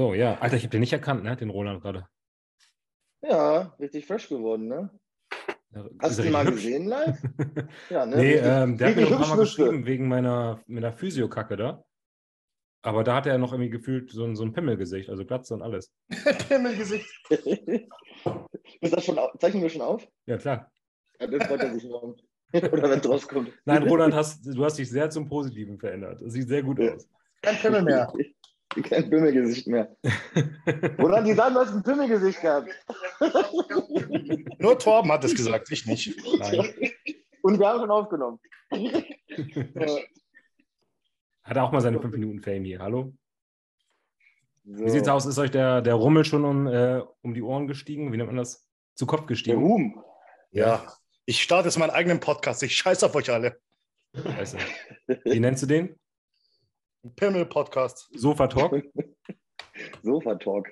So, ja. Alter, ich habe den nicht erkannt, ne? Den Roland gerade. Ja, richtig fresh geworden, ne? Hast du ihn mal hübsch? gesehen live? ja, ne? Nee, ähm, der hat mir noch ein paar Mal geschrieben wegen meiner, meiner Physio-Kacke da. Aber da hat er noch irgendwie gefühlt so ein, so ein Pimmelgesicht, also Glatze und alles. Pimmelgesicht. Ist das schon, zeichnen wir schon auf? Ja, klar. Ja, dann freut er sich morgen. Oder wenn es rauskommt. Nein, Roland, hast, du hast dich sehr zum Positiven verändert. Das sieht sehr gut aus. Kein Pimmel mehr. Kein Pimmelgesicht mehr. Roland, die sagen, du hast ein Pimmelgesicht gehabt. Nur Torben hat es gesagt, ich nicht. Nein. Und wir haben schon aufgenommen. Hat er auch mal seine 5 Minuten Fame hier. Hallo? So. Wie sieht's aus? Ist euch der, der Rummel schon um, äh, um die Ohren gestiegen? Wie nennt man das? Zu Kopf gestiegen? Der Ruhm. Ja. Ich starte jetzt meinen eigenen Podcast. Ich scheiße auf euch alle. Scheiße. Wie nennst du den? Pimmel-Podcast. Sofa Talk? Sofa Talk.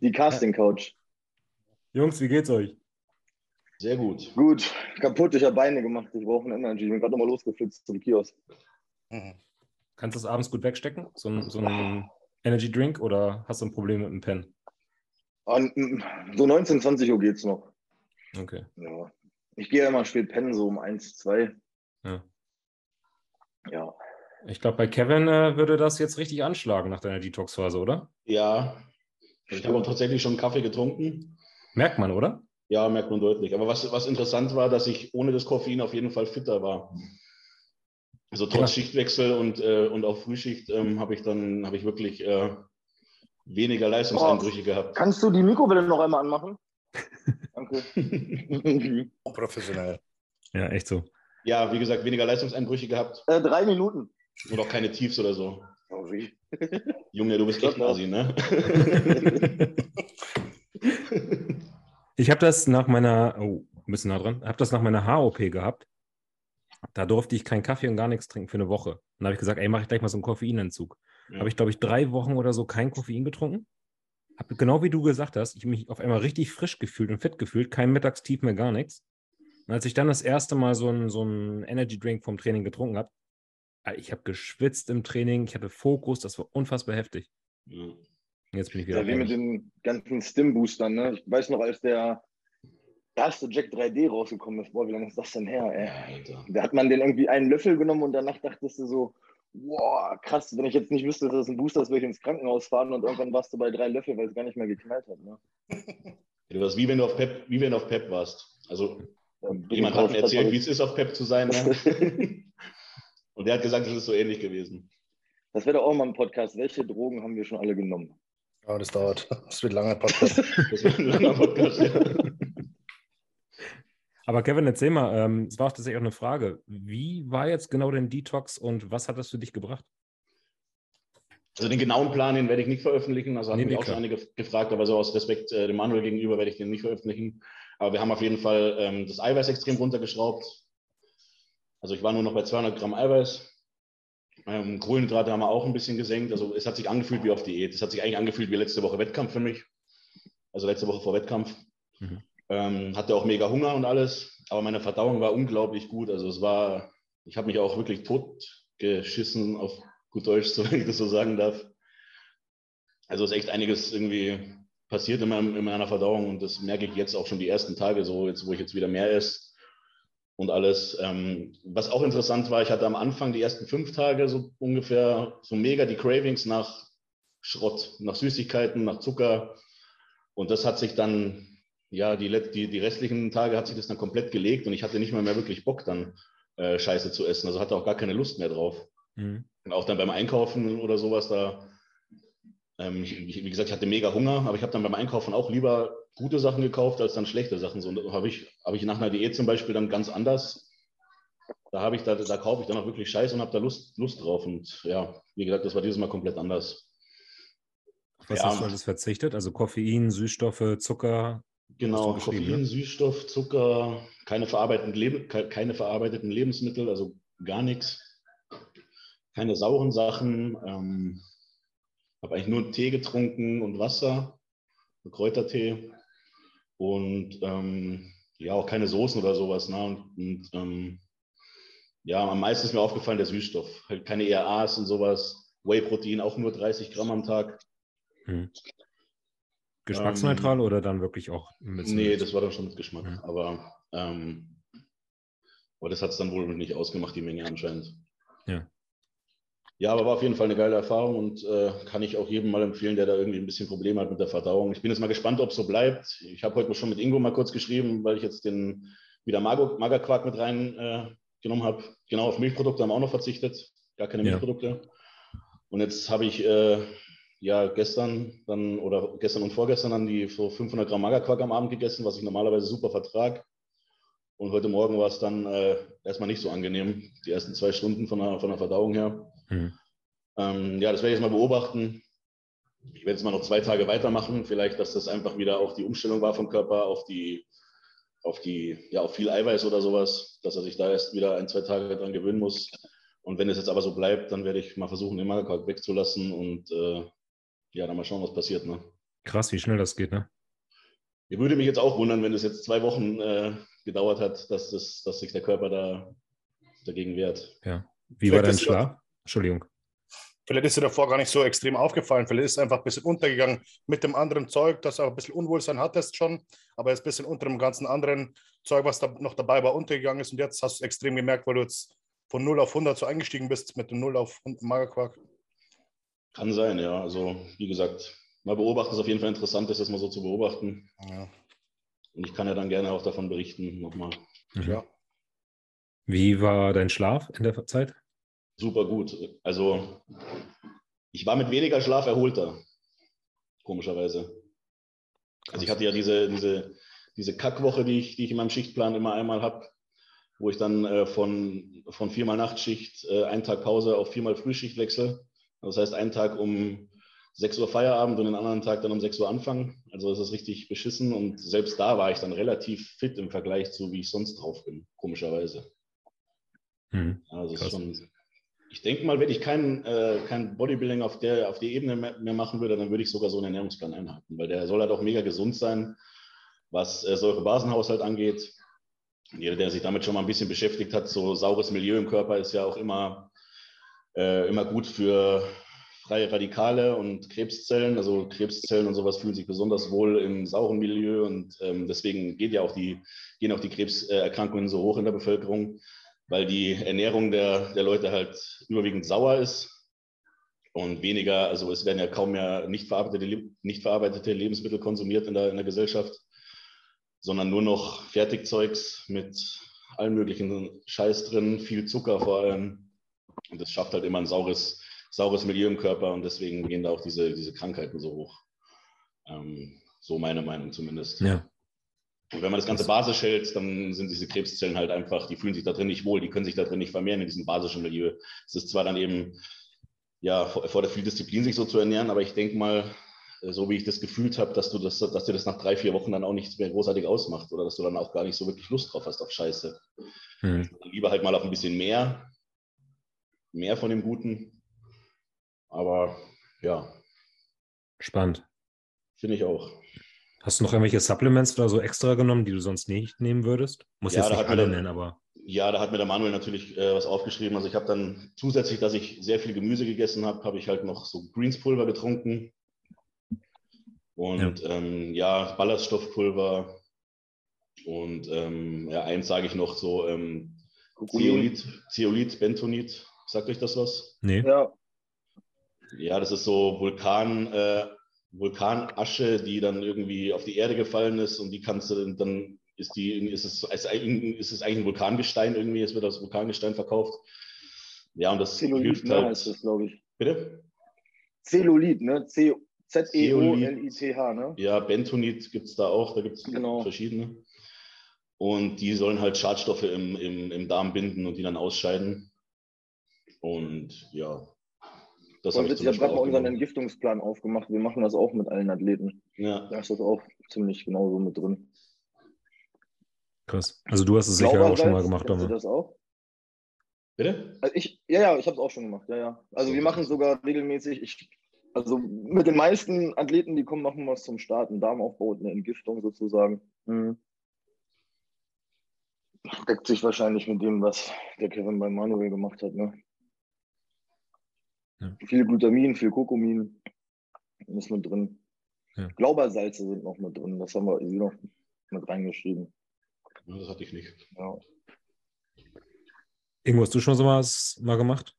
Die Casting Coach. Jungs, wie geht's euch? Sehr gut. Gut. Kaputt, ich habe Beine gemacht. Ich brauche einen Energy. Ich bin gerade nochmal losgeflitzt zum Kiosk. Mhm. Kannst du es abends gut wegstecken? So ein, so ein Energy Drink oder hast du ein Problem mit dem Pen? So 19, 20 Uhr geht's noch. Okay. Ja. Ich gehe ja immer spät pennen, so um 1, 2. Ja. Ja. Ich glaube, bei Kevin äh, würde das jetzt richtig anschlagen nach deiner Detox-Phase, oder? Ja. Ich habe auch tatsächlich schon Kaffee getrunken. Merkt man, oder? Ja, merkt man deutlich. Aber was, was interessant war, dass ich ohne das Koffein auf jeden Fall fitter war. Also trotz ja. Schichtwechsel und, äh, und auch Frühschicht ähm, habe ich dann habe ich wirklich äh, weniger Leistungseinbrüche oh, gehabt. Kannst du die Mikrowelle noch einmal anmachen? Danke. Professionell. Ja, echt so. Ja, wie gesagt, weniger Leistungseinbrüche gehabt. Äh, drei Minuten. Und auch keine Tiefs oder so. Oh, wie? Junge, du bist echt Asi, ne? ich habe das nach meiner, oh, ein bisschen nah dran, habe das nach meiner Haar-OP gehabt. Da durfte ich keinen Kaffee und gar nichts trinken für eine Woche. Dann habe ich gesagt, ey, mache ich gleich mal so einen Koffeinentzug. Ja. Habe ich, glaube ich, drei Wochen oder so kein Koffein getrunken. Habe genau wie du gesagt hast, ich mich auf einmal richtig frisch gefühlt und fit gefühlt, kein Mittagstief mehr, gar nichts. Und als ich dann das erste Mal so einen so Energy Drink vom Training getrunken habe, ich habe geschwitzt im Training, ich hatte Fokus, das war unfassbar heftig. Ja. Jetzt bin ich wieder. Ja, wie mit den ganzen Stim-Boostern, ne? Ich weiß noch, als der erste Jack 3D rausgekommen ist, boah, wie lange ist das denn her, ey? Ja, da hat man den irgendwie einen Löffel genommen und danach dachtest du so, boah, krass, wenn ich jetzt nicht wüsste, dass das ein Booster ist, würde ich ins Krankenhaus fahren und irgendwann warst du bei drei Löffel, weil es gar nicht mehr geknallt hat. Ne? Du warst wie wenn du auf Pep, wie wenn du auf Pep warst. Also ja, jemand hat mir erzählt, wie es ist, auf Pep zu sein. Ne? und der hat gesagt, es ist so ähnlich gewesen. Das wäre doch auch mal ein Podcast. Welche Drogen haben wir schon alle genommen? Ja, das dauert. Das wird ein langer Podcast. das wird ein langer Podcast, ja. Aber Kevin, erzähl mal, ähm, es war auch tatsächlich auch eine Frage. Wie war jetzt genau dein Detox und was hat das für dich gebracht? Also den genauen Plan, den werde ich nicht veröffentlichen. Also haben nee, mich auch schon einige gefragt, aber so aus Respekt äh, dem Manuel gegenüber werde ich den nicht veröffentlichen. Aber wir haben auf jeden Fall ähm, das Eiweiß extrem runtergeschraubt. Also ich war nur noch bei 200 Gramm Eiweiß. Ähm, Kohlenhydrate haben wir auch ein bisschen gesenkt. Also es hat sich angefühlt wie auf Diät. Es hat sich eigentlich angefühlt wie letzte Woche Wettkampf für mich. Also letzte Woche vor Wettkampf. Mhm. Ähm, hatte auch mega Hunger und alles, aber meine Verdauung war unglaublich gut. Also es war, ich habe mich auch wirklich totgeschissen, auf gut Deutsch, so wenn ich das so sagen darf. Also ist echt einiges irgendwie passiert in, meinem, in meiner Verdauung und das merke ich jetzt auch schon die ersten Tage, so jetzt, wo ich jetzt wieder mehr esse und alles. Ähm, was auch interessant war, ich hatte am Anfang die ersten fünf Tage so ungefähr so mega die Cravings nach Schrott, nach Süßigkeiten, nach Zucker. Und das hat sich dann ja, die, die, die restlichen Tage hat sich das dann komplett gelegt und ich hatte nicht mal mehr wirklich Bock, dann äh, Scheiße zu essen. Also hatte auch gar keine Lust mehr drauf. Mhm. Und auch dann beim Einkaufen oder sowas, da, ähm, ich, wie gesagt, ich hatte mega Hunger, aber ich habe dann beim Einkaufen auch lieber gute Sachen gekauft als dann schlechte Sachen. So habe ich, hab ich nach einer Diät zum Beispiel dann ganz anders. Da habe ich, da, da kaufe ich dann auch wirklich Scheiße und habe da Lust, Lust drauf. Und ja, wie gesagt, das war dieses Mal komplett anders. Was ja. hast du alles verzichtet? Also Koffein, Süßstoffe, Zucker, Genau, Koffein, ne? Süßstoff, Zucker, keine verarbeiteten, Leb keine verarbeiteten Lebensmittel, also gar nichts. Keine sauren Sachen. Ähm, habe eigentlich nur Tee getrunken und Wasser, Kräutertee. Und ähm, ja, auch keine Soßen oder sowas. Ne? Und, und ähm, Ja, am meisten ist mir aufgefallen der Süßstoff. Halt keine ERAs und sowas. Whey-Protein auch nur 30 Gramm am Tag. Hm. Geschmacksneutral ähm, oder dann wirklich auch mit Nee, das war dann schon mit Geschmack. Hm. Aber, ähm, aber das hat es dann wohl nicht ausgemacht, die Menge anscheinend. Ja. Ja, aber war auf jeden Fall eine geile Erfahrung und äh, kann ich auch jedem mal empfehlen, der da irgendwie ein bisschen Probleme hat mit der Verdauung. Ich bin jetzt mal gespannt, ob es so bleibt. Ich habe heute schon mit Ingo mal kurz geschrieben, weil ich jetzt den wieder Magerquark mit reingenommen äh, habe. Genau, auf Milchprodukte haben wir auch noch verzichtet. Gar keine Milchprodukte. Ja. Und jetzt habe ich äh, ja gestern dann oder gestern und vorgestern dann die so 500 Gramm Magerquark am Abend gegessen, was ich normalerweise super vertrage. Und heute Morgen war es dann äh, erstmal nicht so angenehm, die ersten zwei Stunden von der, von der Verdauung her. Mhm. Ähm, ja, das werde ich jetzt mal beobachten. Ich werde jetzt mal noch zwei Tage weitermachen. Vielleicht, dass das einfach wieder auch die Umstellung war vom Körper auf die, auf die, ja, auf viel Eiweiß oder sowas, dass er sich da erst wieder ein, zwei Tage dran gewöhnen muss. Und wenn es jetzt aber so bleibt, dann werde ich mal versuchen, den Magerquark wegzulassen und äh, ja, dann mal schauen, was passiert. Ne? Krass, wie schnell das geht, ne? Ich würde mich jetzt auch wundern, wenn es jetzt zwei Wochen äh, gedauert hat, dass, das, dass sich der Körper da dagegen wehrt. Ja. Wie Vielleicht war dein Schlaf? Entschuldigung. Vielleicht ist dir davor gar nicht so extrem aufgefallen. Vielleicht ist es einfach ein bisschen untergegangen mit dem anderen Zeug, dass du auch ein bisschen Unwohlsein hattest schon, aber es ist ein bisschen unter dem ganzen anderen Zeug, was da noch dabei war, untergegangen ist. Und jetzt hast du es extrem gemerkt, weil du jetzt von 0 auf 100 so eingestiegen bist mit dem 0 auf Magerquark. Kann sein, ja. Also, wie gesagt, mal beobachten ist auf jeden Fall interessant, das mal so zu beobachten. Ja. Und ich kann ja dann gerne auch davon berichten nochmal. Ja. Mhm. Wie war dein Schlaf in der Zeit? super gut. Also ich war mit weniger Schlaf erholter, komischerweise. Also ich hatte ja diese, diese, diese Kackwoche, die ich, die ich in meinem Schichtplan immer einmal habe, wo ich dann äh, von, von viermal Nachtschicht, äh, einen Tag Pause auf viermal Frühschicht wechsle. Das heißt, einen Tag um 6 Uhr Feierabend und den anderen Tag dann um 6 Uhr Anfang. Also das ist richtig beschissen und selbst da war ich dann relativ fit im Vergleich zu, wie ich sonst drauf bin, komischerweise. Hm, also schon ich denke mal, wenn ich kein, äh, kein Bodybuilding auf der, auf der Ebene mehr, mehr, machen würde, dann würde ich sogar so einen Ernährungsplan einhalten, weil der soll halt auch mega gesund sein, was äh, Säurebasenhaushalt angeht. Jeder, der sich damit schon mal ein bisschen beschäftigt hat, so saures Milieu im Körper ist ja auch immer, äh, immer gut für freie Radikale und Krebszellen. Also Krebszellen und sowas fühlen sich besonders wohl im sauren Milieu und ähm, deswegen geht ja auch die, gehen auch die Krebserkrankungen so hoch in der Bevölkerung weil die Ernährung der, der Leute halt überwiegend sauer ist und weniger, also es werden ja kaum mehr nicht verarbeitete, nicht verarbeitete Lebensmittel konsumiert in der, in der Gesellschaft, sondern nur noch Fertigzeugs mit allen möglichen Scheiß drin, viel Zucker vor allem. Und das schafft halt immer ein saures, saures Milieu im Körper und deswegen gehen da auch diese, diese Krankheiten so hoch. Ähm, so meine Meinung zumindest. Ja. Und wenn man das Ganze basisch hält, dann sind diese Krebszellen halt einfach, die fühlen sich da drin nicht wohl, die können sich da drin nicht vermehren in diesem basischen Milieu. Es ist zwar dann eben, ja, fordert viel Disziplin, sich so zu ernähren, aber ich denke mal, äh, so wie ich das gefühlt habe, dass du das, dass dir das nach drei, vier Wochen dann auch nichts mehr großartig ausmacht oder dass du dann auch gar nicht so wirklich Lust drauf hast auf Scheiße. Hm. Lieber halt mal auf ein bisschen mehr, mehr von dem Guten. Aber ja. Spannend. Finde ich auch. Hast du noch irgendwelche Supplements oder so extra genommen, die du sonst nicht nehmen würdest? Muss ja, jetzt nicht alle nennen, aber. Ja, da hat mir der Manuel natürlich äh, was aufgeschrieben. Also ich habe dann zusätzlich, dass ich sehr viel Gemüse gegessen habe, habe ich halt noch so Greenspulver getrunken. Und ja, ähm, ja Ballaststoffpulver. Und ähm, ja, eins sage ich noch so, ähm, Zeolit, Zeolit, Bentonit. Sagt euch das was? Nee. Ja. Ja, das ist so Vulkan, äh, Vulkanasche, die dann irgendwie auf die Erde gefallen ist und die kannst du dann ist die ist es ist es eigentlich ein Vulkangestein irgendwie, es wird als Vulkangestein verkauft. Ja, und das Zellulit, hilft ne, halt. heißt das, glaube ich. Bitte? Zellulit, ne? C Z-E-O-L-I-T-H, ne? Ja, Bentonit gibt es da auch, da gibt es genau. verschiedene. Und die sollen halt Schadstoffe im, im, im Darm binden und die dann ausscheiden. Und ja, das habe ich, ich habe gerade mal unseren Entgiftungsplan aufgemacht. Wir machen das auch mit allen Athleten. Ja. Da ist das auch ziemlich genau so mit drin. Krass. Also du hast es sicher auch schon mal gemacht, Domme. das auch? Bitte? Also ich, ja, ja, ich habe es auch schon gemacht. Ja, ja. Also wir machen es sogar regelmäßig. Ich, also mit den meisten Athleten, die kommen, machen wir es zum Start, einen Darmaufbau, eine Entgiftung sozusagen. Mhm. Deckt sich wahrscheinlich mit dem, was der Kevin bei Manuel gemacht hat. Ne? Ja. Viel Glutamin, viel Kokomin ist mit drin. Ja. Glaubersalze sind noch mit drin. Das haben wir noch mit reingeschrieben. Ja, das hatte ich nicht. Ja. Irgendwo hast du schon so was mal gemacht?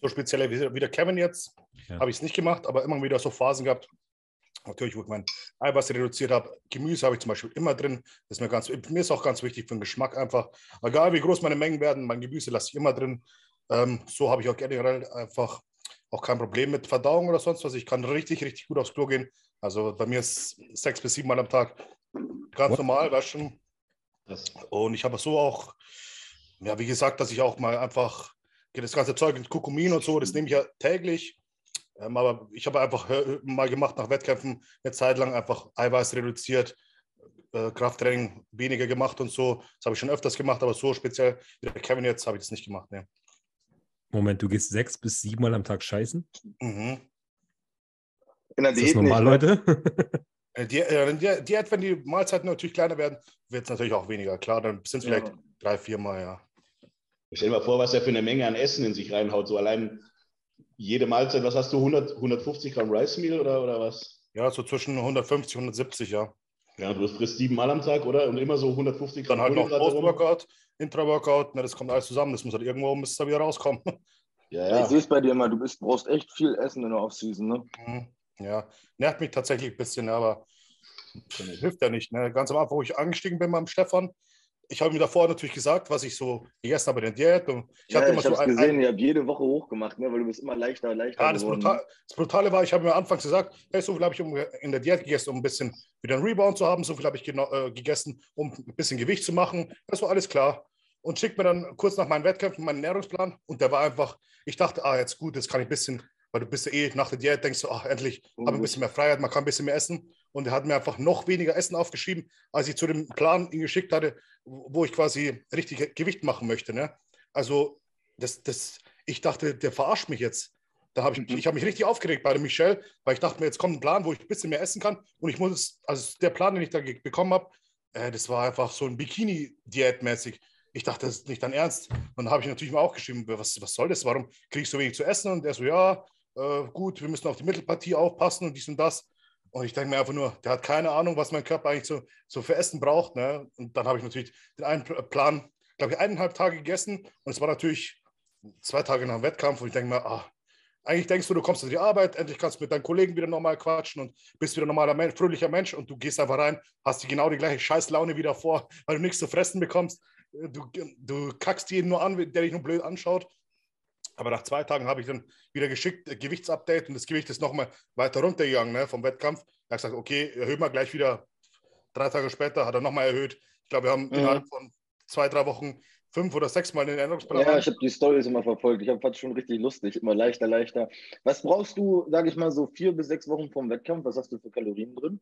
So speziell wie der Kevin jetzt ja. habe ich es nicht gemacht, aber immer wieder so Phasen gehabt. Natürlich, wo ich mein Eiweiß reduziert habe. Gemüse habe ich zum Beispiel immer drin. Das ist mir, ganz, mir ist auch ganz wichtig für den Geschmack einfach. Egal wie groß meine Mengen werden, mein Gemüse lasse ich immer drin. Ähm, so habe ich auch generell einfach auch kein Problem mit Verdauung oder sonst was. Ich kann richtig, richtig gut aufs Klo gehen. Also bei mir ist sechs bis sieben Mal am Tag ganz What? normal waschen. Und ich habe so auch, ja, wie gesagt, dass ich auch mal einfach das ganze Zeug in Kurkumin und so, das nehme ich ja täglich. Ähm, aber ich habe einfach mal gemacht nach Wettkämpfen eine Zeit lang einfach Eiweiß reduziert, äh, Krafttraining weniger gemacht und so. Das habe ich schon öfters gemacht, aber so speziell wie der Kevin jetzt habe ich das nicht gemacht. Ne. Moment, du gehst sechs bis sieben Mal am Tag scheißen? Mhm. In der Diät ist das normal, nicht, ne? Leute? In der Diät, wenn die Mahlzeiten natürlich kleiner werden, wird es natürlich auch weniger. Klar, dann sind es vielleicht ja. drei, vier Mal, ja. Stell dir mal vor, was er für eine Menge an Essen in sich reinhaut. So allein jede Mahlzeit, was hast du, 100, 150 Gramm Rice Meal oder, oder was? Ja, so zwischen 150 und 170, ja. Ja, du frisst sieben Mal am Tag, oder? Und immer so 150 Gramm. Dann halt noch Post-Workout, Intra-Workout, ne, das kommt alles zusammen. Das muss halt irgendwo, muss da wieder rauskommen. Ja, ja. Ich sehe es bei dir immer, du bist, brauchst echt viel Essen in der Off-Season, ne? Mhm. Ja, nervt mich tatsächlich ein bisschen, aber hilft ja nicht. Ne? Ganz am Anfang, wo ich angestiegen bin beim Stefan, ich habe mir davor natürlich gesagt, was ich so gegessen habe in der Diät. Und ich ja, ich habe so gesehen, ein, ihr habt jede Woche hochgemacht, ne? weil du bist immer leichter, leichter Ja, das, Brutal, das Brutale war, ich habe mir anfangs gesagt, hey, so viel habe ich in der Diät gegessen, um ein bisschen wieder einen Rebound zu haben, so viel habe ich äh, gegessen, um ein bisschen Gewicht zu machen. Das war alles klar. Und schickt mir dann kurz nach meinen Wettkämpfen meinen Ernährungsplan und der war einfach, ich dachte, ah, jetzt gut, jetzt kann ich ein bisschen, weil du bist ja eh nach der Diät, denkst du, ach, endlich mhm. habe ich ein bisschen mehr Freiheit, man kann ein bisschen mehr essen und er hat mir einfach noch weniger Essen aufgeschrieben, als ich zu dem Plan ihn geschickt hatte, wo ich quasi richtig Gewicht machen möchte. Ne? Also das, das, ich dachte, der verarscht mich jetzt. Da habe ich, mhm. ich habe mich richtig aufgeregt bei der Michelle, weil ich dachte mir, jetzt kommt ein Plan, wo ich ein bisschen mehr essen kann und ich muss, also der Plan, den ich da bekommen habe, äh, das war einfach so ein Bikini-Diät mäßig. Ich dachte, das ist nicht dein Ernst. Und dann habe ich natürlich mal auch geschrieben, was, was soll das? Warum kriege ich so wenig zu essen? Und er so, ja, äh, gut, wir müssen auf die Mittelpartie aufpassen und dies und das. Und ich denke mir einfach nur, der hat keine Ahnung, was mein Körper eigentlich so, so für Essen braucht. Ne? Und dann habe ich natürlich den einen Plan, glaube ich, eineinhalb Tage gegessen. Und es war natürlich zwei Tage nach dem Wettkampf. Und ich denke mir, ah, eigentlich denkst du, du kommst zu die Arbeit, endlich kannst du mit deinen Kollegen wieder normal quatschen und bist wieder normaler fröhlicher Mensch und du gehst einfach rein, hast genau die gleiche Scheißlaune wie davor, weil du nichts zu fressen bekommst. Du, du kackst jeden nur an, der dich nur blöd anschaut. Aber nach zwei Tagen habe ich dann wieder geschickt, äh, Gewichtsupdate und das Gewicht ist nochmal weiter runtergegangen ne, vom Wettkampf. Er hat gesagt, okay, erhöhen wir gleich wieder. Drei Tage später hat er nochmal erhöht. Ich glaube, wir haben mhm. innerhalb von zwei, drei Wochen fünf oder sechs Mal den Ernährungsplan. Ja, ich habe die Stories immer verfolgt. Ich habe fand schon richtig lustig, immer leichter, leichter. Was brauchst du, sage ich mal, so vier bis sechs Wochen vom Wettkampf? Was hast du für Kalorien drin?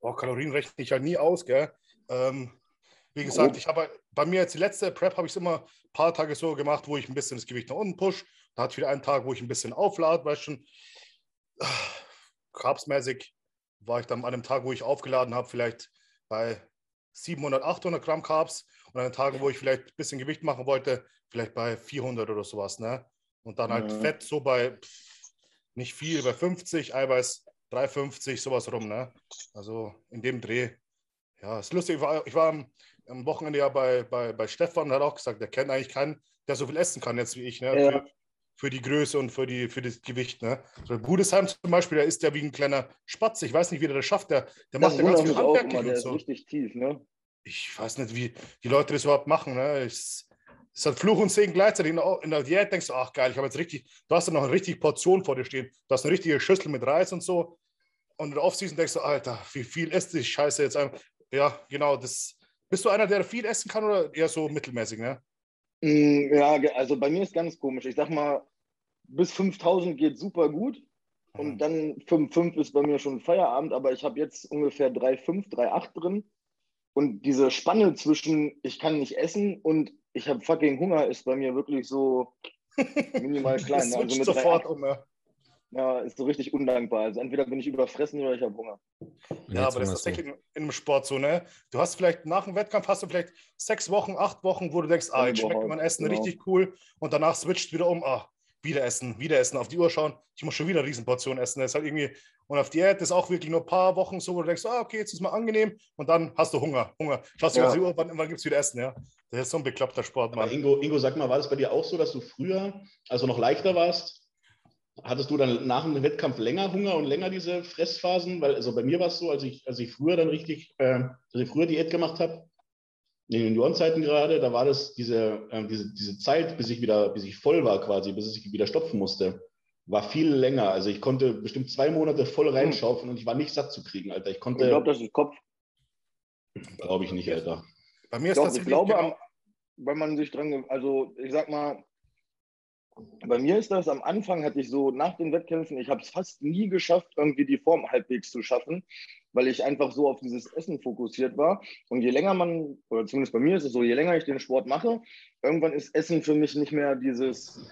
Oh, Kalorien rechne ich ja nie aus, gell? Ähm, wie gesagt, ich habe bei mir jetzt die letzte Prep habe ich es immer ein paar Tage so gemacht, wo ich ein bisschen das Gewicht nach unten push. Da hatte ich wieder einen Tag, wo ich ein bisschen auflade, weil schon Carbsmäßig war ich dann an einem Tag, wo ich aufgeladen habe, vielleicht bei 700, 800 Gramm Carbs und an einem Tag, wo ich vielleicht ein bisschen Gewicht machen wollte, vielleicht bei 400 oder sowas. Ne? Und dann halt mhm. Fett so bei pff, nicht viel, bei 50, Eiweiß 350, sowas rum. Ne? Also in dem Dreh. Ja, ist lustig. Ich war, ich war am, Wochenende ja bei, bei, bei Stefan, der hat auch gesagt, der kennt eigentlich keinen, der so viel essen kann jetzt wie ich, ne? Ja. Für, für, die Größe und für, die, für das Gewicht. Ne? So Budesheim zum Beispiel, der ist ja wie ein kleiner Spatz. Ich weiß nicht, wie der das schafft. Der, der macht ja ganz viel Handwerk. Der ist so. richtig tief, ne? Ich weiß nicht, wie die Leute das überhaupt machen. Ne? Es ist halt Fluch und Segen gleichzeitig. In der Diät denkst du, ach geil, ich habe jetzt richtig, du hast ja noch eine richtige Portion vor dir stehen. Du hast eine richtige Schüssel mit Reis und so. Und in der Offseason denkst du, Alter, wie viel isst die Scheiße jetzt. Ja, genau, das, bist du einer, der viel essen kann oder eher so mittelmäßig, ne? Mm, ja, also bei mir ist ganz komisch. Ich sag mal, bis 5000 geht super gut. Und mhm. dann 5,5 ist bei mir schon Feierabend, aber ich habe jetzt ungefähr 3,5, 3,8 drin. Und diese Spanne zwischen ich kann nicht essen und ich habe fucking Hunger ist bei mir wirklich so minimal klein. das also mit sofort um, ja. Ja, ist so richtig undankbar. Also entweder bin ich überfressen oder ich habe Hunger. Ja, aber das ist tatsächlich, in dem Sport so, ne? Du hast vielleicht nach dem Wettkampf hast du vielleicht sechs Wochen, acht Wochen, wo du denkst, ah, jetzt schmeckt mein Essen genau. richtig cool und danach switcht wieder um, ah, wieder essen, wieder essen, auf die Uhr schauen, ich muss schon wieder eine Riesenportion essen. Das ist halt irgendwie, und auf Diät ist auch wirklich nur ein paar Wochen so, wo du denkst, ah, okay, jetzt ist mal angenehm und dann hast du Hunger, Hunger. Schaust du ja. auf die Uhr, wann, wann gibt es wieder Essen, ja? Das ist so ein bekloppter Sport, Mann. Ingo, Ingo, sag mal, war das bei dir auch so, dass du früher, also noch leichter warst, Hattest du dann nach dem Wettkampf länger Hunger und länger diese Fressphasen? Weil also bei mir war es so, als ich, als ich früher dann richtig, äh, als ich früher Diät gemacht habe, in den Juniorenzeiten gerade, da war das diese, äh, diese, diese Zeit, bis ich wieder, bis ich voll war quasi, bis ich wieder stopfen musste, war viel länger. Also ich konnte bestimmt zwei Monate voll hm. reinschaufeln und ich war nicht satt zu kriegen, Alter. Ich konnte. Ich glaube, das ist Kopf. Glaube ich nicht, Alter. Bei mir ist das. Ich glaube, genau, wenn man sich dran, also ich sag mal, bei mir ist das am Anfang, hatte ich so nach den Wettkämpfen, ich habe es fast nie geschafft, irgendwie die Form halbwegs zu schaffen, weil ich einfach so auf dieses Essen fokussiert war. Und je länger man, oder zumindest bei mir ist es so, je länger ich den Sport mache, irgendwann ist Essen für mich nicht mehr dieses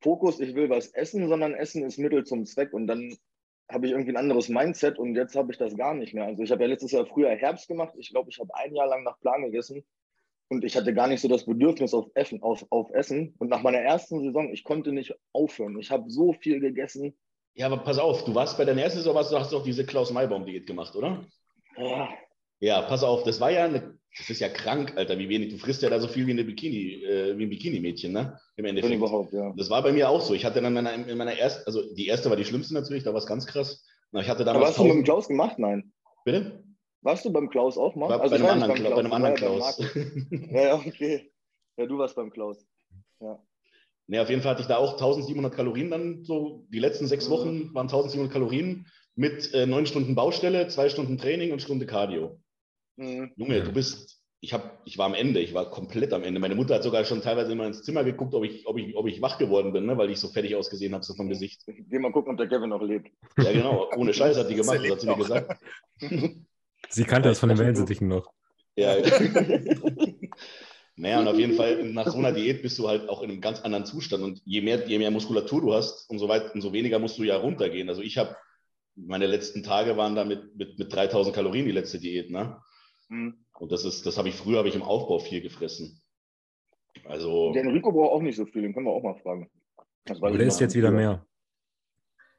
Fokus, ich will was essen, sondern Essen ist Mittel zum Zweck. Und dann habe ich irgendwie ein anderes Mindset und jetzt habe ich das gar nicht mehr. Also ich habe ja letztes Jahr früher Herbst gemacht. Ich glaube, ich habe ein Jahr lang nach Plan gegessen und ich hatte gar nicht so das Bedürfnis auf Essen, auf, auf Essen. Und nach meiner ersten Saison, ich konnte nicht aufhören. Ich habe so viel gegessen. Ja, aber pass auf, du warst bei deiner ersten Saison, du hast doch diese Klaus-Maibaum-Diät gemacht, oder? Ja. Ja, pass auf, das war ja eine, das ist ja krank, Alter, wie wenig. Du frisst ja da so viel wie, eine Bikini, äh, wie ein Bikini-Mädchen, ne? Im Endeffekt. Überhaupt, ja. Das war bei mir auch so. Ich hatte dann in meiner, in meiner ersten, also die erste war die schlimmste natürlich, da war es ganz krass. Ich hatte damals aber hast du mit dem Klaus gemacht? Nein. Bitte? Warst du beim Klaus auch mal? War also bei, einem anderen, Klaus, bei einem anderen Klaus. ja, ja, okay. Ja, du warst beim Klaus. Ja. Ne, auf jeden Fall hatte ich da auch 1700 Kalorien dann so. Die letzten sechs Wochen waren 1700 Kalorien mit äh, neun Stunden Baustelle, zwei Stunden Training und Stunde Cardio. Mhm. Junge, du bist, ich, hab, ich war am Ende, ich war komplett am Ende. Meine Mutter hat sogar schon teilweise immer ins Zimmer geguckt, ob ich, ob ich, ob ich wach geworden bin, ne, weil ich so fertig ausgesehen habe, so vom Gesicht. Geh mal gucken, ob der Kevin noch lebt. Ja, genau, ohne Scheiß hat die gemacht, das hat sie mir gesagt. Sie kannte das von den Wellensittichen noch. Ja. naja, und auf jeden Fall nach so einer Diät bist du halt auch in einem ganz anderen Zustand. Und je mehr, je mehr Muskulatur du hast, umso, weit, umso weniger musst du ja runtergehen. Also ich habe, meine letzten Tage waren da mit, mit, mit 3000 Kalorien die letzte Diät. Ne? Mhm. Und das ist, das habe ich früher, habe ich im Aufbau viel gefressen. Also. Der Enrico braucht auch nicht so viel, den können wir auch mal fragen. Aber der ist jetzt wieder mehr.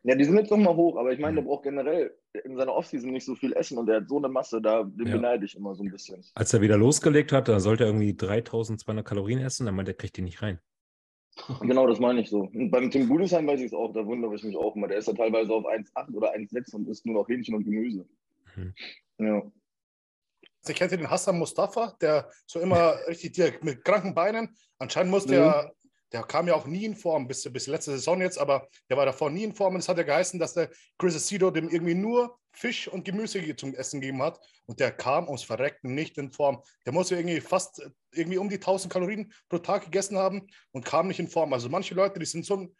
Ja, die sind jetzt nochmal hoch, aber ich meine, der mhm. braucht generell in seiner Offseason nicht so viel essen und der hat so eine Masse, da den ja. beneide ich immer so ein bisschen. Als er wieder losgelegt hat, da sollte er irgendwie 3200 Kalorien essen, dann meint er, kriegt die nicht rein. Genau, das meine ich so. Und beim Tim Budesheim weiß ich es auch, da wundere ich mich auch immer. Der ist ja teilweise auf 1,8 oder 1,6 und isst nur noch Hähnchen und Gemüse. Mhm. Ja. Ich kenne den Hassan Mustafa, der so immer richtig direkt mit kranken Beinen. Anscheinend musste mhm. er der kam ja auch nie in Form, bis, bis letzte Saison jetzt, aber der war davor nie in Form. Und es hat ja geheißen, dass der Chris Acedo dem irgendwie nur Fisch und Gemüse zum Essen gegeben hat. Und der kam ums Verrecken nicht in Form. Der muss ja irgendwie fast irgendwie um die 1000 Kalorien pro Tag gegessen haben und kam nicht in Form. Also manche Leute, die sind so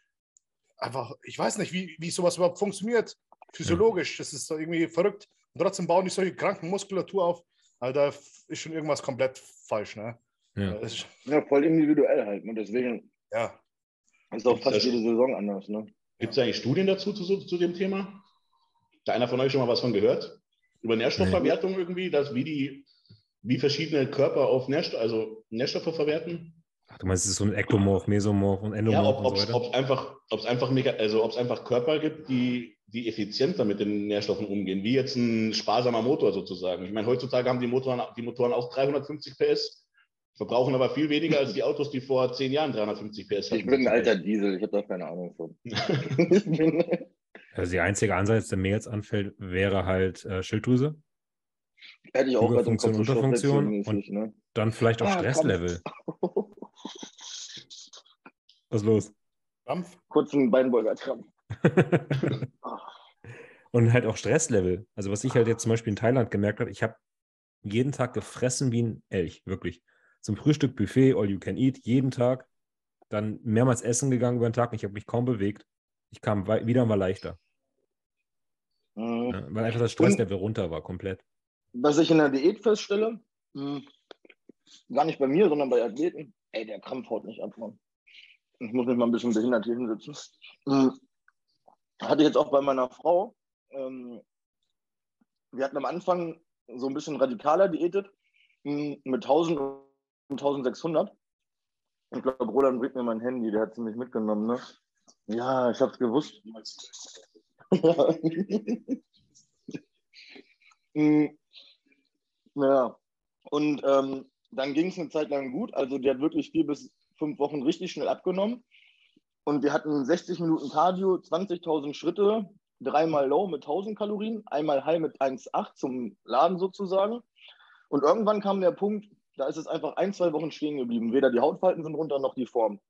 einfach, ich weiß nicht, wie, wie sowas überhaupt funktioniert. Physiologisch, das ist irgendwie verrückt. Und trotzdem bauen die solche kranken Muskulatur auf. Also da ist schon irgendwas komplett falsch, ne? Ja, ja voll individuell halt. Und deswegen ja. Das ist auch fast jede Saison anders. Ne? Gibt es eigentlich Studien dazu zu, zu dem Thema? Hat einer von euch schon mal was von gehört? Über Nährstoffverwertung nee. irgendwie, dass wie die, wie verschiedene Körper auf Nährstoff, also Nährstoffe verwerten? Ach, du meinst, es ist so ein Ektomorph, Mesomorph und Endomorph ja, ob es so einfach, einfach, also einfach Körper gibt, die, die effizienter mit den Nährstoffen umgehen, wie jetzt ein sparsamer Motor sozusagen. Ich meine, heutzutage haben die Motoren, die Motoren auch 350 PS verbrauchen aber viel weniger als die Autos, die vor zehn Jahren 350 PS hatten. Ich bin ein alter Diesel, ich habe da keine Ahnung von. also der einzige Ansatz, der mir jetzt anfällt, wäre halt äh, Schilddrüse. Hätte ich auch bei Funktion, Unterfunktion und ne? dann vielleicht auch ah, Stresslevel. Was ist los? Krampf? Kurzen Beinbeuger-Krampf. und halt auch Stresslevel. Also was ich halt jetzt zum Beispiel in Thailand gemerkt habe, ich habe jeden Tag gefressen wie ein Elch, wirklich zum Frühstück Buffet, all you can eat, jeden Tag. Dann mehrmals essen gegangen über den Tag ich habe mich kaum bewegt. Ich kam wieder und war leichter. Mhm. Ja, weil einfach das Stresslevel runter war, komplett. Was ich in der Diät feststelle, mh, hm, gar nicht bei mir, sondern bei Athleten, ey, der Krampf haut nicht ab, Mann. Ich muss mich mal ein bisschen behindert hier hinsetzen. Mhm. Hatte ich jetzt auch bei meiner Frau. Ähm, wir hatten am Anfang so ein bisschen radikaler diätet hm, mit 1000 und 1600. Ich glaube, Roland bringt mir mein Handy, der hat es nämlich mitgenommen, ne? Ja, ich habe es gewusst. Hm, ja, und ähm, dann ging es eine Zeit lang gut. Also die hat wirklich vier bis fünf Wochen richtig schnell abgenommen. Und wir hatten 60 Minuten Cardio, 20.000 Schritte, dreimal Low mit 1000 Kalorien, einmal High mit 1,8 zum Laden sozusagen. Und irgendwann kam der Punkt, da ist es einfach ein, zwei Wochen stehen geblieben. Weder die Hautfalten sind runter noch die Form.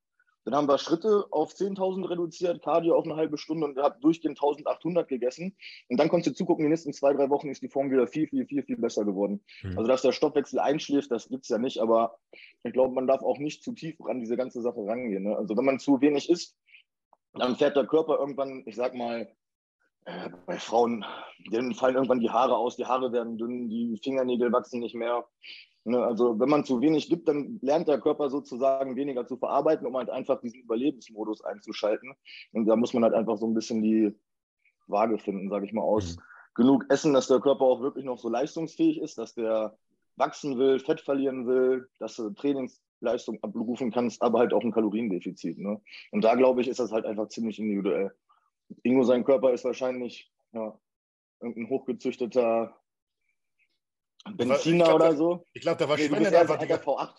Dann haben wir Schritte auf 10.000 reduziert, Cardio auf eine halbe Stunde und habe durchgehend 1.800 gegessen. Und dann konntest du zugucken, die nächsten zwei, drei Wochen ist die Form wieder viel, viel, viel, viel besser geworden. Mhm. Also, dass der Stoffwechsel einschläft, das gibt es ja nicht. Aber ich glaube, man darf auch nicht zu tief an diese ganze Sache rangehen. Ne? Also, wenn man zu wenig isst, dann fährt der Körper irgendwann, ich sag mal, äh, bei Frauen, denen fallen irgendwann die Haare aus, die Haare werden dünn, die Fingernägel wachsen nicht mehr. Ne, also wenn man zu wenig gibt, dann lernt der Körper sozusagen weniger zu verarbeiten, um halt einfach diesen Überlebensmodus einzuschalten. Und da muss man halt einfach so ein bisschen die Waage finden, sage ich mal, aus. Mhm. Genug essen, dass der Körper auch wirklich noch so leistungsfähig ist, dass der wachsen will, Fett verlieren will, dass du Trainingsleistung abrufen kannst, aber halt auch ein Kaloriendefizit. Ne? Und da glaube ich, ist das halt einfach ziemlich individuell. Ingo, sein Körper ist wahrscheinlich ja, irgendein hochgezüchteter Benziner glaub, oder so. Ich glaube, der verschwendet nee, einfach die V8.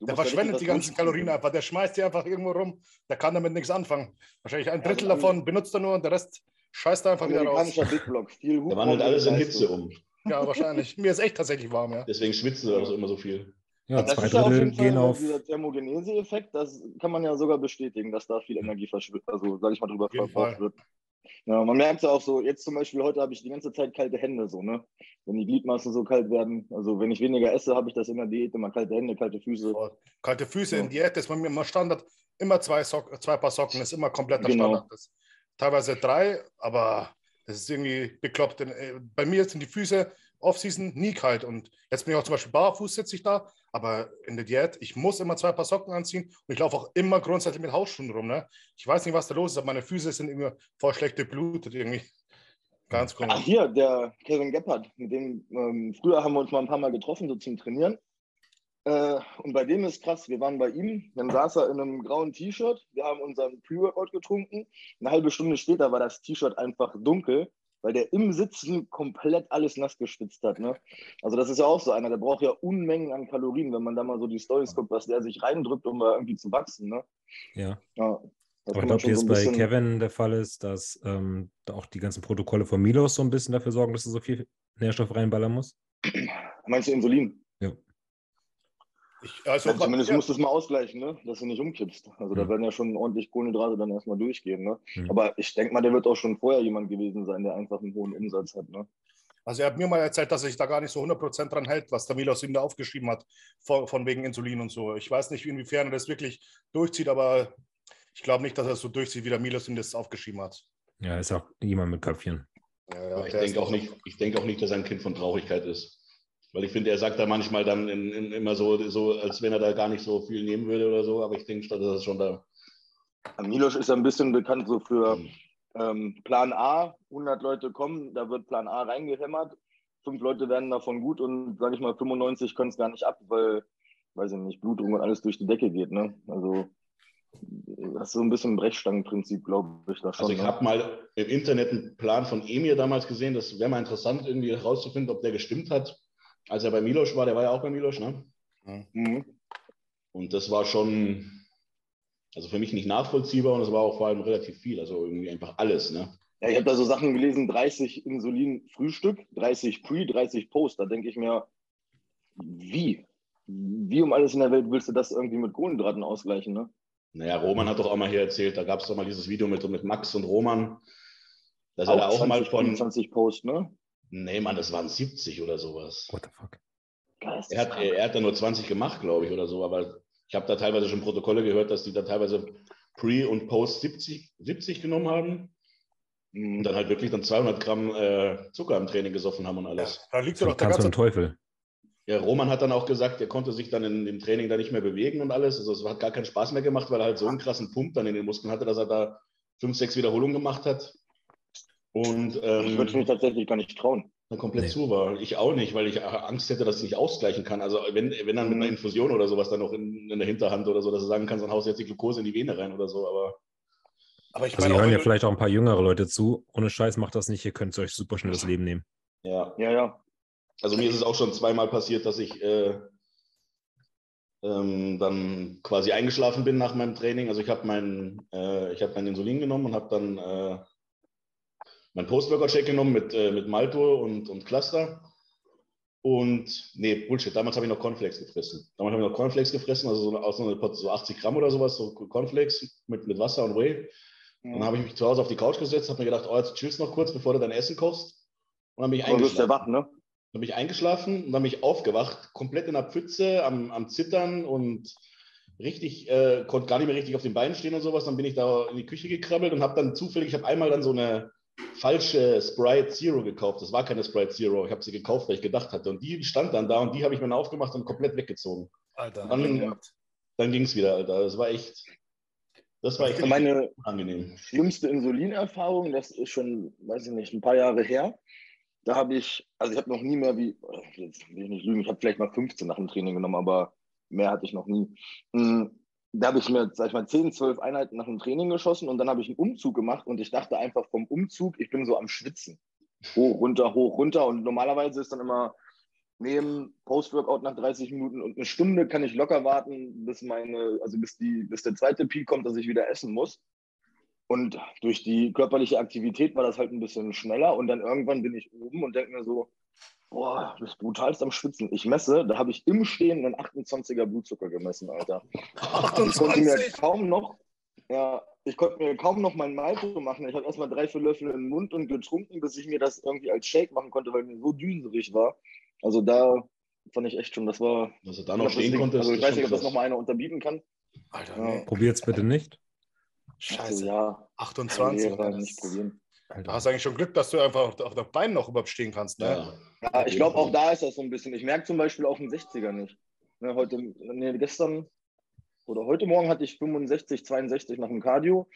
der verschwendet die ganzen Kalorien einfach. Der schmeißt die einfach irgendwo rum. Der kann damit nichts anfangen. Wahrscheinlich ein Drittel ja, davon benutzt er nur und der Rest scheißt er einfach wieder raus. Big Block, viel Der wandelt alles in Hitze um. Ja, wahrscheinlich. Mir ist echt tatsächlich warm, ja. Deswegen schwitzen wir also immer so viel. Ja, das zwei Drittel ja gehen auf. Dieser Thermogenese-Effekt, das kann man ja sogar bestätigen, dass da viel Energie verschwindet, also sage ich mal, drüber verbraucht wird. Ja, man merkt es ja auch so, jetzt zum Beispiel heute habe ich die ganze Zeit kalte Hände so, ne? Wenn die Gliedmaßen so kalt werden, also wenn ich weniger esse, habe ich das in der Diät immer kalte Hände, kalte Füße. Oh, kalte Füße ja. in Diät ist bei mir immer Standard, immer zwei, Sock, zwei Paar Socken, ist immer kompletter genau. Standard. Das, teilweise drei, aber das ist irgendwie bekloppt. Äh, bei mir sind die Füße Off-Season nie kalt und jetzt bin ich auch zum Beispiel barfuß, sitze ich da, aber in der Diät, ich muss immer zwei Paar Socken anziehen und ich laufe auch immer grundsätzlich mit Hausschuhen rum. Ne? Ich weiß nicht, was da los ist, aber meine Füße sind immer voll schlecht beblutet irgendwie. Ganz komisch. Ach, hier, der Kevin Gebhardt, mit dem ähm, früher haben wir uns mal ein paar Mal getroffen, so zum Trainieren. Äh, und bei dem ist krass, wir waren bei ihm, dann saß er in einem grauen T-Shirt, wir haben unseren Pre-Workout getrunken. Eine halbe Stunde später war das T-Shirt einfach dunkel weil der im Sitzen komplett alles nass geschwitzt hat. Ne? Also das ist ja auch so einer, der braucht ja Unmengen an Kalorien, wenn man da mal so die Stories guckt, was der sich reindrückt, um da irgendwie zu wachsen. Ne? Ja. ja Aber ich glaube, wie es bei Kevin der Fall ist, dass ähm, auch die ganzen Protokolle von Milos so ein bisschen dafür sorgen, dass er so viel Nährstoff reinballern muss. Meinst du Insulin? Ja. Ich, also ja, zumindest ja. musst du es mal ausgleichen, ne? dass du nicht umkippst. Also mhm. da werden ja schon ordentlich Kohlenhydrate dann erstmal durchgehen. Ne? Mhm. Aber ich denke mal, der wird auch schon vorher jemand gewesen sein, der einfach einen hohen Umsatz hat. Ne? Also er hat mir mal erzählt, dass er sich da gar nicht so 100% dran hält, was der Milos ihm da aufgeschrieben hat, von, von, wegen Insulin und so. Ich weiß nicht, inwiefern er das wirklich durchzieht, aber ich glaube nicht, dass er es so durchzieht, wie der Milos ihm das aufgeschrieben hat. Ja, ist auch jemand mit Köpfchen. Ja, ja, ich denke auch, nicht, denk auch nicht, dass er ein Kind von Traurigkeit ist. Weil ich finde, er sagt da manchmal dann in, in, immer so, so, als wenn er da gar nicht so viel nehmen würde oder so, aber ich denke, das ist schon da. Milos ist ein bisschen bekannt so für mhm. ähm, Plan A, 100 Leute kommen, da wird Plan A reingehämmert, fünf Leute werden davon gut und sage ich mal 95 können es gar nicht ab, weil, weiß ich nicht, Blutung und alles durch die Decke geht. Ne? Also das ist so ein bisschen ein Brechstangenprinzip, glaube ich. Da schon, also ich ne? habe mal im Internet einen Plan von Emir damals gesehen, das wäre mal interessant, irgendwie herauszufinden, ob der gestimmt hat als er bei Milosch war, der war ja auch bei Milosch, ne? Mhm. Und das war schon, also für mich nicht nachvollziehbar und es war auch vor allem relativ viel, also irgendwie einfach alles, ne? Ja, ich habe da so Sachen gelesen, 30 Insulin Frühstück, 30 Pre, 30 Post. Da denke ich mir, wie? Wie um alles in der Welt willst du das irgendwie mit Kohlenhydraten ausgleichen, ne? Naja, Roman hat doch auch mal hier erzählt, da gab es doch mal dieses Video mit, mit Max und Roman, dass auch er da auch 20, mal von 20 Post, ne? Nee, Mann, das waren 70 oder sowas. What the fuck? Er hat, er hat da nur 20 gemacht, glaube ich, oder so, aber ich habe da teilweise schon Protokolle gehört, dass die da teilweise Pre- und Post 70, 70 genommen haben und dann halt wirklich dann 200 Gramm äh, Zucker im Training gesoffen haben und alles. Ja, da liegt doch der ganze Teufel. Ja, Roman hat dann auch gesagt, er konnte sich dann in, im Training da nicht mehr bewegen und alles. Also es hat gar keinen Spaß mehr gemacht, weil er halt so einen krassen Pump dann in den Muskeln hatte, dass er da fünf, sechs Wiederholungen gemacht hat. Und, ähm, ich würde mich tatsächlich gar nicht trauen. dann komplett nee. zu war. Ich auch nicht, weil ich Angst hätte, dass ich nicht ausgleichen kann. Also wenn, wenn dann mit einer mhm. Infusion oder sowas dann noch in, in der Hinterhand oder so, dass du sagen kannst, dann haust du jetzt die Glucose in die Vene rein oder so, aber. Aber ich also meine, hören ja vielleicht auch ein paar jüngere Leute zu. Ohne Scheiß macht das nicht. Ihr könnt euch super schnell das Leben nehmen. Ja, ja, ja. Also mir ist es auch schon zweimal passiert, dass ich äh, ähm, dann quasi eingeschlafen bin nach meinem Training. Also ich habe mein, äh, hab mein Insulin genommen und habe dann äh, mein Post-Workout-Shake genommen mit, äh, mit Malto und, und Cluster. Und nee, Bullshit, damals habe ich noch Cornflakes gefressen. Damals habe ich noch Cornflakes gefressen, also so, aus so, so 80 Gramm oder sowas, so Cornflakes mit, mit Wasser und Whey. Mhm. Dann habe ich mich zu Hause auf die Couch gesetzt, habe mir gedacht, oh, jetzt chillst noch kurz, bevor du dein Essen kochst. Und dann bin ich eingeschlafen. Wach, ne? Dann bin ich eingeschlafen und dann bin ich aufgewacht, komplett in der Pfütze, am, am Zittern und richtig, äh, konnte gar nicht mehr richtig auf den Beinen stehen und sowas. Dann bin ich da in die Küche gekrabbelt und habe dann zufällig, ich habe einmal dann so eine falsche Sprite Zero gekauft. Das war keine Sprite Zero. Ich habe sie gekauft, weil ich gedacht hatte. Und die stand dann da und die habe ich mir dann aufgemacht und komplett weggezogen. Alter. Dann, dann ging es wieder, Alter. Das war echt. Das war echt meine angenehm. schlimmste Insulinerfahrung, das ist schon, weiß ich nicht, ein paar Jahre her. Da habe ich, also ich habe noch nie mehr wie, jetzt will ich nicht lügen, ich habe vielleicht mal 15 nach dem Training genommen, aber mehr hatte ich noch nie. Hm, da habe ich mir, sag ich mal, 10, 12 Einheiten nach dem Training geschossen und dann habe ich einen Umzug gemacht und ich dachte einfach vom Umzug, ich bin so am Schwitzen. Hoch, runter, hoch, runter und normalerweise ist dann immer neben Post-Workout nach 30 Minuten und eine Stunde kann ich locker warten, bis meine, also bis die, bis der zweite Peak kommt, dass ich wieder essen muss. Und durch die körperliche Aktivität war das halt ein bisschen schneller und dann irgendwann bin ich oben und denke mir so, boah, du bist brutalst am Schwitzen. Ich messe, da habe ich im Stehen einen 28er Blutzucker gemessen, Alter. 28? Ich konnte mir kaum noch, ja, ich konnte mir kaum noch mein Malto machen. Ich habe erstmal drei, vier Löffel in den Mund und getrunken, bis ich mir das irgendwie als Shake machen konnte, weil mir so düserig war. Also da fand ich echt schon, das war. Also da noch stehen konnte. Also ich weiß nicht, ob das nochmal einer unterbieten kann. Alter, ja. nee. Probiert's bitte nicht. Scheiße. Also, ja. 28. Ja, nicht probieren. Du hast eigentlich schon Glück, dass du einfach auf, auf der Beinen noch überhaupt stehen kannst. Ne? Ja, ja ich glaube, auch da ist das so ein bisschen. Ich merke zum Beispiel auf dem 60er nicht. Ne, heute, nee, gestern oder heute Morgen hatte ich 65, 62 nach dem Cardio.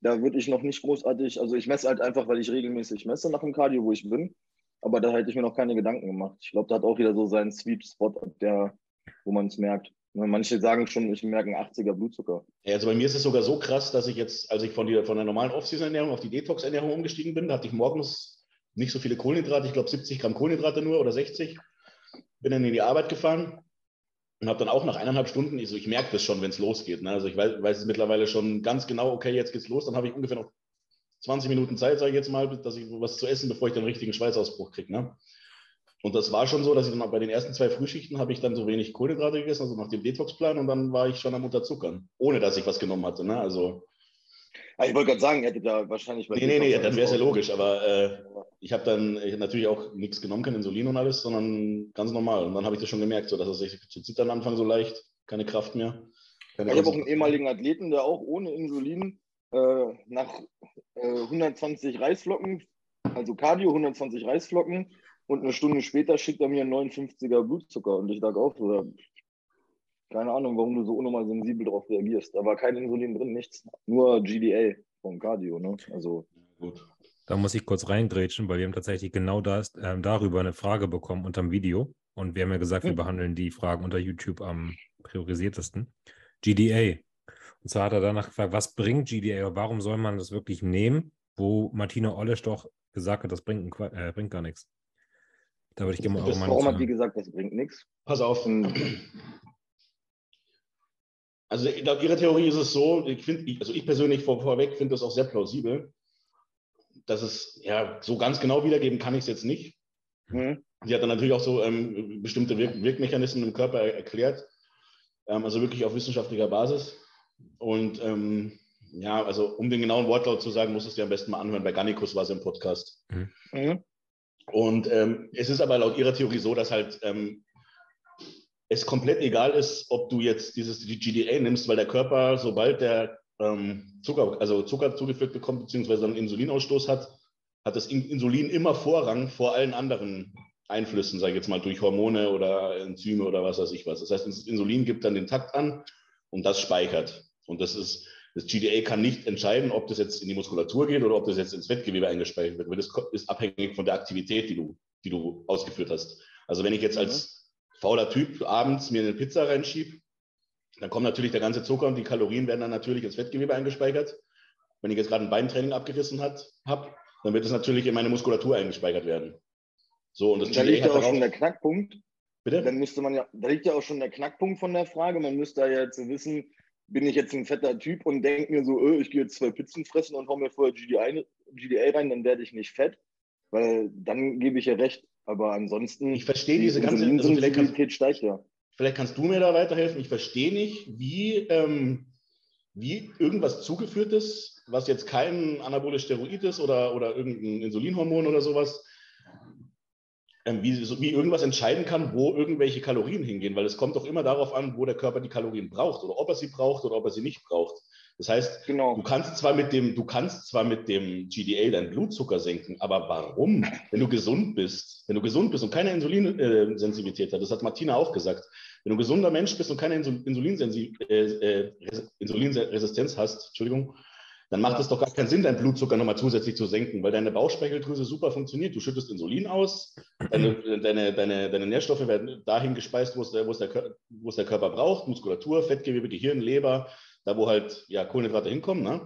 Da würde ich noch nicht großartig, also ich messe halt einfach, weil ich regelmäßig messe nach dem Cardio, wo ich bin. Aber da hätte ich mir noch keine Gedanken gemacht. Ich glaube, da hat auch wieder so seinen Sweep Spot, der, wo man es merkt. Ne, manche sagen schon, ich merke einen 80er Blutzucker. Ja, also bei mir ist es sogar so krass, dass ich jetzt, als ich von, die, von der normalen Off-Season-Ernährung auf die Detox-Ernährung umgestiegen bin, da hatte ich morgens nicht so viele Kohlenhydrate, ich glaube 70 Gramm Kohlenhydrate nur oder 60. Bin dann in die Arbeit gefahren und habe dann auch nach eineinhalb Stunden, also ich merke das schon, wenn es losgeht. Ne? Also ich weiß, weiß, es mittlerweile schon ganz genau, okay, jetzt geht's los. Dann habe ich ungefähr noch 20 Minuten Zeit, sage ich jetzt mal, dass ich was zu essen, bevor ich den richtigen Schweißausbruch kriege. Ne? Und das war schon so, dass ich dann bei den ersten zwei Frühschichten habe ich dann so wenig Kohlenhydrate gegessen, also nach dem Detoxplan und dann war ich schon am Unterzuckern, ohne dass ich was genommen hatte. Ne? Also, ich wollte gerade sagen, ihr hättet da wahrscheinlich bei Nee, nee, nee, dann wäre es ja logisch, aber äh, ich habe dann ich hab natürlich auch nichts genommen, kein Insulin und alles, sondern ganz normal. Und dann habe ich das schon gemerkt, so dass es sich zu zittern anfangen so leicht, keine Kraft mehr. Keine ich habe auch einen ehemaligen Athleten, der auch ohne Insulin äh, nach äh, 120 Reisflocken, also Cardio 120 Reisflocken, und eine Stunde später schickt er mir einen 59er Blutzucker und ich sage auch so, keine Ahnung, warum du so unnormal sensibel darauf reagierst. Da war kein Insulin drin, nichts. Nur GDA vom Cardio. Ne? Also, Gut. Da muss ich kurz reingrätschen, weil wir haben tatsächlich genau das, äh, darüber eine Frage bekommen unter dem Video. Und wir haben ja gesagt, wir hm. behandeln die Fragen unter YouTube am priorisiertesten. GDA. Und zwar hat er danach gefragt, was bringt GDA? Warum soll man das wirklich nehmen? Wo Martina Olesch doch gesagt hat, das bringt, äh, bringt gar nichts. Da würde ich gerne mal eure Meinung Warum hat die gesagt, das bringt nichts? Pass auf. Also laut Ihrer Theorie ist es so, ich finde, also ich persönlich vor, vorweg finde das auch sehr plausibel, dass es, ja, so ganz genau wiedergeben kann ich es jetzt nicht. Mhm. Sie hat dann natürlich auch so ähm, bestimmte Wirk Wirkmechanismen im Körper erklärt, ähm, also wirklich auf wissenschaftlicher Basis. Und ähm, ja, also um den genauen Wortlaut zu sagen, muss es dir am besten mal anhören. Bei Gannikus war es im Podcast. Mhm. Mhm. Und ähm, es ist aber laut ihrer Theorie so, dass halt ähm, es komplett egal ist, ob du jetzt dieses GDA nimmst, weil der Körper, sobald der ähm, Zucker, also Zucker zugeführt bekommt, beziehungsweise einen Insulinausstoß hat, hat das Insulin immer Vorrang vor allen anderen Einflüssen, sage ich jetzt mal durch Hormone oder Enzyme oder was weiß ich was. Das heißt, das Insulin gibt dann den Takt an und das speichert. Und das ist das GDA kann nicht entscheiden, ob das jetzt in die Muskulatur geht oder ob das jetzt ins Fettgewebe eingespeichert wird, weil das ist abhängig von der Aktivität, die du, die du ausgeführt hast. Also wenn ich jetzt als fauler Typ abends mir eine Pizza reinschiebe, dann kommt natürlich der ganze Zucker und die Kalorien werden dann natürlich ins Fettgewebe eingespeichert. Wenn ich jetzt gerade ein Beintraining abgerissen habe, dann wird es natürlich in meine Muskulatur eingespeichert werden. So, und das und da liegt ja auch schon der Knackpunkt. Bitte? Dann müsste man ja, da liegt ja auch schon der Knackpunkt von der Frage. Man müsste ja jetzt wissen, bin ich jetzt ein fetter Typ und denke mir so, öh, ich gehe jetzt zwei Pizzen fressen und hau mir vorher GDA, GDA rein, dann werde ich nicht fett. Weil dann gebe ich ja recht. Aber ansonsten. Ich verstehe diese ganze also vielleicht steigt ja. Vielleicht kannst du mir da weiterhelfen. Ich verstehe nicht, wie, ähm, wie irgendwas zugeführt ist, was jetzt kein anaboles Steroid ist oder, oder irgendein Insulinhormon oder sowas, ähm, wie, wie irgendwas entscheiden kann, wo irgendwelche Kalorien hingehen, weil es kommt doch immer darauf an, wo der Körper die Kalorien braucht oder ob er sie braucht oder ob er sie nicht braucht. Das heißt, genau. du kannst zwar mit dem, du kannst zwar mit dem GDA deinen Blutzucker senken, aber warum? Wenn du gesund bist, wenn du gesund bist und keine Insulinsensibilität hast, das hat Martina auch gesagt, wenn du ein gesunder Mensch bist und keine äh, äh, Insulinresistenz hast, Entschuldigung, dann macht es doch gar keinen Sinn, deinen Blutzucker nochmal zusätzlich zu senken, weil deine Bauchspeicheldrüse super funktioniert. Du schüttest Insulin aus, deine, deine, deine, deine Nährstoffe werden dahin gespeist, wo es, der, wo, es der, wo es der Körper braucht, Muskulatur, Fettgewebe, Gehirn, Leber, da wo halt ja, Kohlenhydrate hinkommen. Ne?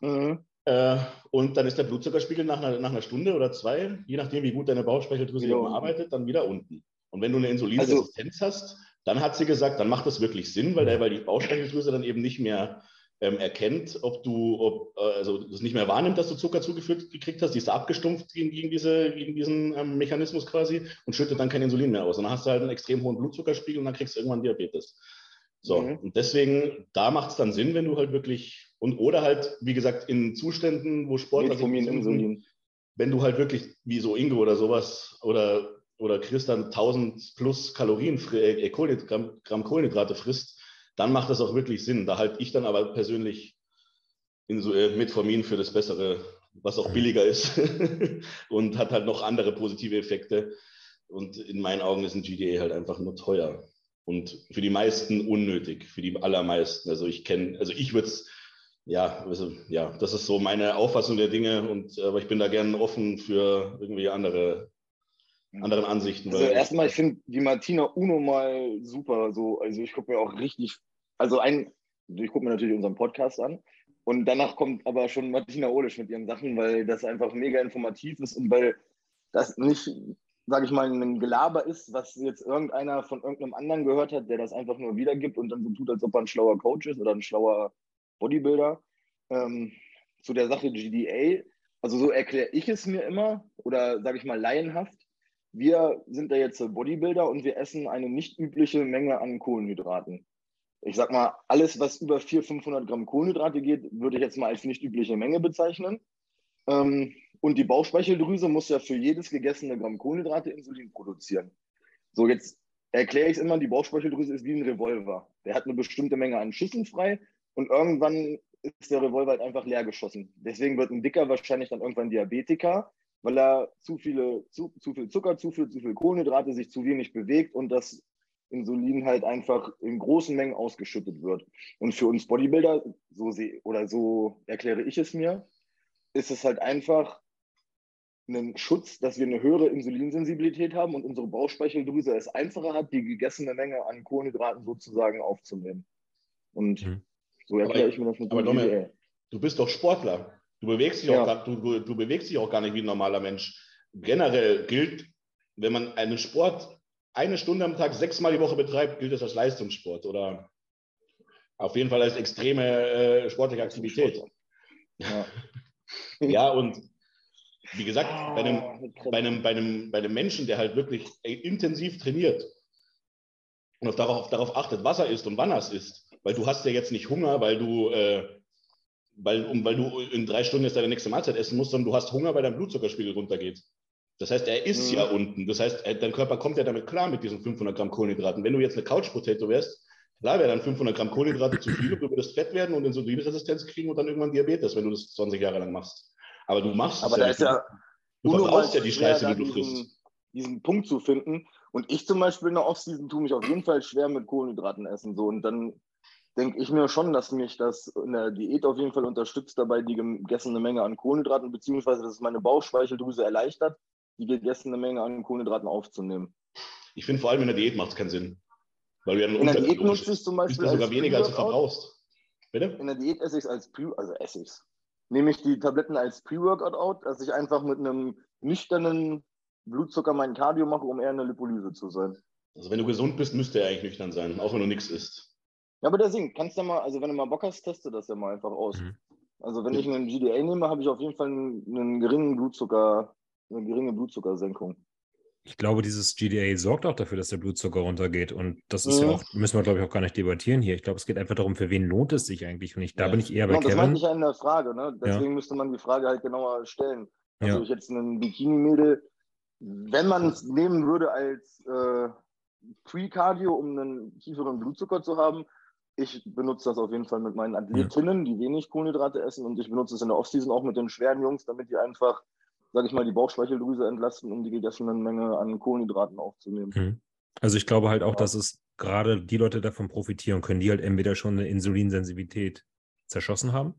Mhm. Äh, und dann ist der Blutzuckerspiegel nach einer, nach einer Stunde oder zwei, je nachdem, wie gut deine Bauchspeicheldrüse eben arbeitet, dann wieder unten. Und wenn du eine Insulinresistenz also, hast, dann hat sie gesagt, dann macht das wirklich Sinn, weil, der, weil die Bauchspeicheldrüse dann eben nicht mehr ähm, erkennt, ob du, ob, äh, also das nicht mehr wahrnimmt, dass du Zucker zugeführt gekriegt hast, die ist abgestumpft gegen, gegen, diese, gegen diesen ähm, Mechanismus quasi und schüttet dann kein Insulin mehr aus. Und dann hast du halt einen extrem hohen Blutzuckerspiegel und dann kriegst du irgendwann Diabetes. So, mhm. und deswegen, da macht es dann Sinn, wenn du halt wirklich, und oder halt, wie gesagt, in Zuständen, wo Sport. Metformin, Insulin. Wenn du halt wirklich, wie so Ingo oder sowas, oder, oder Chris dann 1000 plus Kalorien, äh, Kohlenhydrat, Gramm Kohlenhydrate frisst, dann macht das auch wirklich Sinn. Da halte ich dann aber persönlich in so, äh, Metformin für das Bessere, was auch billiger ist und hat halt noch andere positive Effekte. Und in meinen Augen ist ein GDA halt einfach nur teuer und für die meisten unnötig, für die allermeisten. Also ich kenne, also ich würde es, ja, also, ja, das ist so meine Auffassung der Dinge und aber ich bin da gerne offen für irgendwie andere anderen Ansichten. Also erstmal, ich finde die Martina Uno mal super. So, also ich gucke mir auch richtig, also ein, ich gucke mir natürlich unseren Podcast an und danach kommt aber schon Martina Olisch mit ihren Sachen, weil das einfach mega informativ ist und weil das nicht, sage ich mal, ein Gelaber ist, was jetzt irgendeiner von irgendeinem anderen gehört hat, der das einfach nur wiedergibt und dann so tut, als ob er ein schlauer Coach ist oder ein schlauer Bodybuilder. Ähm, zu der Sache GDA, also so erkläre ich es mir immer oder sage ich mal laienhaft wir sind da jetzt Bodybuilder und wir essen eine nicht übliche Menge an Kohlenhydraten. Ich sag mal, alles, was über 400, 500 Gramm Kohlenhydrate geht, würde ich jetzt mal als nicht übliche Menge bezeichnen. Ähm, und die Bauchspeicheldrüse muss ja für jedes gegessene Gramm Kohlenhydrate Insulin produzieren. So, jetzt erkläre ich es immer, die Bauchspeicheldrüse ist wie ein Revolver. Der hat eine bestimmte Menge an Schüssen frei und irgendwann ist der Revolver halt einfach leer geschossen. Deswegen wird ein Dicker wahrscheinlich dann irgendwann Diabetiker, weil er zu, viele, zu, zu viel Zucker zuführt, zu viel Kohlenhydrate, sich zu wenig bewegt und das Insulin halt einfach in großen Mengen ausgeschüttet wird. Und für uns Bodybuilder, so sehe oder so erkläre ich es mir, ist es halt einfach ein Schutz, dass wir eine höhere Insulinsensibilität haben und unsere Bauchspeicheldrüse es einfacher hat, die gegessene Menge an Kohlenhydraten sozusagen aufzunehmen. Und mhm. so erkläre ich mir das mit aber dem Du bist doch Sportler. Du bewegst dich, ja. auch, gar, du, du, du bewegst dich auch gar nicht wie ein normaler Mensch. Generell gilt, wenn man einen Sport eine Stunde am Tag sechsmal die Woche betreibt, gilt das als Leistungssport oder auf jeden Fall als extreme äh, sportliche Aktivität. Ja. ja, und wie gesagt, bei einem, ah, bei, einem, bei, einem, bei einem Menschen, der halt wirklich intensiv trainiert und darauf, darauf achtet, was er isst und wann er es isst, weil du hast ja jetzt nicht Hunger, weil du äh, weil, um, weil du in drei Stunden jetzt deine nächste Mahlzeit essen musst, sondern du hast Hunger, weil dein Blutzuckerspiegel runtergeht. Das heißt, er ist mhm. ja unten. Das heißt, dein Körper kommt ja damit klar mit diesen 500 Gramm Kohlenhydraten. Wenn du jetzt eine Couch-Potato wärst, klar wäre dann 500 Gramm Kohlenhydrate zu viel und du würdest fett werden und Insulinresistenz kriegen und dann irgendwann Diabetes, wenn du das 20 Jahre lang machst. Aber du machst Aber es da ja. Ist ja du verbrauchst ja die Scheiße, die du diesen, frisst. Diesen Punkt zu finden. Und ich zum Beispiel in der Offseason tue mich auf jeden Fall schwer mit Kohlenhydraten essen. So. Und dann denke ich mir schon, dass mich das in der Diät auf jeden Fall unterstützt dabei, die gegessene Menge an Kohlenhydraten, beziehungsweise dass es meine Bauchspeicheldrüse erleichtert, die gegessene Menge an Kohlenhydraten aufzunehmen. Ich finde vor allem in der Diät macht es keinen Sinn. Weil du ja in der Diät nutze ich zum Beispiel sogar weniger als du verbrauchst. Bitte? In der Diät esse ich es als Pre, also esse ich es. Nehme ich die Tabletten als Pre-Workout out, dass ich einfach mit einem nüchternen Blutzucker mein Cardio mache, um eher in der Lipolyse zu sein. Also wenn du gesund bist, müsste er eigentlich nüchtern sein, auch wenn du nichts isst. Ja, aber deswegen, kannst du ja mal, also wenn du mal Bock hast, teste das ja mal einfach aus. Mhm. Also wenn ich einen GDA nehme, habe ich auf jeden Fall einen, einen geringen Blutzucker, eine geringe Blutzuckersenkung. Ich glaube, dieses GDA sorgt auch dafür, dass der Blutzucker runtergeht. Und das ist mhm. ja auch, müssen wir, glaube ich, auch gar nicht debattieren hier. Ich glaube, es geht einfach darum, für wen lohnt es sich eigentlich. Und ich, da ja. bin ich eher bei genau, Kevin. Das meinte ich ja in der Frage. Ne? Deswegen ja. müsste man die Frage halt genauer stellen. Also ja. ich jetzt einen Bikini-Mädel, wenn man es nehmen würde als äh, Pre-Cardio, um einen tieferen Blutzucker zu haben, ich benutze das auf jeden Fall mit meinen Athletinnen, die wenig Kohlenhydrate essen. Und ich benutze es in der Offseason auch mit den schweren Jungs, damit die einfach sage ich mal, die Bauchspeicheldrüse entlasten, um die gegessene Menge an Kohlenhydraten aufzunehmen. Mhm. Also ich glaube halt auch, dass es gerade die Leute davon profitieren können, die halt entweder schon eine Insulinsensibilität zerschossen haben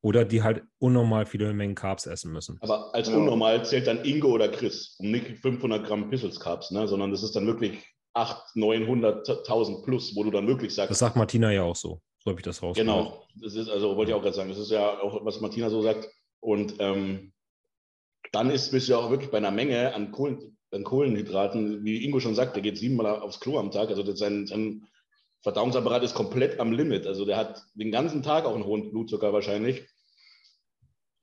oder die halt unnormal viele Mengen Carbs essen müssen. Aber als unnormal zählt dann Ingo oder Chris und nicht 500 Gramm Pistols Carbs, ne? sondern das ist dann wirklich 800, 900, 1000 plus, wo du dann wirklich sagst. Das sagt Martina ja auch so. So habe ich das raus. Genau, das ist, also wollte ich auch gerade sagen, das ist ja auch, was Martina so sagt. Und ähm, dann ist, bist du auch wirklich bei einer Menge an, Kohlen, an Kohlenhydraten, wie Ingo schon sagt, der geht siebenmal aufs Klo am Tag. Also sein, sein Verdauungsapparat ist komplett am Limit. Also der hat den ganzen Tag auch einen hohen Blutzucker wahrscheinlich.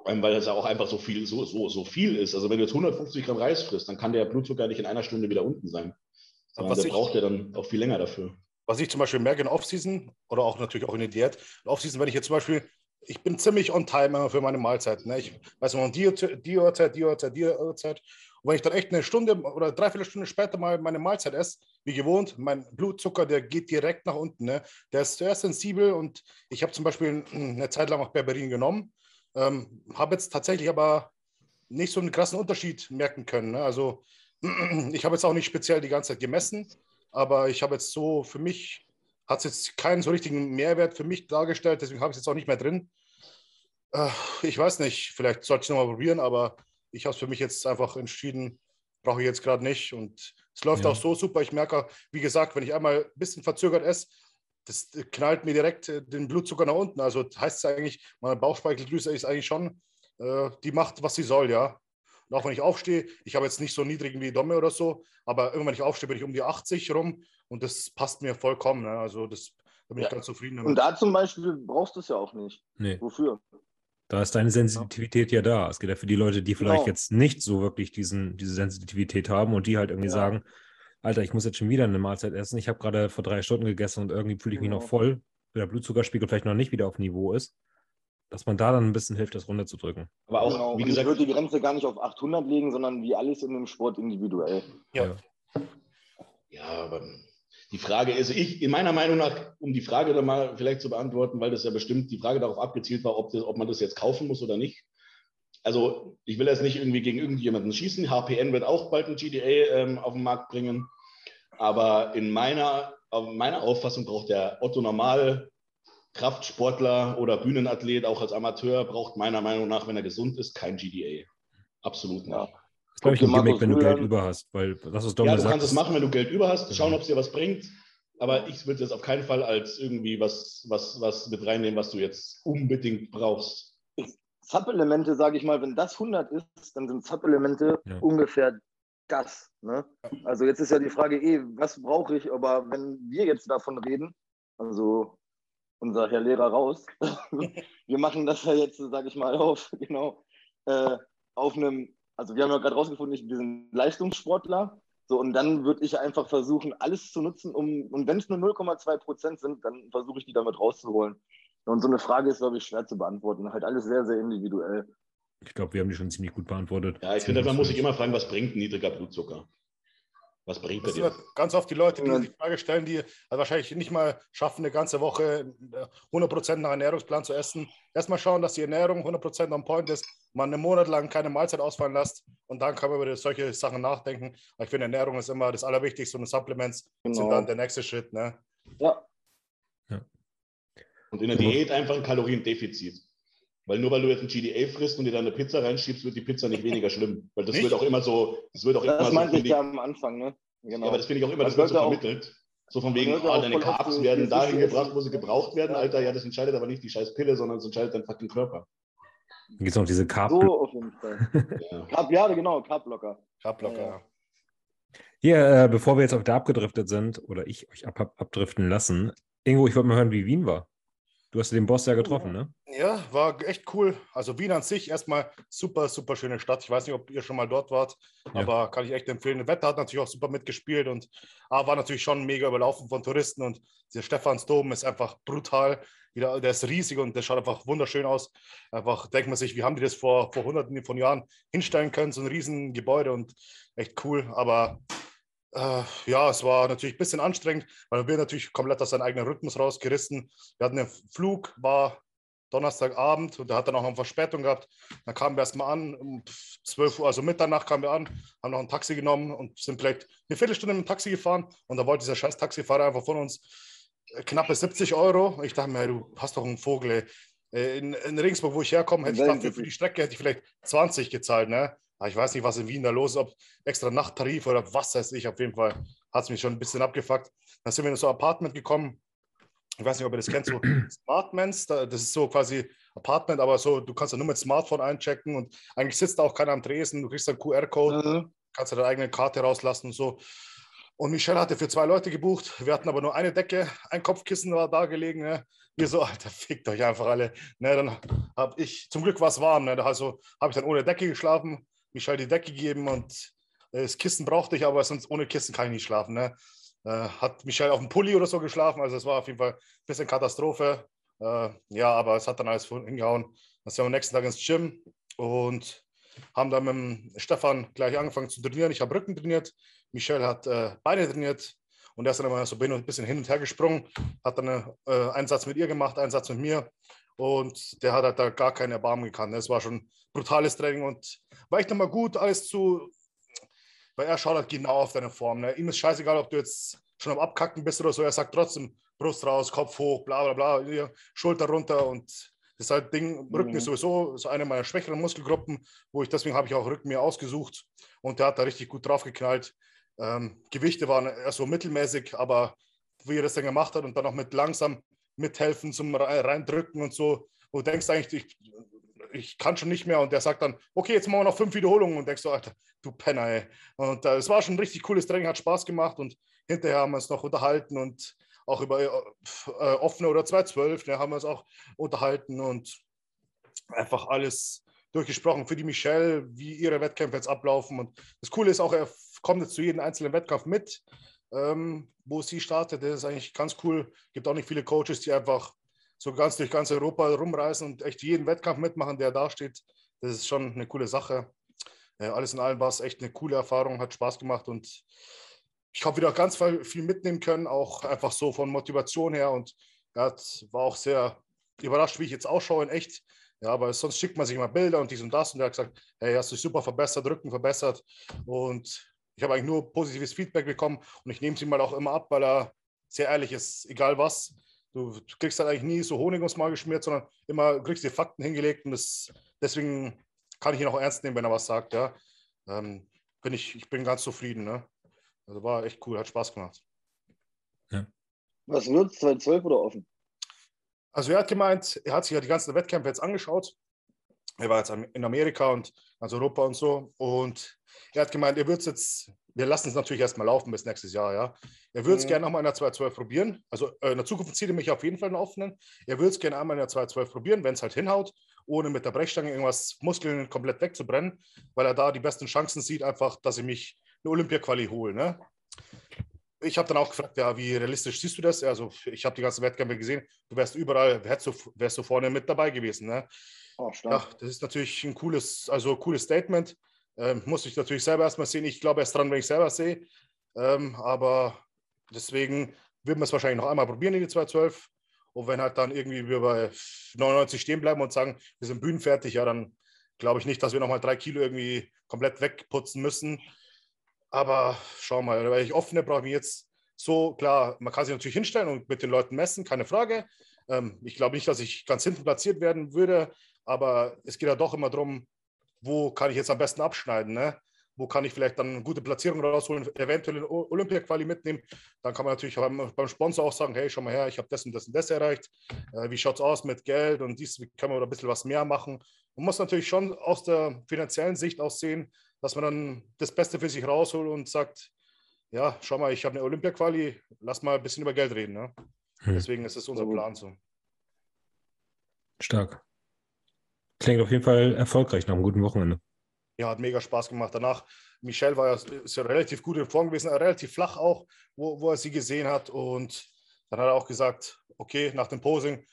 Weil das auch einfach so viel, so, so, so viel ist. Also wenn du jetzt 150 Gramm Reis frisst, dann kann der Blutzucker nicht in einer Stunde wieder unten sein. Aber der ich, braucht ja dann auch viel länger dafür. Was ich zum Beispiel merke in Off-Season oder auch natürlich auch in der Diät, in Off-Season, wenn ich jetzt zum Beispiel ich bin ziemlich on time für meine Mahlzeiten. Ne? Ich weiß noch, die, die Uhrzeit, die Uhrzeit, die Uhrzeit. Und wenn ich dann echt eine Stunde oder dreiviertel Stunde später mal meine Mahlzeit esse, wie gewohnt, mein Blutzucker, der geht direkt nach unten. Ne? Der ist sehr sensibel und ich habe zum Beispiel eine Zeit lang auch Berberin genommen, ähm, habe jetzt tatsächlich aber nicht so einen krassen Unterschied merken können. Ne? Also ich habe jetzt auch nicht speziell die ganze Zeit gemessen, aber ich habe jetzt so für mich hat es jetzt keinen so richtigen Mehrwert für mich dargestellt, deswegen habe ich es jetzt auch nicht mehr drin. Äh, ich weiß nicht, vielleicht sollte ich es nochmal probieren, aber ich habe es für mich jetzt einfach entschieden, brauche ich jetzt gerade nicht. Und es läuft ja. auch so super. Ich merke, wie gesagt, wenn ich einmal ein bisschen verzögert esse, das knallt mir direkt äh, den Blutzucker nach unten. Also das heißt es eigentlich, meine Bauchspeicheldrüse ist eigentlich schon, äh, die macht, was sie soll, ja. Und auch wenn ich aufstehe, ich habe jetzt nicht so niedrigen wie Domme oder so, aber irgendwann, wenn ich aufstehe, bin ich um die 80 rum und das passt mir vollkommen. Ne? Also das, da bin ja. ich ganz zufrieden damit. Und da zum Beispiel brauchst du es ja auch nicht. Nee. Wofür? Da ist deine Sensitivität ja, ja da. Es geht ja für die Leute, die vielleicht genau. jetzt nicht so wirklich diesen, diese Sensitivität haben und die halt irgendwie ja. sagen, Alter, ich muss jetzt schon wieder eine Mahlzeit essen. Ich habe gerade vor drei Stunden gegessen und irgendwie fühle ich genau. mich noch voll, weil der Blutzuckerspiegel vielleicht noch nicht wieder auf Niveau ist dass man da dann ein bisschen hilft, das runterzudrücken. Aber auch, genau. wie gesagt, ich würde die Grenze gar nicht auf 800 legen, sondern wie alles in dem Sport individuell. Ja. Ja, aber die Frage ist, ich, in meiner Meinung nach, um die Frage dann mal vielleicht zu beantworten, weil das ja bestimmt die Frage darauf abgezielt war, ob, das, ob man das jetzt kaufen muss oder nicht. Also, ich will jetzt nicht irgendwie gegen irgendjemanden schießen. HPN wird auch bald ein GDA ähm, auf den Markt bringen. Aber in meiner, meiner Auffassung braucht der Otto Normal Kraftsportler oder Bühnenathlet, auch als Amateur, braucht meiner Meinung nach, wenn er gesund ist, kein GDA. Absolut nicht. Ja. Das glaube ich ein Gimmick, wenn du Geld über hast, weil das ist Ja, du sagt, kannst es machen, wenn du Geld über hast, schauen, ob es dir was bringt. Aber ich würde es auf keinen Fall als irgendwie was, was, was mit reinnehmen, was du jetzt unbedingt brauchst. Supplemente, sage ich mal, wenn das 100 ist, dann sind Supplemente ja. ungefähr das. Ne? Also jetzt ist ja die Frage eh, was brauche ich, aber wenn wir jetzt davon reden, also unser Herr Lehrer raus. wir machen das ja jetzt, sage ich mal, auf, genau, äh, auf einem, also wir haben ja gerade rausgefunden, wir sind Leistungssportler. So, und dann würde ich einfach versuchen, alles zu nutzen, um, und wenn es nur 0,2 Prozent sind, dann versuche ich die damit rauszuholen. Und so eine Frage ist, glaube ich, schwer zu beantworten. Halt alles sehr, sehr individuell. Ich glaube, wir haben die schon ziemlich gut beantwortet. Ja, ich finde, man muss sich immer fragen, was bringt niedriger Blutzucker? Was bringt das dir? Ganz oft die Leute, die die Frage stellen, die also wahrscheinlich nicht mal schaffen, eine ganze Woche 100% äh, nach Ernährungsplan zu essen. Erstmal schauen, dass die Ernährung 100% on point ist, man einen Monat lang keine Mahlzeit ausfallen lässt und dann kann man über solche Sachen nachdenken. ich finde, Ernährung ist immer das Allerwichtigste und Supplements genau. sind dann der nächste Schritt. Ne? Ja. ja. Und in der Diät einfach ein Kaloriendefizit. Weil nur weil du jetzt ein GDA frisst und dir da eine Pizza reinschiebst, wird die Pizza nicht weniger schlimm. Weil das nicht? wird auch immer so. Das, wird auch das immer meinte so, ich ja am Anfang, ne? Genau. Ja, aber das finde ich auch immer, das, das wird so vermittelt. So von wegen, oh, deine Carbs werden dahin gebracht, wo sie gebraucht werden. Alter, ja, das entscheidet aber nicht die scheiß Pille, sondern es entscheidet dein fucking Körper. Gibt es noch diese Carb? So auf jeden Fall. ja. Carb, ja, genau, Carbblocker. Carbblocker, ja. Hier, äh, bevor wir jetzt auf der abgedriftet sind, oder ich euch ab, abdriften lassen, Ingo, ich wollte mal hören, wie Wien war. Du hast den Boss ja getroffen, ne? Ja, war echt cool. Also Wien an sich erstmal super, super schöne Stadt. Ich weiß nicht, ob ihr schon mal dort wart, ja. aber kann ich echt empfehlen. Das Wetter hat natürlich auch super mitgespielt und ah, war natürlich schon mega überlaufen von Touristen und der Stephansdom ist einfach brutal. Der ist riesig und der schaut einfach wunderschön aus. Einfach denkt man sich, wie haben die das vor, vor hunderten von Jahren hinstellen können, so ein riesen Gebäude und echt cool. Aber äh, ja, es war natürlich ein bisschen anstrengend, weil wir natürlich komplett aus seinem eigenen Rhythmus rausgerissen. Wir hatten einen Flug, war Donnerstagabend und der hat dann auch noch eine Verspätung gehabt. Dann kamen wir erstmal an, um 12 Uhr, also Mitternacht kamen wir an, haben noch ein Taxi genommen und sind vielleicht eine Viertelstunde mit dem Taxi gefahren und da wollte dieser scheiß Taxifahrer einfach von uns äh, knappe 70 Euro. Ich dachte mir, du hast doch einen Vogel. Ey. Äh, in, in Regensburg, wo ich herkomme, hätte ich dafür für die Strecke hätte ich vielleicht 20 gezahlt. Ne? Aber ich weiß nicht, was in Wien da los ist, ob extra Nachttarif oder was weiß ich. Auf jeden Fall hat es mich schon ein bisschen abgefuckt. Dann sind wir in so ein Apartment gekommen. Ich weiß nicht, ob ihr das kennt, so Smartmans. Das ist so quasi Apartment, aber so, du kannst ja nur mit Smartphone einchecken und eigentlich sitzt da auch keiner am Tresen. Du kriegst einen QR-Code, mhm. kannst deine eigene Karte rauslassen und so. Und Michelle hatte für zwei Leute gebucht. Wir hatten aber nur eine Decke, ein Kopfkissen war da gelegen. Ne? Wir so, Alter, fickt euch einfach alle. Ne, dann habe ich, zum Glück war es warm, ne? also habe ich dann ohne Decke geschlafen, Michelle die Decke gegeben und äh, das Kissen brauchte ich, aber sonst ohne Kissen kann ich nicht schlafen. Ne? Äh, hat Michelle auf dem Pulli oder so geschlafen, also es war auf jeden Fall ein bisschen Katastrophe. Äh, ja, aber es hat dann alles hingehauen. Dann sind wir am nächsten Tag ins Gym und haben dann mit Stefan gleich angefangen zu trainieren. Ich habe Rücken trainiert, Michelle hat äh, Beine trainiert und er ist dann immer so ein bisschen hin und her gesprungen, hat dann äh, einen Satz mit ihr gemacht, einen Satz mit mir und der hat halt da gar keine Erbarmen gekannt. Es war schon brutales Training und war echt nochmal gut, alles zu, weil er schaut halt genau auf deine Form. Ne? Ihm ist scheißegal, ob du jetzt schon am Abkacken bist oder so, er sagt trotzdem Brust raus, Kopf hoch, bla bla bla, Schulter runter und das ist halt Ding, Rücken mhm. ist sowieso so eine meiner schwächeren Muskelgruppen, wo ich deswegen habe ich auch Rücken mir ausgesucht und der hat da richtig gut drauf geknallt. Ähm, Gewichte waren eher so mittelmäßig, aber wie er das dann gemacht hat und dann auch mit langsam mithelfen zum reindrücken und so, wo du denkst eigentlich, ich, ich kann schon nicht mehr. Und der sagt dann, okay, jetzt machen wir noch fünf Wiederholungen. Und denkst so, Alter, du Penner, ey. Und äh, es war schon ein richtig cooles Training, hat Spaß gemacht. Und hinterher haben wir uns noch unterhalten und auch über äh, offene oder 212, ne, haben wir uns auch unterhalten und einfach alles durchgesprochen. Für die Michelle, wie ihre Wettkämpfe jetzt ablaufen. Und das Coole ist auch, er kommt jetzt zu jedem einzelnen Wettkampf mit, ähm, wo sie startet. Das ist eigentlich ganz cool. Gibt auch nicht viele Coaches, die einfach so ganz durch ganz Europa rumreisen und echt jeden Wettkampf mitmachen, der da steht. Das ist schon eine coole Sache. Äh, alles in allem war es echt eine coole Erfahrung, hat Spaß gemacht und ich habe wieder ganz viel mitnehmen können, auch einfach so von Motivation her und hat, war auch sehr überrascht, wie ich jetzt ausschaue in echt. Ja, aber sonst schickt man sich immer Bilder und dies und das und er hat gesagt, hey, hast du dich super verbessert, Rücken verbessert und ich habe eigentlich nur positives Feedback bekommen und ich nehme es ihm mal auch immer ab, weil er sehr ehrlich ist, egal was. Du kriegst halt eigentlich nie so Honig ums Mal geschmiert, sondern immer kriegst die Fakten hingelegt und das, deswegen kann ich ihn auch ernst nehmen, wenn er was sagt. Ja. Ähm, bin ich, ich bin ganz zufrieden. Ne? Also war echt cool, hat Spaß gemacht. Ja. Was wird es, 2012 oder offen? Also er hat gemeint, er hat sich ja die ganzen Wettkämpfe jetzt angeschaut. Er war jetzt in Amerika und ganz Europa und so. Und er hat gemeint, er würde es jetzt, wir lassen es natürlich erstmal laufen bis nächstes Jahr, ja. Er würde es mhm. gerne nochmal in der 212 probieren. Also äh, in der Zukunft zieht er mich auf jeden Fall in offenen. Er würde es gerne einmal in der 212 probieren, wenn es halt hinhaut, ohne mit der Brechstange irgendwas Muskeln komplett wegzubrennen, weil er da die besten Chancen sieht, einfach, dass ich mich eine Olympia-Quali hole. Ne? Ich habe dann auch gefragt, ja, wie realistisch siehst du das? Also ich habe die ganzen Wettkämpfe gesehen, du wärst überall, wärst du, wärst du vorne mit dabei gewesen. Ne? Oh, ja, das ist natürlich ein cooles, also cooles Statement. Ähm, muss ich natürlich selber erstmal sehen. Ich glaube erst dran, wenn ich selber sehe. Ähm, aber deswegen würden wir es wahrscheinlich noch einmal probieren in die 212. Und wenn halt dann irgendwie wir bei 99 stehen bleiben und sagen, wir sind bühnenfertig, ja, dann glaube ich nicht, dass wir nochmal drei Kilo irgendwie komplett wegputzen müssen. Aber schau mal, weil ich offene brauche ich jetzt so, klar, man kann sich natürlich hinstellen und mit den Leuten messen, keine Frage. Ähm, ich glaube nicht, dass ich ganz hinten platziert werden würde, aber es geht ja doch immer darum, wo kann ich jetzt am besten abschneiden. Ne? Wo kann ich vielleicht dann eine gute Platzierung rausholen, eventuell eine Olympia-Quali mitnehmen. Dann kann man natürlich beim, beim, Sponsor auch sagen, hey, schau mal her, ich habe das und das und das erreicht. Äh, wie schaut es aus mit Geld und dies, wie können wir ein bisschen was mehr machen. Man muss natürlich schon aus der finanziellen Sicht auch sehen, dass man dann das Beste für sich rausholt und sagt, ja, schau mal, ich habe eine Olympia-Quali, lass mal ein bisschen über Geld reden. Ne? Hm. Deswegen ist es unser Plan so. Stark. Klingt auf jeden Fall erfolgreich nach einem guten Wochenende. Ja, hat mega Spaß gemacht. Danach, Michel war ja, ist ja relativ gut in Form gewesen, relativ flach auch, wo, wo er sie gesehen hat. Und dann hat er auch gesagt, okay, nach dem Posing,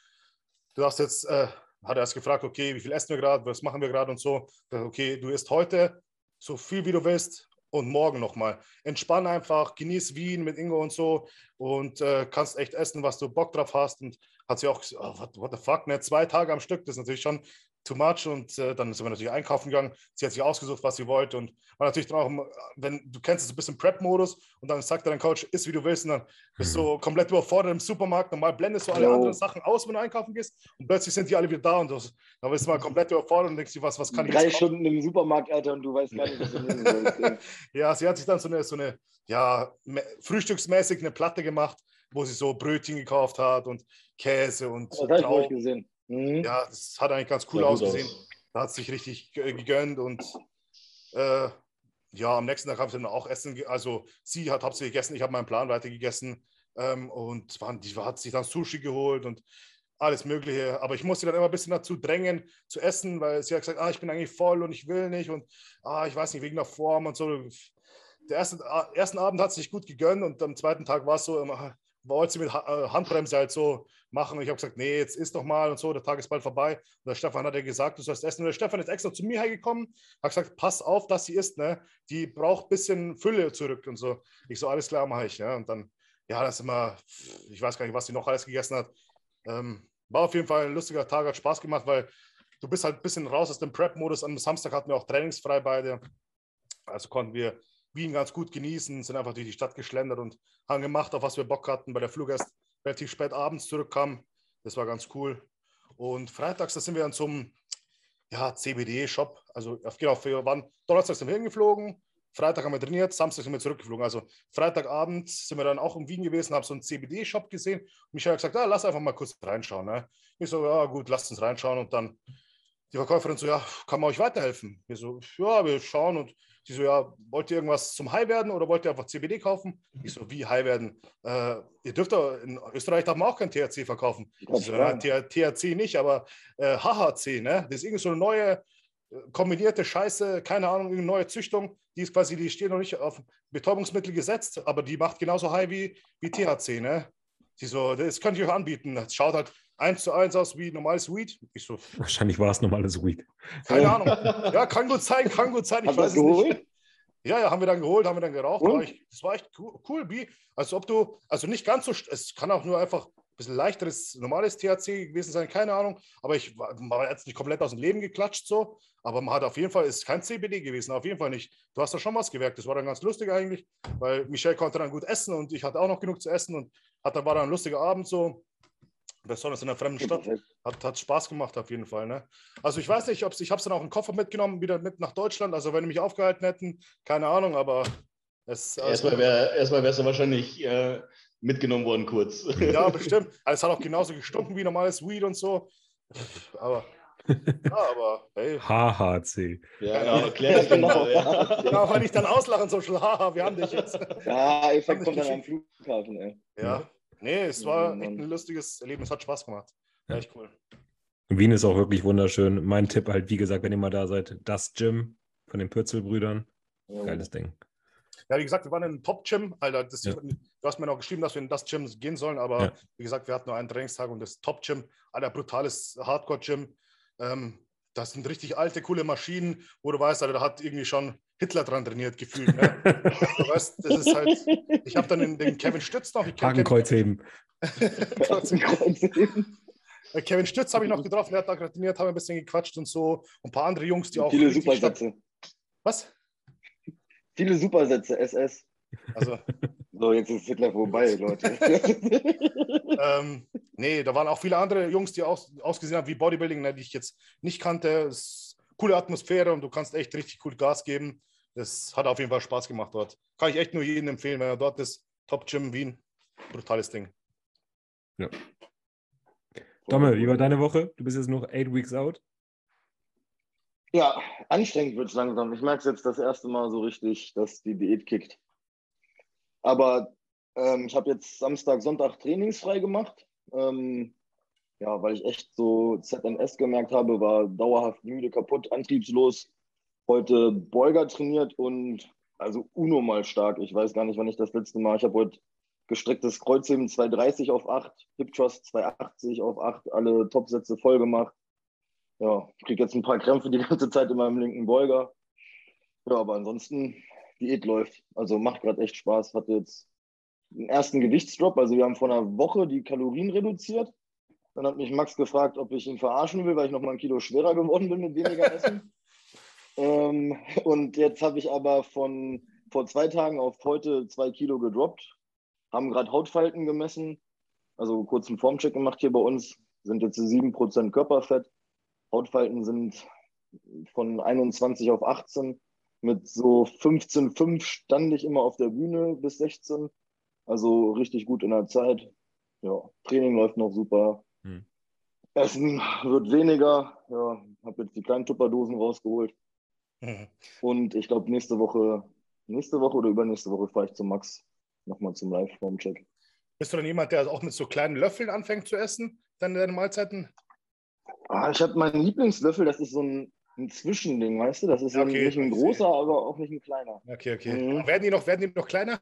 du hast jetzt, äh, hat er erst gefragt, okay, wie viel essen wir gerade, was machen wir gerade und so. Okay, du isst heute so viel wie du willst und morgen nochmal. Entspann einfach, genieß Wien mit Ingo und so und äh, kannst echt essen, was du Bock drauf hast. Und hat sie auch gesagt, oh, what, what the fuck, ne? zwei Tage am Stück, das ist natürlich schon too much und äh, dann sind wir natürlich einkaufen gegangen. Sie hat sich ausgesucht, was sie wollte und war natürlich dann auch, wenn du kennst es ein bisschen Prep-Modus und dann sagt dein Coach, ist wie du willst und dann bist du mhm. komplett überfordert im Supermarkt. Normal blendest du alle oh. anderen Sachen aus, wenn du einkaufen gehst und plötzlich sind die alle wieder da und du, dann bist du mal komplett überfordert und denkst dir, was, was kann ich Drei Stunden im Supermarkt, Alter, und du weißt gar nicht, was du nehmen sollst. ja, sie hat sich dann so eine, so eine ja, frühstücksmäßig eine Platte gemacht, wo sie so Brötchen gekauft hat und Käse und das habe ich gesehen. Mhm. Ja, das hat eigentlich ganz cool ausgesehen. Aus. Da hat es sich richtig gegönnt und äh, ja, am nächsten Tag habe ich dann auch Essen, also sie hat hauptsächlich gegessen, ich habe meinen Plan weiter gegessen ähm, und waren, die hat sich dann Sushi geholt und alles Mögliche. Aber ich musste dann immer ein bisschen dazu drängen, zu essen, weil sie hat gesagt, ah, ich bin eigentlich voll und ich will nicht und ah, ich weiß nicht, wegen der Form und so. Der erste, äh, ersten Abend hat es sich gut gegönnt und am zweiten Tag war es so, wollte sie mit äh, Handbremse halt so machen. Und ich habe gesagt, nee, jetzt ist doch mal und so, der Tag ist bald vorbei. Und der Stefan hat ja gesagt, du sollst essen. Und der Stefan ist extra zu mir hergekommen, hat gesagt, pass auf, dass sie isst, ne? Die braucht ein bisschen Fülle zurück und so. Ich so, alles klar, mache ich. Ja? Und dann, ja, das ist immer, ich weiß gar nicht, was sie noch alles gegessen hat. Ähm, war auf jeden Fall ein lustiger Tag, hat Spaß gemacht, weil du bist halt ein bisschen raus aus dem Prep-Modus. Am Samstag hatten wir auch trainingsfrei beide. Also konnten wir Wien ganz gut genießen, sind einfach durch die Stadt geschlendert und haben gemacht, auf was wir Bock hatten. Bei der Flug erst relativ spät abends zurückkam. Das war ganz cool. Und freitags, da sind wir dann zum ja, CBD-Shop. Also genau, wir waren Donnerstag sind wir hingeflogen, Freitag haben wir trainiert, Samstag sind wir zurückgeflogen. Also Freitagabend sind wir dann auch in Wien gewesen, haben so einen CBD-Shop gesehen. Und Michael hat gesagt, ah, lass einfach mal kurz reinschauen. Ne? Ich so, ja gut, lasst uns reinschauen. Und dann die Verkäuferin so, ja, kann man euch weiterhelfen? Wir so, ja, wir schauen und Sie so, ja, wollt ihr irgendwas zum High werden oder wollt ihr einfach CBD kaufen? Ich so, wie High werden? Äh, ihr dürft doch, in Österreich darf man auch kein THC verkaufen. Ich so, ja, THC nicht, aber äh, HHC, ne? Das ist irgendwie so eine neue äh, kombinierte Scheiße, keine Ahnung, eine neue Züchtung, die ist quasi, die steht noch nicht auf Betäubungsmittel gesetzt, aber die macht genauso high wie, wie THC, ne? Sie so, das könnte ich euch anbieten. Das schaut halt eins zu eins aus wie normales Weed. Ich so, Wahrscheinlich war es normales Weed. Keine Ahnung. Ja, kann gut sein, kann gut sein. Ich Hast weiß es nicht. Ja, ja, haben wir dann geholt, haben wir dann geraucht. War ich, das war echt cool, cool, wie, als ob du, also nicht ganz so, es kann auch nur einfach ein bisschen leichteres, normales THC gewesen sein, keine Ahnung. Aber ich war, war jetzt nicht komplett aus dem Leben geklatscht so. Aber man hat auf jeden Fall, es ist kein CBD gewesen, auf jeden Fall nicht. Du hast da schon was gewerkt. Das war dann ganz lustig eigentlich, weil Michelle konnte dann gut essen und ich hatte auch noch genug zu essen und hat, dann war dann ein lustiger Abend so besonders in einer fremden Stadt. Hat, hat Spaß gemacht auf jeden Fall. Ne? Also ich weiß nicht, ob ich habe es dann auch einen Koffer mitgenommen, wieder mit nach Deutschland. Also wenn die mich aufgehalten hätten, keine Ahnung, aber es. Also erstmal wäre erstmal wärst du wahrscheinlich äh, mitgenommen worden kurz. Ja, bestimmt. Also es hat auch genauso gestunken wie normales Weed und so. Aber. Ja, aber hey. HHC. Ja, genau, erklär das genau. Ja. genau, weil ich dann auslachen so schon, haha, wir haben dich jetzt. Ja, Effekt kommt dann am Flughafen, ey. Ja, Nee, es war echt ein lustiges Erlebnis, hat Spaß gemacht. War echt cool. Wien ist auch wirklich wunderschön. Mein Tipp halt, wie gesagt, wenn ihr mal da seid, das Gym von den Pürzelbrüdern. Geiles Ding. Ja, wie gesagt, wir waren in einem Top-Gym. Alter, das, ja. du hast mir noch geschrieben, dass wir in das Gym gehen sollen, aber ja. wie gesagt, wir hatten nur einen Trainingstag und das Top-Gym, alter, brutales Hardcore-Gym. Ähm, das sind richtig alte, coole Maschinen, wo du weißt, Alter, da hat irgendwie schon Hitler dran trainiert gefühlt. Ne? du weißt, das ist halt, ich habe dann den, den, Kevin Stütz noch. Hakenkreuzheben. Kevin Stütz habe ich noch getroffen, der hat da trainiert, haben ein bisschen gequatscht und so. Und ein paar andere Jungs, die auch. Viele Supersätze. Was? Viele Supersätze, SS. Also. So, jetzt ist Hitler vorbei, Leute. ähm, Nee, da waren auch viele andere Jungs, die aus, ausgesehen haben wie Bodybuilding, ne, die ich jetzt nicht kannte. Es ist coole Atmosphäre und du kannst echt richtig cool Gas geben. Das hat auf jeden Fall Spaß gemacht dort. Kann ich echt nur jedem empfehlen, wenn er dort ist. Top Gym Wien. Brutales Ding. Ja. Domme, wie war deine Woche? Du bist jetzt noch eight weeks out. Ja, anstrengend wird es langsam. Ich merke es jetzt das erste Mal so richtig, dass die Diät kickt. Aber ähm, ich habe jetzt Samstag, Sonntag trainingsfrei gemacht. Ähm, ja, weil ich echt so ZNS gemerkt habe, war dauerhaft müde, kaputt, antriebslos. Heute Beuger trainiert und also Uno mal stark. Ich weiß gar nicht, wann ich das letzte Mal. Ich habe heute gestrecktes Kreuzheben 230 auf 8, Hip Thrust 280 auf 8, alle Topsätze voll gemacht. Ja, ich kriege jetzt ein paar Krämpfe die ganze Zeit in meinem linken Beuger. Ja, aber ansonsten, Diät läuft. Also macht gerade echt Spaß. Hatte jetzt den ersten Gewichtsdrop. Also wir haben vor einer Woche die Kalorien reduziert. Dann hat mich Max gefragt, ob ich ihn verarschen will, weil ich noch mal ein Kilo schwerer geworden bin mit weniger Essen. ähm, und jetzt habe ich aber von vor zwei Tagen auf heute zwei Kilo gedroppt. Haben gerade Hautfalten gemessen. Also kurzen Formcheck gemacht hier bei uns. Sind jetzt 7% Körperfett. Hautfalten sind von 21 auf 18. Mit so 15,5 stand ich immer auf der Bühne bis 16. Also richtig gut in der Zeit. Ja, Training läuft noch super. Hm. Essen wird weniger. Ja, habe jetzt die kleinen Tupperdosen rausgeholt. Mhm. Und ich glaube, nächste Woche, nächste Woche oder übernächste Woche fahre ich zu Max nochmal zum Live-Form-Check. Bist du dann jemand, der auch mit so kleinen Löffeln anfängt zu essen, dann deine Mahlzeiten? Ah, ich habe meinen Lieblingslöffel, das ist so ein, ein Zwischending, weißt du? Das ist okay, nicht ein großer, aber auch nicht ein kleiner. Okay, okay. Mhm. Werden, die noch, werden die noch kleiner?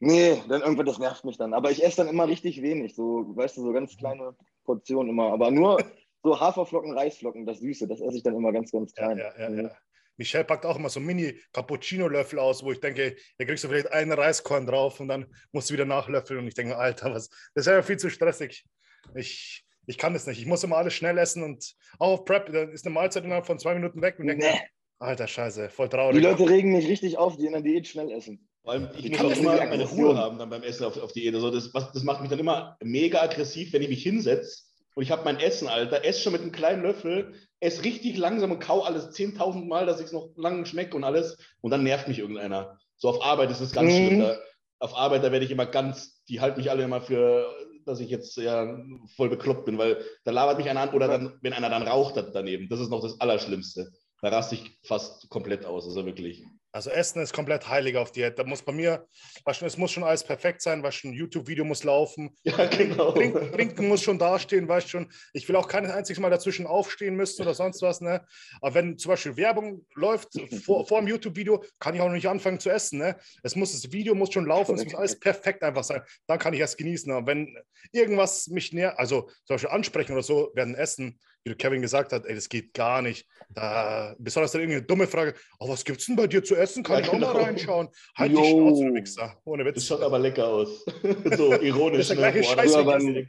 Nee, dann irgendwann, das nervt mich dann. Aber ich esse dann immer richtig wenig, so, weißt du, so ganz kleine Portionen immer. Aber nur so Haferflocken, Reisflocken, das Süße, das esse ich dann immer ganz, ganz klein. Ja, ja, ja, ja. Michelle packt auch immer so Mini-Cappuccino-Löffel aus, wo ich denke, da kriegst du vielleicht einen Reiskorn drauf und dann musst du wieder nachlöffeln. Und ich denke, Alter, was, das ist ja viel zu stressig. Ich, ich kann das nicht. Ich muss immer alles schnell essen und auch auf Prep, da ist eine Mahlzeit innerhalb von zwei Minuten weg und denke, nee. Alter, scheiße, voll traurig. Die Leute regen mich richtig auf, die in der Diät schnell essen. Vor allem, ich muss auch immer meine Ruhe haben dann beim Essen auf, auf Diät. Also das, das macht mich dann immer mega aggressiv, wenn ich mich hinsetze und ich habe mein Essen, Alter, esse schon mit einem kleinen Löffel, esse richtig langsam und kau alles 10.000 Mal, dass ich es noch lang schmecke und alles und dann nervt mich irgendeiner. So auf Arbeit ist es ganz mhm. schlimm. Da, auf Arbeit, da werde ich immer ganz, die halten mich alle immer für, dass ich jetzt ja voll bekloppt bin, weil da labert mich einer an oder dann, wenn einer dann raucht daneben. Das ist noch das Allerschlimmste. Da raste ich fast komplett aus, also wirklich. Also Essen ist komplett heilig auf Diät. Da muss bei mir, es muss schon alles perfekt sein, weißt du, ein YouTube-Video muss laufen. Ja, genau. Trinken, trinken, muss schon dastehen, weißt du schon. Ich will auch kein einziges Mal dazwischen aufstehen müssen oder sonst was. Ne? Aber wenn zum Beispiel Werbung läuft vor, vor dem YouTube-Video, kann ich auch noch nicht anfangen zu essen. Ne? Es muss, das Video muss schon laufen, es muss alles perfekt einfach sein. Dann kann ich erst genießen. Aber wenn irgendwas mich näher, also zum Beispiel ansprechen oder so, werden essen, wie Kevin gesagt hat, ey, das geht gar nicht. Da, besonders dann irgendeine dumme Frage, oh, was gibt's denn bei dir zu essen? Kann ja, ich genau. auch mal genau. reinschauen? Halt Yo. die Schnauze, du Wichser. Ohne Witz. Das schaut aber lecker aus. so ironisch. das ist ne? früher, beim,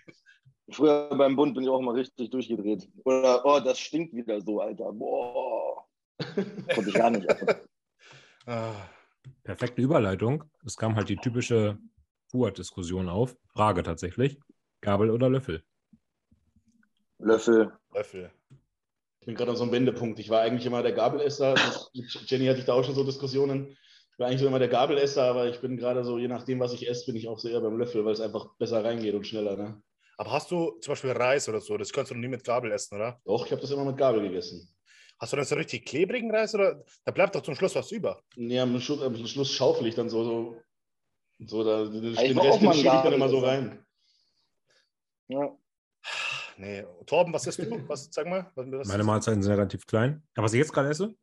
früher beim Bund bin ich auch mal richtig durchgedreht. Oder, oh, das stinkt wieder so, Alter. Boah. Konnte ich gar nicht. ah. Perfekte Überleitung. Es kam halt die typische Fuhr-Diskussion auf. Frage tatsächlich. Gabel oder Löffel? Löffel. Löffel. Ich bin gerade an so einem Wendepunkt. Ich war eigentlich immer der Gabelesser. Mit Jenny hatte ich da auch schon so Diskussionen. Ich war eigentlich so immer der Gabelesser, aber ich bin gerade so, je nachdem, was ich esse, bin ich auch so eher beim Löffel, weil es einfach besser reingeht und schneller. Ne? Aber hast du zum Beispiel Reis oder so? Das kannst du noch nie mit Gabel essen, oder? Doch, ich habe das immer mit Gabel gegessen. Hast du dann so richtig klebrigen Reis oder da bleibt doch zum Schluss was über? Nee, am Schluss, am Schluss schaufel ich dann so, so, so da, den Rest schiebe ich dann immer so rein. Ja. Nee. Torben, was isst du? Was, sag mal. Was, Meine Mahlzeiten sind relativ klein. Aber was ich jetzt gerade esse?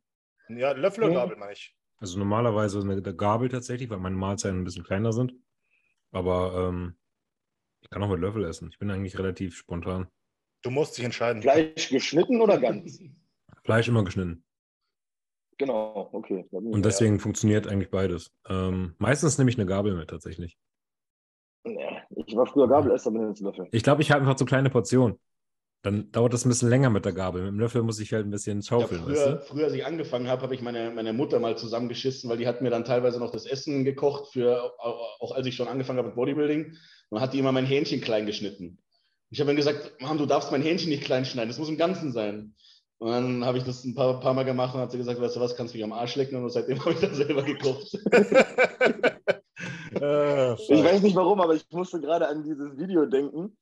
Ja, Löffel oder Gabel, meine ich. Also normalerweise eine Gabel tatsächlich, weil meine Mahlzeiten ein bisschen kleiner sind. Aber ähm, ich kann auch mit Löffel essen. Ich bin eigentlich relativ spontan. Du musst dich entscheiden. Fleisch geschnitten oder ganz? Fleisch immer geschnitten. Genau, okay. Und deswegen ja. funktioniert eigentlich beides. Ähm, meistens nehme ich eine Gabel mit tatsächlich. Ich war früher Gabelesser, bin jetzt Löffel. Ich glaube, ich habe einfach zu kleine Portionen. Dann dauert das ein bisschen länger mit der Gabel. Mit dem Löffel muss ich halt ein bisschen schaufeln. Ja, früher, weißt du? früher, als ich angefangen habe, habe ich meine, meine Mutter mal zusammengeschissen, weil die hat mir dann teilweise noch das Essen gekocht, für, auch als ich schon angefangen habe mit Bodybuilding. Und hat die immer mein Hähnchen klein geschnitten. Ich habe ihm gesagt, Mann, du darfst mein Hähnchen nicht klein schneiden, das muss im Ganzen sein. Und dann habe ich das ein paar, paar Mal gemacht und hat sie gesagt, weißt du was, kannst du mich am Arsch lecken und seitdem habe ich dann selber gekocht. äh, ich weiß nicht warum, aber ich musste gerade an dieses Video denken,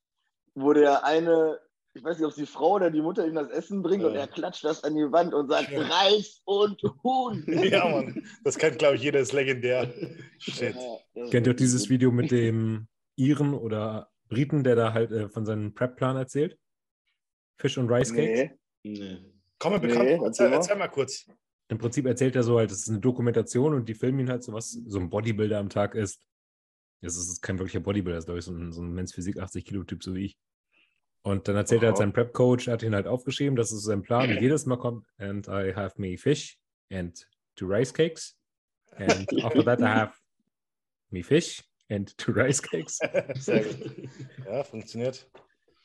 wo der eine, ich weiß nicht, ob es die Frau oder die Mutter ihm das Essen bringt ja. und er klatscht das an die Wand und sagt ja. Reis und Huhn. Ja, Mann, das kennt, glaube ich, jeder, ist legendär. Shit. Ja, Kennt ihr auch dieses Video mit dem Iren oder Briten, der da halt äh, von seinem Prep-Plan erzählt? Fish und Rice Cakes? Nee. Nee. Komm mir bekannt, nee, erzähl, erzähl, mal kurz. Im Prinzip erzählt er so halt, es ist eine Dokumentation und die filmen ihn halt so, was so ein Bodybuilder am Tag ist. Das ist kein wirklicher Bodybuilder, das ist, glaube ich, so ein, so ein Men's Physik 80 Kilo Typ, so wie ich. Und dann erzählt oh. er halt sein Prep-Coach, hat ihn halt aufgeschrieben, das ist sein Plan. Jedes Mal kommt, and I have me fish and two rice cakes. And after that I have me fish and two rice cakes. Sehr gut. Ja, funktioniert.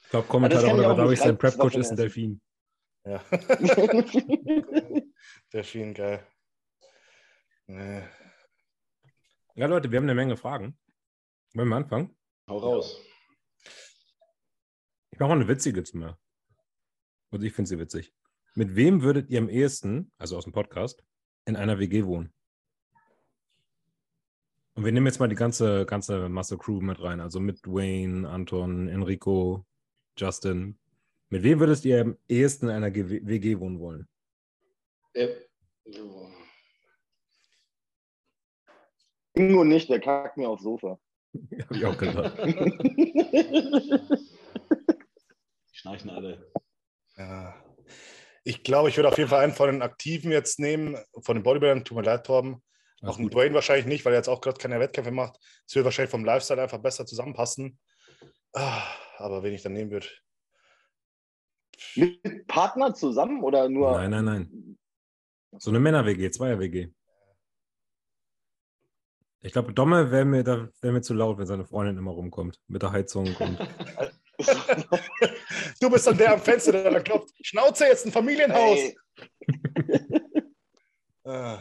Ich glaube, Kommentar darüber, glaube ich, sein Prep-Coach ist ein Delfin. Ja. Delfin, geil. Nee. Ja, Leute, wir haben eine Menge Fragen. Wollen wir anfangen? Hau raus. Ich mache mal eine witzige zu mir. Und ich finde sie witzig. Mit wem würdet ihr am ehesten, also aus dem Podcast, in einer WG wohnen? Und wir nehmen jetzt mal die ganze, ganze Masse Crew mit rein. Also mit Wayne, Anton, Enrico, Justin. Mit wem würdest ihr am ehesten in einer WG wohnen wollen? Äh, Ingo nicht, der kackt mir aufs Sofa. Hab ich auch gedacht. Schnarchen alle. Ja. Ich glaube, ich würde auf jeden Fall einen von den Aktiven jetzt nehmen, von den Bodybuildern, tut mir leid, Torben. Auch ein Dwayne wahrscheinlich nicht, weil er jetzt auch gerade keine Wettkämpfe macht. Es würde wahrscheinlich vom Lifestyle einfach besser zusammenpassen. Ah, aber wen ich dann nehmen würde, mit Partner zusammen oder nur? Nein, nein, nein. So eine Männer-WG, Zweier-WG. Ich glaube, Domme wäre mir, wär mir zu laut, wenn seine Freundin immer rumkommt mit der Heizung. Und du bist dann der am Fenster, der da klopft. Schnauze, jetzt ein Familienhaus. ah.